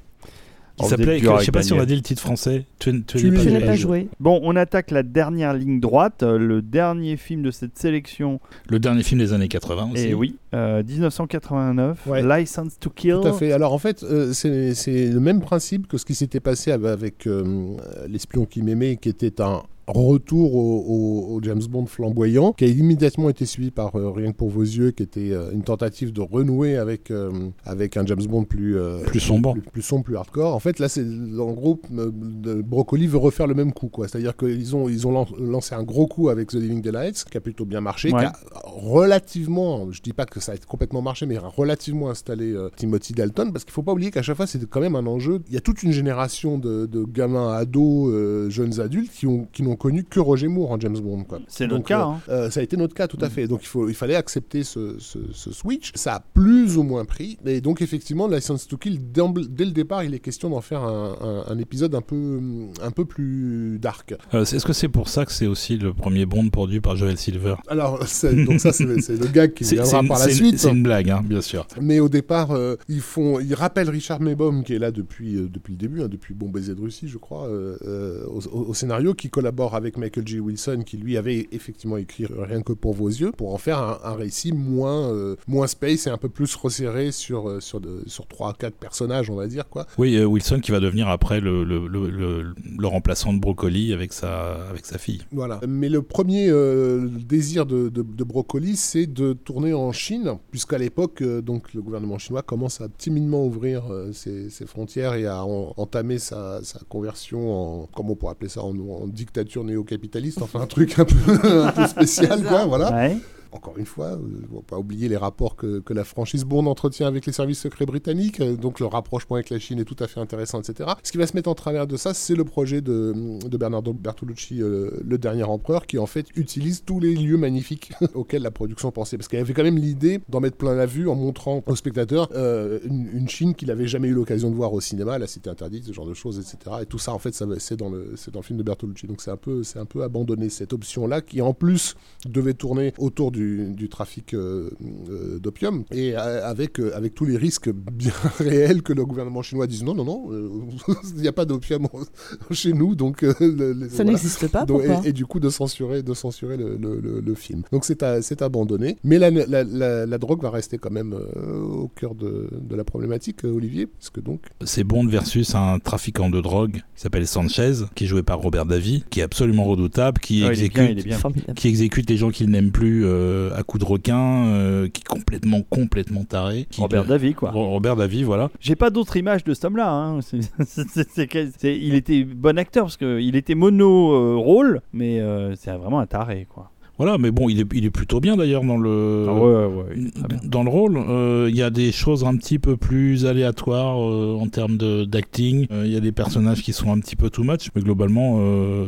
Qui s'appelait, je sais pas si on a dit le titre français. Tu, tu, Tu pas joué. pas joué. Bon, on attaque la dernière ligne droite, euh, le dernier film de cette sélection. Le dernier film des années 80 aussi. Et Eh oui, euh, 1989, Ouais. License to Kill. Tout à fait. Alors en fait, euh, c'est le même principe que ce qui s'était passé av- avec euh, L'espion qui m'aimait, qui était un retour au, au- au James Bond flamboyant, qui a immédiatement été suivi par euh, Rien que pour vos yeux, qui était euh, une tentative de renouer avec, euh, avec un James Bond plus, Plus sombre. plus, plus sombre, plus hardcore. En fait, là, c'est en gros, Broccoli veut refaire le même coup, quoi. C'est-à-dire qu'ils ont, ils ont lan- lancé un gros coup avec The Living Daylights, qui a plutôt bien marché, Ouais. qui a relativement, je dis pas que ça a complètement marché, mais relativement installé Timothy Dalton, parce qu'il faut pas oublier qu'à chaque fois, c'est quand même un enjeu. Il y a toute une génération de, de gamins, ados, jeunes adultes qui ont qui n'ont connu que Roger Moore en James Bond, quoi. C'est notre Donc, cas. euh, hein. euh, ça a été notre cas, tout à fait. Donc il, faut, il fallait accepter ce, ce- ce switch. Ça a plus ou moins pris. Et donc effectivement, License to Kill, dès le départ, il est question d'en faire un, un- un épisode un peu, un peu plus dark. Euh, Est-ce que c'est pour ça que c'est aussi le premier Bond produit par Joel Silver? Alors, c'est- donc ça, c'est le gag qui [LAUGHS] viendra une, par la suite. c'est une blague, hein, bien sûr. Mais au départ, euh, ils font, ils rappellent Richard Maybaum qui est là depuis euh, depuis le début, hein, depuis Bon baiser de Russie, je crois, euh, euh, au, au- au scénario, qui collabore avec Michael J. Wilson, qui lui avait effectivement écrit Rien que pour vos yeux, pour en faire un, un récit moins euh, moins space et un peu plus resserré sur euh, sur de- sur trois quatre personnages, on va dire quoi. Oui, euh, Wilson qui va devenir après le, le, le, remplaçant de Brocoli avec sa, avec sa fille. Voilà. Mais le premier euh, désir de, de, de Brocoli, c'est de tourner en Chine, puisqu'à l'époque, donc le gouvernement chinois commence à timidement ouvrir ses, ses frontières et à en- entamer sa, sa conversion en, comment on pourrait appeler ça, en, en dictature néo-capitaliste, enfin un truc un peu, un peu spécial, quoi, voilà. Ouais. Encore une fois, euh, on va pas oublier les rapports que, la franchise Bond entretient avec les services secrets britanniques, euh, donc le rapprochement avec la Chine est tout à fait intéressant, etc. Ce qui va se mettre en travers de ça, c'est le projet de, de Bernardo Bertolucci, euh, le dernier empereur, qui en fait utilise tous les lieux magnifiques [LAUGHS] auxquels la production pensait. Parce qu'il avait quand même l'idée d'en mettre plein la vue en montrant aux spectateurs euh, une, Chine qu'il avait jamais eu l'occasion de voir au cinéma, la cité interdite, ce genre de choses, etc. Et tout ça, en fait, c'est dans, le- c'est dans le film de Bertolucci. Donc c'est un peu, c'est un peu abandonné cette option-là, qui en plus devait tourner autour du, du trafic euh, euh, d'opium et euh, avec, euh, avec tous les risques bien [LAUGHS] réels que le gouvernement chinois dise non, non, non, euh, [LAUGHS] il n'y a pas d'opium [LAUGHS] chez nous, donc euh, le- le- Ça voilà. n'existe pas, Donc, et, et du coup de censurer, de censurer le, le- le- le film. Donc c'est abandonné. Mais la, la- la- la drogue va rester quand même euh, au cœur de, de la problématique, Olivier, puisque donc C'est Bond versus un trafiquant de drogue qui s'appelle Sanchez, qui est joué par Robert Davy, qui est absolument redoutable, qui, Ah, il est exécute, bien, il est bien. Formidable. qui exécute les gens qu'il n'aime plus euh, à coups de requin, euh, qui est complètement, complètement taré. Qui- Robert Davy, quoi. Ro- Robert Davy, voilà. J'ai pas d'autre image de cet homme-là. hein. [LAUGHS] Il était bon acteur parce qu'il était mono euh, rôle, mais euh, c'est vraiment un taré, quoi. Voilà, mais bon, il est, il est plutôt bien d'ailleurs dans le. Ah ouais, ouais. Dans le rôle, euh, il y a des choses un petit peu plus aléatoires euh, en termes d'acting. Euh, Il y a des personnages qui sont un petit peu too much, mais globalement,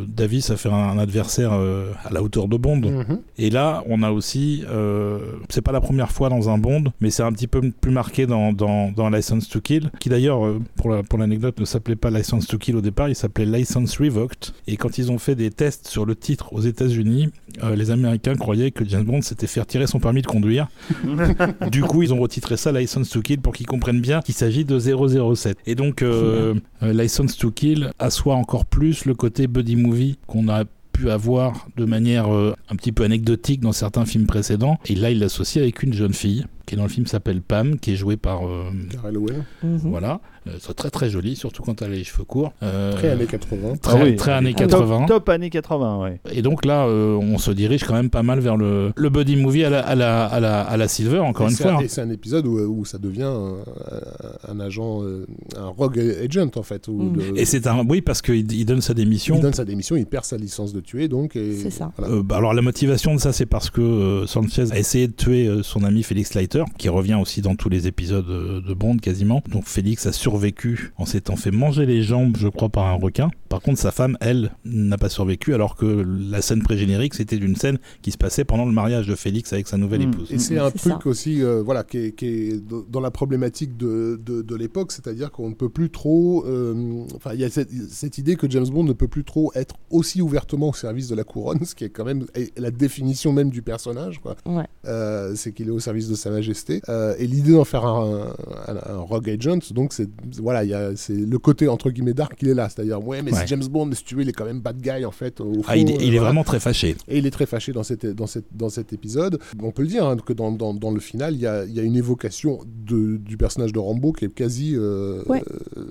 Davis ça fait un, un adversaire à la hauteur de Bond. Mhm. Et là, on a aussi, c'est pas la première fois dans un Bond, mais c'est un petit peu plus marqué dans, dans, dans License to Kill, qui d'ailleurs, pour la- pour l'anecdote, ne s'appelait pas License to Kill au départ, il s'appelait License Revoked. Et quand ils ont fait des tests sur le titre aux États-Unis, les Américains croyaient que James Bond s'était fait retirer son permis de conduire. [LAUGHS] du coup, ils ont retitré ça License to Kill pour qu'ils comprennent bien qu'il s'agit de 007. Et donc, euh, euh, License to Kill assoit encore plus le côté buddy movie qu'on a pu avoir de manière euh, un petit peu anecdotique dans certains films précédents. Et là, il l'associe avec une jeune fille. Qui est dans le film s'appelle Pam, qui est jouée par euh, Owen. Mhm. voilà, euh, c'est très très joli, surtout quand elle a les cheveux courts. Euh, Très années 80. Très, Ah oui. très années Ah oui. 80. Top, top années 80, ouais. Et donc là, euh, on se dirige quand même pas mal vers le, le buddy movie à la, à la, à la, à la Silver, encore Et une fois. un- hein. et c'est un épisode où, où ça devient un, agent, euh, un rogue agent en fait. Où Mm. le- Et c'est un oui parce qu'il il donne sa démission. il donne sa démission, il perd sa licence de tuer donc. et- C'est ça. voilà. Euh, bah, alors la motivation de ça, c'est parce que euh, Sanchez a essayé de tuer euh, son ami Félix Leiter, qui revient aussi dans tous les épisodes de Bond quasiment. Donc Félix a survécu en s'étant fait manger les jambes, je crois, par un requin. Par contre, sa femme, elle, n'a pas survécu, alors que la scène pré-générique, c'était une scène qui se passait pendant le mariage de Félix avec sa nouvelle Mm. épouse. Et c'est un truc ça. aussi, euh, voilà, qui est, qui est d- dans la problématique de, de, de l'époque, c'est-à-dire qu'on ne peut plus trop, euh, enfin, il y a cette, cette idée que James Bond ne peut plus trop être aussi ouvertement au service de la couronne, ce qui est quand même la définition même du personnage, quoi. Ouais. Euh, c'est qu'il est au service de Sa Majesté. Euh, et l'idée d'en faire un, un, un rogue agent, donc c'est voilà, il c'est le côté entre guillemets dark qui est là, c'est-à-dire ouais, mais Ouais. c'est James Bond, mais si tu veux, il est quand même bad guy en fait. Au fond, Ah, il, est- euh, il est voilà. vraiment très fâché. Et il est très fâché dans, cette, dans, cette, dans cet épisode. On peut le dire, hein, que dans, dans, dans le final, il y a, il y a une évocation de, du personnage de Rambo qui est quasi euh, Ouais. euh,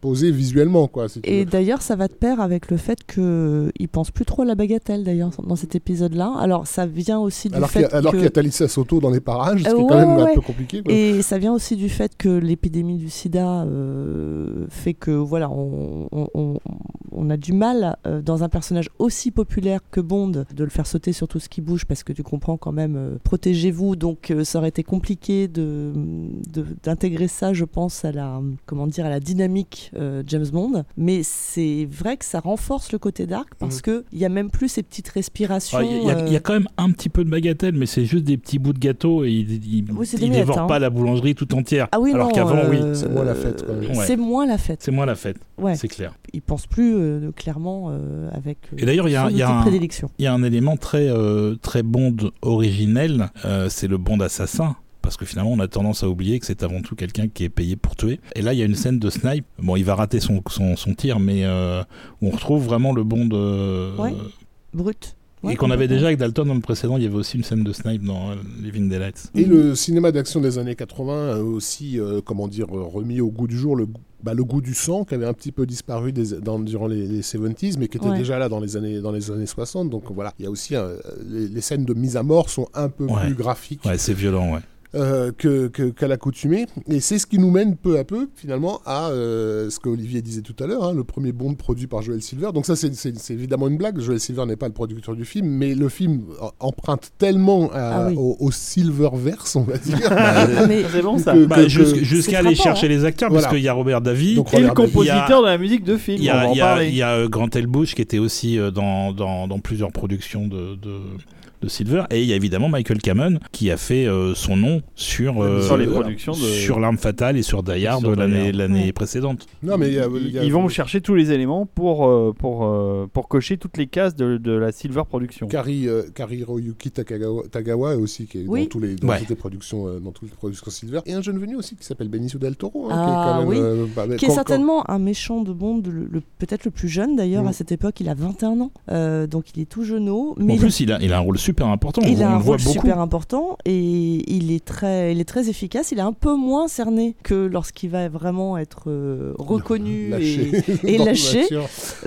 posée visuellement. Quoi, si tu Et d'ailleurs, ça va de pair avec le fait qu'il pense plus trop à la bagatelle, d'ailleurs, dans cet épisode-là. Alors, ça vient aussi du alors qu'il fait a- alors que... qu'il y a Talissa Soto dans les parages, ce qui Euh, est quand ouais, même un ouais. peu compliqué. Quoi. Et ça vient aussi du fait que l'épidémie du sida euh, fait que voilà, on, on- on- on a du mal euh, dans un personnage aussi populaire que Bond de le faire sauter sur tout ce qui bouge parce que tu comprends quand même, euh, protégez-vous. Donc euh, ça aurait été compliqué de de- d'intégrer ça, je pense, à la comment dire à la dynamique euh, James Bond. Mais c'est vrai que ça renforce le côté dark parce Mhm. que il y a même plus ces petites respirations. Ah, Il y, a- il y a quand même un petit peu de bagatelle, mais c'est juste des petits bouts de gâteau et il, il, Oui, c'est des il miettes, dévore hein. pas la boulangerie tout entière. Ah oui, alors non, qu'avant, oui. euh, C'est moins la fête. Ouais. C'est moins la fête. C'est moins la fête, Ouais. c'est clair. il pense plus euh, clairement euh, avec euh, Et d'ailleurs, il y a- y un- prédilection. Il y a un élément très, euh, très Bond originel, euh, c'est le Bond assassin. Parce que finalement, on a tendance à oublier que c'est avant tout quelqu'un qui est payé pour tuer. Et là, il y a une scène de snipe. Bon, il va rater son, son, son tir, mais euh, où on retrouve vraiment le Bond. euh, Ouais. Brut. Ouais, et qu'on avait déjà avec Dalton dans le précédent, il y avait aussi une scène de snipe dans euh, Living Daylights. Et le cinéma d'action des années 80 a aussi, euh, comment dire, remis au goût du jour le, goût- bah, le goût du sang qui avait un petit peu disparu des- dans- durant les, les 70s, mais qui était Ouais. déjà là dans les années, dans les années 60. Donc voilà, il y a aussi euh, les, les scènes de mise à mort sont un peu Ouais. plus graphiques. Ouais, c'est violent, ouais. Euh, que- qu'à l'accoutumée. Et c'est ce qui nous mène peu à peu, finalement, à euh, ce que Olivier disait tout à l'heure, hein, le premier Bond produit par Joel Silver. Donc ça, c'est, évidemment une blague. Joel Silver n'est pas le producteur du film, mais le film emprunte tellement à- Ah oui. au, au Silververse, on va dire. [LAUGHS] Ah, mais C'est bon ça. Bah, jusqu- Jusqu'à aller chercher les acteurs, Voilà. parce qu'il y a Robert Davy. Donc, Et le Robert Davi. compositeur de la musique de film, Il y on va a, en il y a- parler. il y a, Grant Elbush qui était aussi euh, dans, dans, dans plusieurs productions de, de, de Silver. Et il y a évidemment Michael Cameron qui a fait euh, son nom sur, euh, Sur les productions de- sur L'arme fatale et sur Die Hard l'année Hard. l'année Ouais. précédente. Non, mais il y a- Ils, il y a- ils vont chercher tous les éléments pour, euh, pour, pour cocher toutes les cases de, de la Silver Production. Kari, euh, Kari Takagawa, Tagawa aussi qui est Oui. dans, tous les, dans Ouais. toutes les productions dans toutes les productions Silver et un jeune venu aussi qui s'appelle Benicio del Toro hein, Ah, qui est quand même oui. euh, bah, mais qui est quand- certainement un méchant de Bond, le, le- peut-être le plus jeune d'ailleurs Mm. à cette époque. Il a 21 ans, Euh, donc il est tout jeuneau. Mais en plus, il a, il a un rôle super important. Il on a un le voit rôle beaucoup. super important et il est très, il est très efficace. Il est un peu moins cerné que lorsqu'il va vraiment être euh, reconnu [LAUGHS] lâché et [LAUGHS] lâché.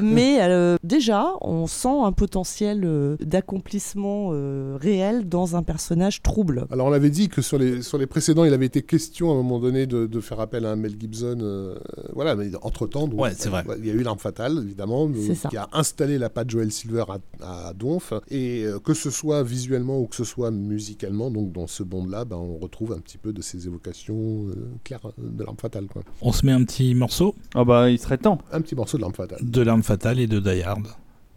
Mais euh, déjà, on sent un potentiel euh, d'accomplissement euh, réel dans un personnage trouble. Alors on avait dit que sur les, sur les précédents, il avait été question à un moment donné de, de faire appel à un Mel Gibson. euh, voilà, mais entre-temps, Ouais, c'est vrai. il y a eu l'arme fatale, évidemment, ça. qui a installé la patte Joel Silver à, à Donf. Et euh, que ce soit visuellement ou que ce soit musicalement, donc dans ce bond-là, ben, on retrouve un petit peu de ces évocations euh, claires euh, de l'arme fatale. Quoi. On se met un petit morceau Ah bah il serait temps. Un petit morceau de l'arme fatale. de L'arme fatale et de Die Hard.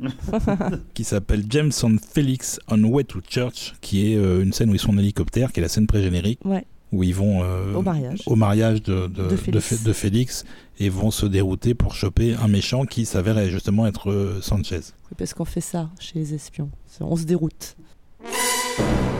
[LAUGHS] qui s'appelle James and Felix on Way to Church, qui est euh, une scène où ils sont en hélicoptère, qui est la scène pré-générique, Ouais, où ils vont euh, au mariage. au mariage de, de, De Félix. Fé- de Félix et vont se dérouter pour choper un méchant qui s'avère justement être euh, Sanchez. Parce qu'on fait ça chez les espions. On se déroute. you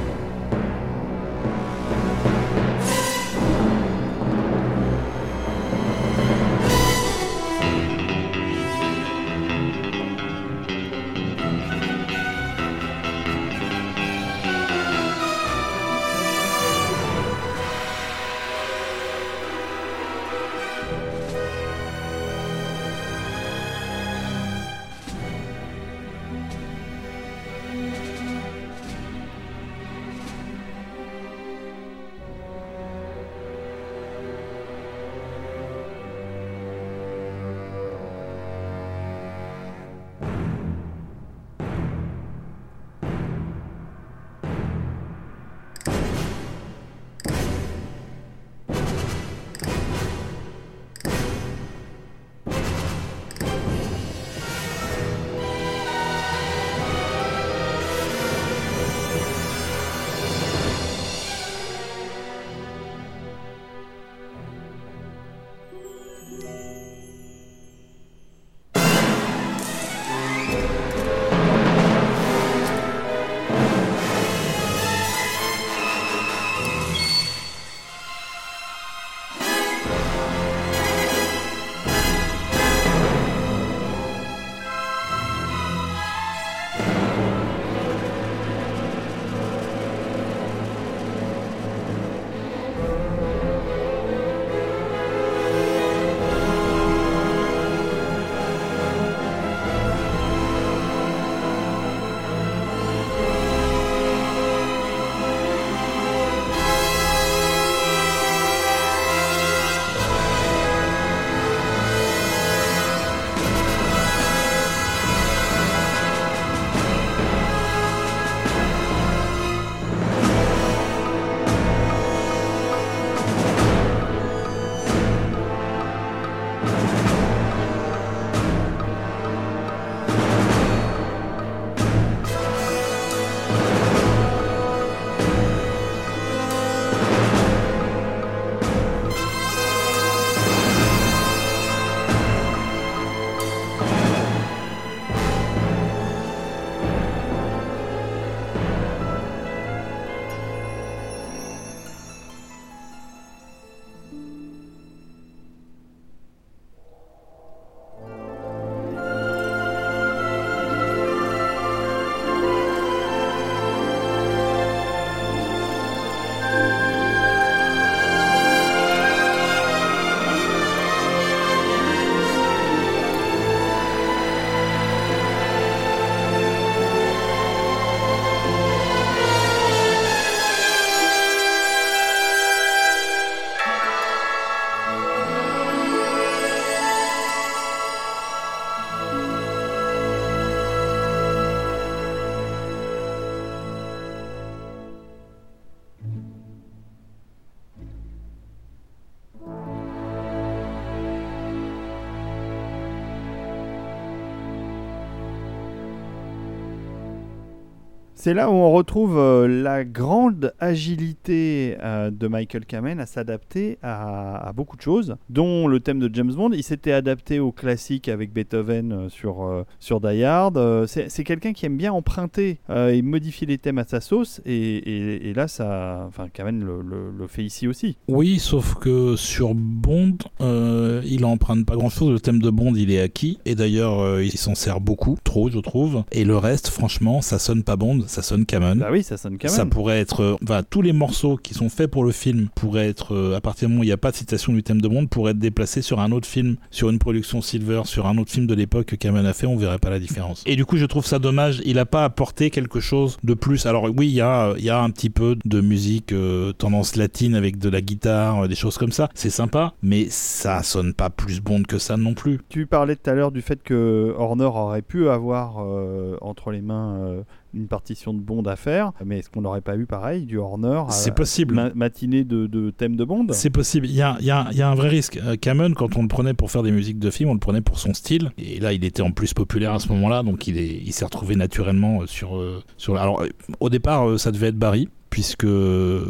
C'est là où on retrouve euh, la grande agilité euh, de Michael Kamen à s'adapter à, beaucoup de choses, dont le thème de James Bond. Il s'était adapté au classique avec Beethoven euh, sur, sur Die Hard. C'est quelqu'un qui aime bien emprunter et modifier les thèmes à sa sauce. Et, là, ça, enfin, Kamen le, fait ici aussi. Oui, sauf que sur Bond, il emprunte pas grand chose. Le thème de Bond, il est acquis. Et d'ailleurs, il s'en sert beaucoup, trop, je trouve. Et le reste, franchement, ça sonne pas Bond, ça sonne Kamen. Bah oui, ça sonne Kamen. Ça pourrait être, euh, enfin, tous les morceaux qui sont faits pour le film pourraient être, euh, à partir du moment où il n'y a pas de citation du thème de Bond, pourraient être déplacés sur un autre film, sur une production Silver, sur un autre film de l'époque que Kamen a fait, on verrait pas la différence. Et du coup, je trouve ça dommage. Il a pas apporté quelque chose de plus. Alors oui, il y a, y a un petit peu de musique euh, tendance latine avec de la guitare, des choses comme ça. C'est sympa, mais ça sonne pas plus Bond que ça non plus. Tu parlais tout à l'heure du fait que Horner aurait pu avoir euh, entre les mains euh, une partition de Bond à faire, mais est-ce qu'on n'aurait pas eu pareil du Horner C'est possible. ma- matinée de, de thème de Bond? C'est possible. Il y a, y a- y a un vrai risque. Euh, Cameron, quand on le prenait pour faire des musiques de film, on le prenait pour son style. Et là, il était en plus populaire à ce moment-là, donc il est- il s'est retrouvé naturellement euh, sur. euh, sur alors, au départ, ça devait être Barry, puisque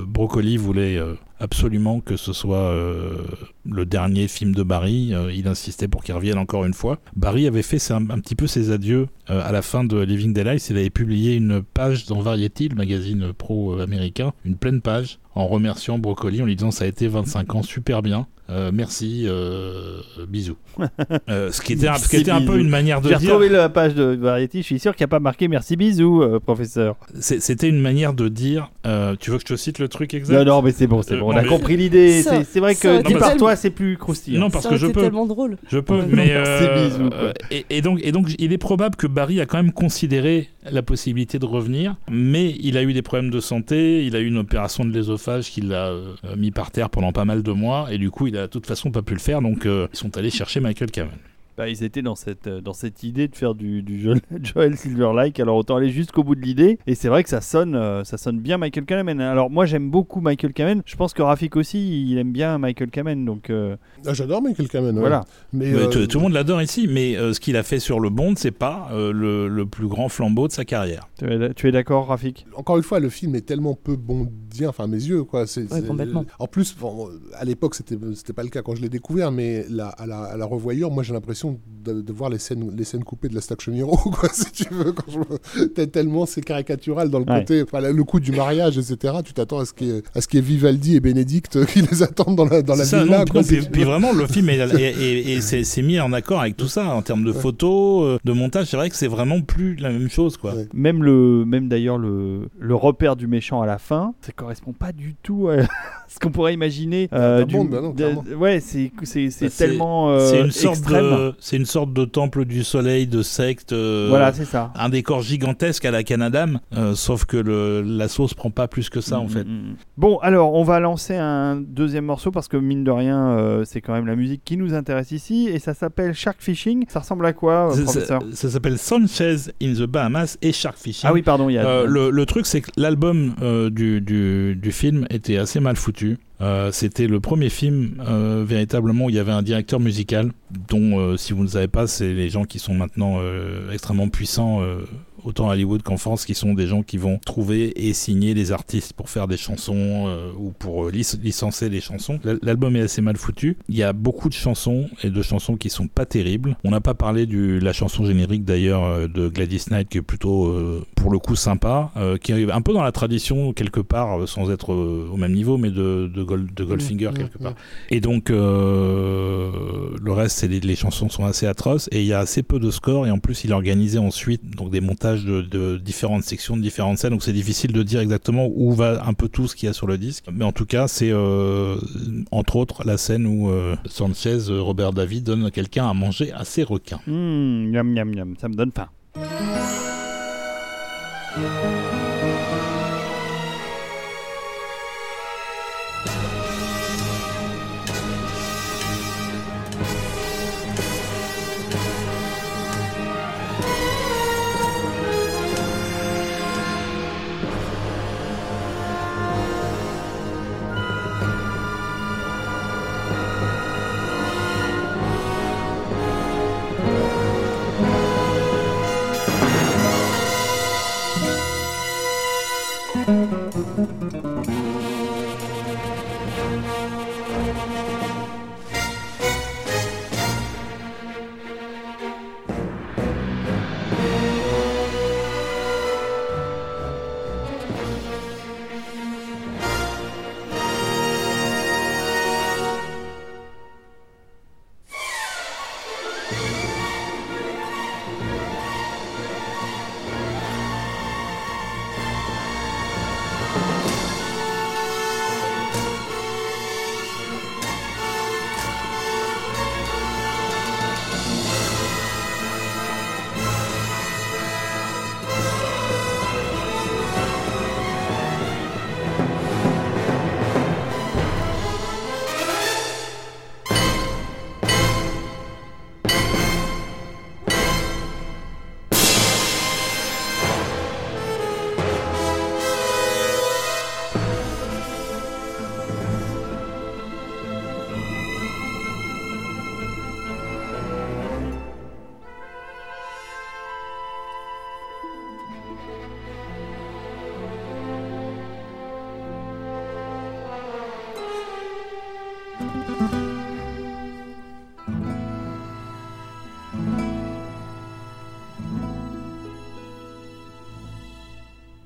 Broccoli voulait absolument que ce soit euh, le dernier film de Barry. Euh, il insistait pour qu'il revienne encore une fois. Barry avait fait ses- un, un petit peu ses adieux euh, à la fin de Living Daylights. Il avait publié une page dans Variety, le magazine pro euh, américain, une pleine page, en remerciant Broccoli, en lui disant ça a été 25 ans super bien. Euh, merci, euh, bisous. [LAUGHS] Euh, ce qui était, un, ce qui était un peu une manière de J'ai dire. retrouvé la page de Variety, je suis sûr qu'il n'y a pas marqué merci bisous, professeur. C'était une manière de dire. tu veux que je te cite le truc exact? Non, non, mais c'est bon, c'est bon, on a mais- compris l'idée. C'est vrai que dit par toi, c'est plus croustillant. Non, parce ça que je peux. tellement drôle. Je peux, mais euh, et, et donc, et donc, il est probable que Barry a quand même considéré la possibilité de revenir, mais il a eu des problèmes de santé, il a eu une opération de l'ésophage qui l'a euh, mis par terre pendant pas mal de mois, et du coup, il a de toute façon pas pu le faire, donc euh, ils sont allés chercher Michael Cameron. Bah, ils étaient dans cette, euh, dans cette idée de faire du, du Joel, [LAUGHS] Joel Silver-like, alors autant aller jusqu'au bout de l'idée. Et c'est vrai que ça sonne, euh, ça sonne bien Michael Kamen. Alors moi j'aime beaucoup Michael Kamen. Je pense que Rafik aussi, il aime bien Michael Kamen. Donc euh, Ah, J'adore Michael Kamen. ouais. voilà. Mais, Mais euh, tout, tout le monde l'adore ici, mais euh, ce qu'il a fait sur le Bond, c'est pas euh, le, le plus grand flambeau de sa carrière. Tu es, d'accord, Rafik? Encore une fois, le film est tellement peu bondien, enfin à mes yeux, quoi. C'est, Ouais, c'est- complètement. En plus, bon, à l'époque, c'était, c'était pas le cas quand je l'ai découvert, mais là, à, la, à la revoyure, moi, j'ai l'impression com de, de voir les scènes, les scènes coupées de la Station Hero, [LAUGHS] quoi, si tu veux. Quand je me- tel- Tellement c'est caricatural dans le Ouais. côté, enfin, le coup du mariage, etc. Tu t'attends à ce qu'il y ait, à ce qu'il y ait Vivaldi et Bénédicte [LAUGHS] qui les attendent dans la, dans la ça, villa, non, quoi, non, si puis, vraiment, le film est, [LAUGHS] est- est- est- c'est c'est mis en accord avec tout ça en termes de photos, euh, de montage. C'est vrai que c'est vraiment plus la même chose, quoi. Ouais. Même, le, même d'ailleurs le, le repère du méchant à la fin, ça correspond pas du tout à ce qu'on pourrait imaginer. euh, D'un du- bah non, de- clairement. ouais, c'est, c'est, c'est Bah, c'est- tellement euh, c'est une sorte extrême. de, c'est une sorte de temple du soleil, de secte. euh, Voilà, c'est ça. un décor gigantesque à la Canadam, euh, sauf que le, la sauce prend pas plus que ça en Mm, fait. mm, mm. Bon, alors on va lancer un deuxième morceau parce que mine de rien, euh, c'est quand même la musique qui nous intéresse ici et ça s'appelle Shark Fishing. Ça ressemble à quoi, Ça- professeur? ça ça s'appelle Sanchez in the Bahamas et Shark Fishing. Ah oui, pardon, il y a. Le, le truc, c'est que l'album du, du, du film était assez mal foutu. Euh, C'était le premier film euh, véritablement où il y avait un directeur musical, dont, euh, si vous ne savez pas, c'est les gens qui sont maintenant euh, extrêmement puissants, autant à Hollywood qu'en France, qui sont des gens qui vont trouver et signer des artistes pour faire des chansons euh, ou pour euh, lic- licencer des chansons. L'album est assez mal foutu. Il y a beaucoup de chansons et de chansons qui sont pas terribles. On n'a pas parlé de la chanson générique d'ailleurs euh, de Gladys Knight qui est plutôt euh, pour le coup sympa, euh, qui est un peu dans la tradition quelque part, sans être au même niveau, mais de, de, Gold- de Goldfinger Mmh, quelque mmh, part. Et donc le reste, les, les chansons sont assez atroces et il y a assez peu de scores et en plus il a organisé ensuite donc des montages de, différentes sections, de différentes scènes, donc c'est difficile de dire exactement où va un peu tout ce qu'il y a sur le disque. Mais en tout cas, c'est euh, entre autres la scène où euh, Sanchez, euh, Robert David donne quelqu'un à manger à ses requins. Hmm, miam, miam, miam, ça me donne faim.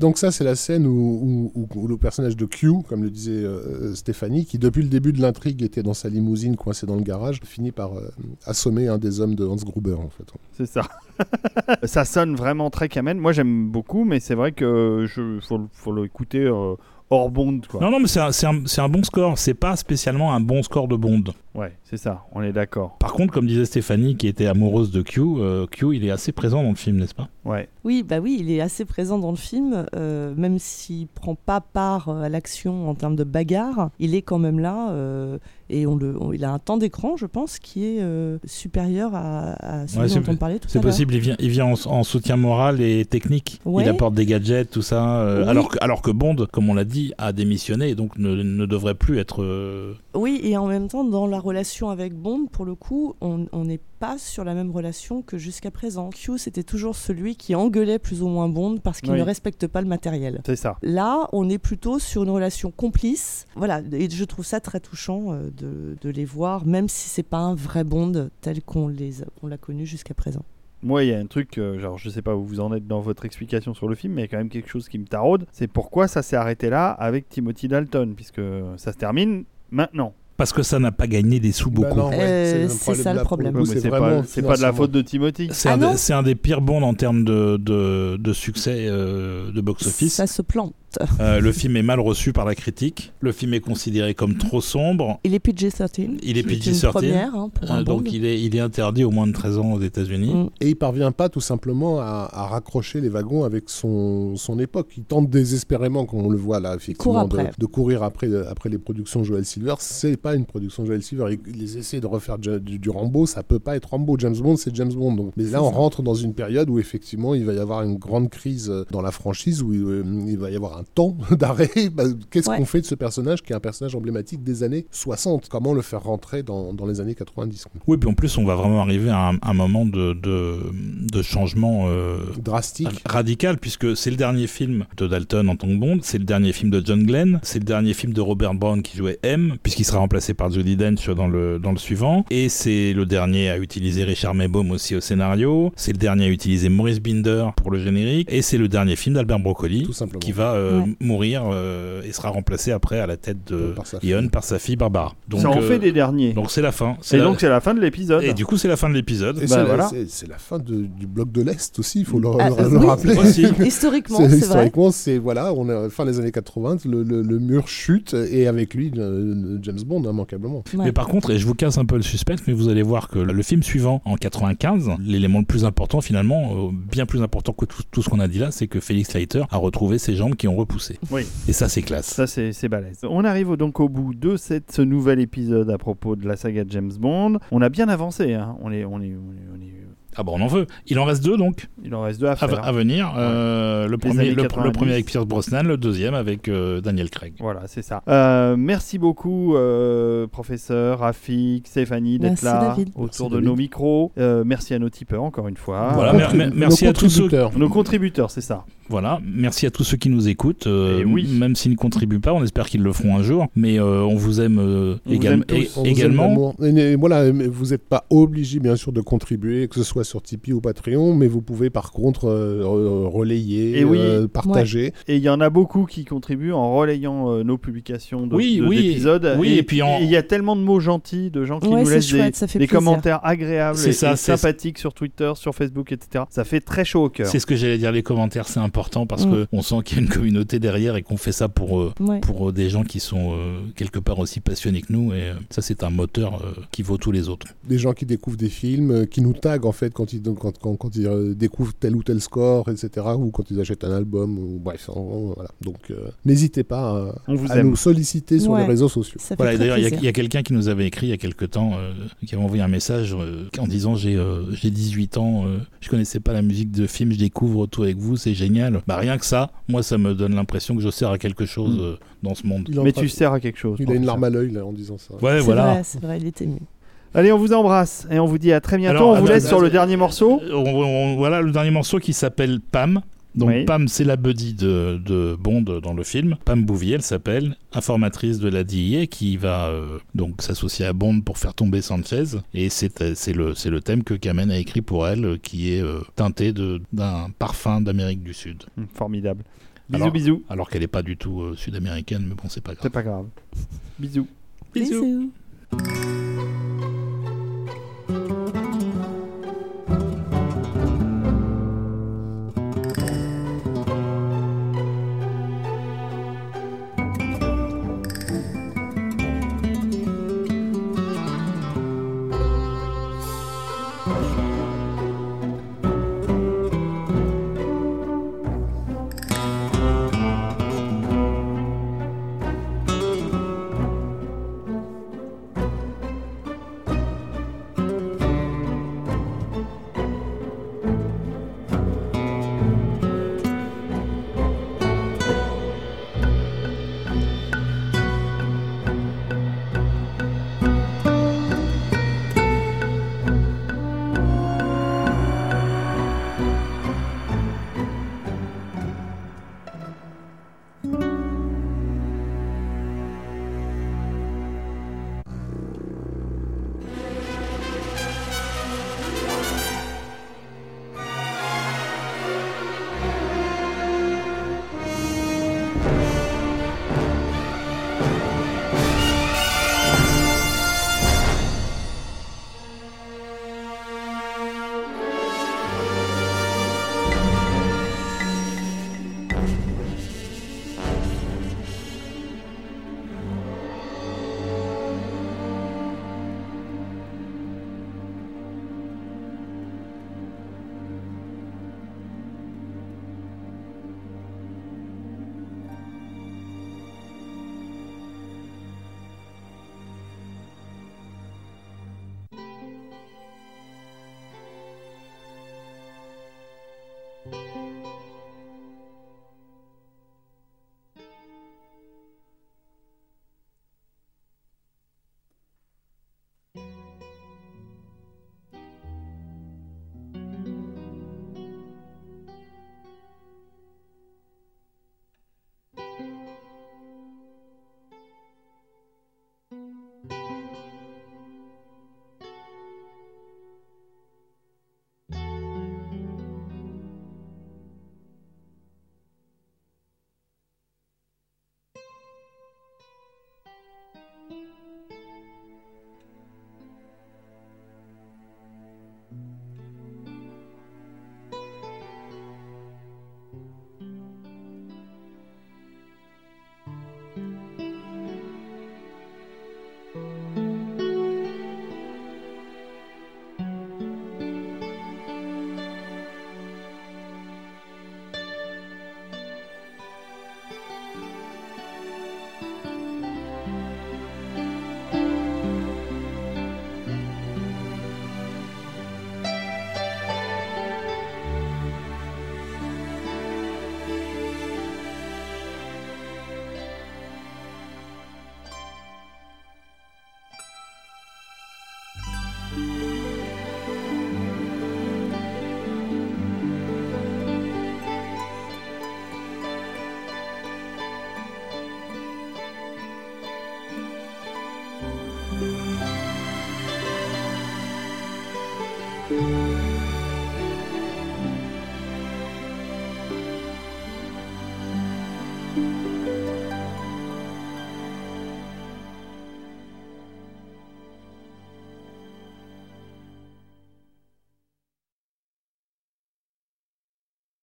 Donc ça, c'est la scène où, où- où le personnage de Q, comme le disait euh, Stéphanie, qui depuis le début de l'intrigue était dans sa limousine coincée dans le garage, finit par euh, assommer un des hommes de Hans Gruber en fait. C'est ça. [LAUGHS] ça sonne vraiment très Kamen. Moi, j'aime beaucoup, mais c'est vrai que je faut, le- faut l'écouter euh, hors Bond, quoi. Non, non, mais c'est un, un- bon score. C'est pas spécialement un bon score de Bond. Ouais, c'est ça. On est d'accord. Par contre, comme disait Stéphanie, qui était amoureuse de Q, euh, Q, il est assez présent dans le film, n'est-ce pas? Ouais. Oui, bah oui, il est assez présent dans le film, euh, même s'il prend pas part à l'action en termes de bagarre, il est quand même là euh, et on le, on- il a un temps d'écran, je pense, qui est euh, supérieur à, à celui Ouais, c'est- dont on parlait tout à C'est l'heure. possible, il vient, il vient en, en soutien moral et technique. Ouais. Il apporte des gadgets, tout ça. euh, Oui. alors, que, alors que Bond, comme on l'a dit, a démissionné et donc ne, ne devrait plus être. euh, Oui, et en même temps, dans la relation avec Bond, pour le coup, on on n'est pas sur la même relation que jusqu'à présent. Q, c'était toujours celui qui engueulait plus ou moins Bond parce qu'il Oui. ne respecte pas le matériel. C'est ça. Là, on est plutôt sur une relation complice. Voilà, et je trouve ça très touchant euh, de, de les voir, même si c'est pas un vrai Bond tel qu'on les a- on l'a connu jusqu'à présent. Moi, il y a un truc, euh, genre, je sais pas où vous en êtes dans votre explication sur le film, mais il y a quand même quelque chose qui me taraude. C'est pourquoi ça s'est arrêté là avec Timothy Dalton, puisque ça se termine maintenant. Parce que ça n'a pas gagné des sous Bah beaucoup. Euh, c'est ça le problème. Ouais, mais c'est pas, pas de la faute de Timothy. C'est Ah un, c'est un des pires bonds en termes de, de, de succès euh, de box-office. Ça se plante. Euh, le film est mal reçu par la critique. Le film est considéré comme trop sombre. Il est PG-13. Il est qui une PG-13, première hein, Euh, donc il est, il est interdit aux moins de 13 ans aux États-Unis. Mm. Et il parvient pas tout simplement à, à raccrocher les wagons avec son, son époque. Il tente désespérément, comme on le voit là, effectivement, de, après. de courir après, après les productions Joel Silver. C'est pas une production Joel Silver. Ils, ils essaient de refaire du, du- du Rambo, ça peut pas être Rambo. James Bond, c'est James Bond. Donc, mais là, on ça. rentre dans une période où effectivement, il va y avoir une grande crise dans la franchise, où euh, il va y avoir un temps [LAUGHS] d'arrêt. Bah, Qu'est-ce Ouais. qu'on fait de ce personnage qui est un personnage emblématique des années 60 Comment le faire rentrer dans, dans les années 90 quoi. Oui, puis en plus, on va vraiment arriver à un, un moment de, de, de changement euh, Drastique. radical, puisque c'est le dernier film de Dalton en tant que Bond, c'est le dernier film de John Glenn, c'est le dernier film de Robert Brown qui jouait M, puisqu'il sera remplacé par Judi Dench dans le, dans le suivant, et c'est le dernier à utiliser Richard Maybaum aussi au scénario, c'est le dernier à utiliser Maurice Binder pour le générique, et c'est le dernier film d'Albert Broccoli Tout simplement. qui va euh, Ouais. mourir euh, et sera remplacé après à la tête de Par sa fille. Ion par sa fille Barbara. Donc, ça en euh, fait des derniers. donc c'est la fin. Et la- donc c'est la fin de l'épisode. et du coup, c'est la fin de l'épisode. Bah, c'est la- voilà. fin de- du bloc de l'Est aussi, il faut le, Ah, le- euh, le oui. rappeler. Aussi. [LAUGHS] Historiquement, C'est-. Historiquement, c'est voilà, on est à la fin des années 80, le, le- le mur chute et avec lui James Bond immanquablement. Ouais. Mais par contre, et je vous casse un peu le suspense, mais vous allez voir que le film suivant, en 95, l'élément le plus important finalement, euh, bien plus important que tout, tout ce qu'on a dit là, c'est que Félix Leiter a retrouvé ses jambes qui ont repoussé. Oui. Et ça, c'est classe. Ça, c'est c'est balèze. On arrive donc au bout de cette, ce nouvel épisode à propos de la saga James Bond. On a bien avancé. Hein. On, est, on, est, on, est, on est- Ah bon, on en veut. Il en reste deux donc Il en reste deux à à, faire. à venir. Euh, le, premier, années le, le 90. premier avec Pierce Brosnan, le deuxième avec euh, Daniel Craig. Voilà, c'est ça. Euh, merci beaucoup, euh, professeur, Rafik, Stéphanie, d'être là David. autour Merci, de David. nos micros. Euh, merci à nos tipeurs, encore une fois. Voilà, mer- mer- Nos merci à tous ceux- contributeurs. nos contributeurs, c'est ça. Voilà, merci à tous ceux qui nous écoutent, euh, Et oui. même s'ils ne contribuent pas, on espère qu'ils le feront un jour, mais euh, on vous aime, euh, On vous aime tous. On vous aime également. d'amour. Et, et voilà, mais vous n'êtes pas obligé bien sûr de contribuer, que ce soit sur Tipeee ou Patreon, mais vous pouvez par contre euh, re- relayer, Et oui. euh, partager. Et il y en a beaucoup qui contribuent en relayant euh, nos publications de, Oui, de- oui, d'épisodes. oui, et puis en- il y a tellement de mots gentils, de gens qui Ouais, nous laissent des, chouette, ça fait des plaisir. commentaires agréables C'est et, ça, et c'est- sympathiques sur Twitter, sur Facebook, etc. Ça fait très chaud au cœur. C'est ce que j'allais dire, les commentaires, c'est important parce Mm. que on sent qu'il y a une communauté derrière et qu'on fait ça pour, euh, Ouais. pour euh, des gens qui sont euh, quelque part aussi passionnés que nous. Et euh, ça, c'est un moteur euh, qui vaut tous les autres. Des gens qui découvrent des films, euh, qui nous taguent en fait quand ils, donc, quand, quand, quand ils euh, découvrent tel ou tel score, etc. Ou quand ils achètent un album, ou bref, voilà. Donc euh, n'hésitez pas à, On vous à aime. nous solliciter sur Ouais. les réseaux sociaux. Voilà, d'ailleurs, il y a- quelqu'un qui nous avait écrit il y a quelque temps, euh, qui avait envoyé un message euh, en disant J'ai euh, j'ai 18 ans, euh, je connaissais pas la musique de film, je découvre tout avec vous, c'est génial. Bah, rien que ça, moi, ça me donne l'impression que je sers à quelque chose Mm. euh, dans ce monde. Mais tu sers à quelque chose. il a une larme à l'œil là en disant ça. Ouais, C'est voilà. vrai, c'est vrai, il était mieux. Allez, on vous embrasse et on vous dit à très bientôt. Alors, on vous laisse sur le dernier morceau. Euh, on- on- voilà le dernier morceau qui s'appelle Pam. Donc Oui. Pam, c'est la buddy de, de Bond dans le film. Pam Bouvier, elle s'appelle, informatrice de la DIA, qui va euh, donc s'associer à Bond pour faire tomber Sanchez. Et c'est euh, le, thème que Kamen a écrit pour elle, qui est euh, teinté d'un parfum d'Amérique du Sud. Hum, Formidable. Bisous, Alors- bisous. Alors qu'elle n'est pas du tout euh, sud-américaine, mais bon, c'est pas grave. C'est pas grave. Bisous. Bisous.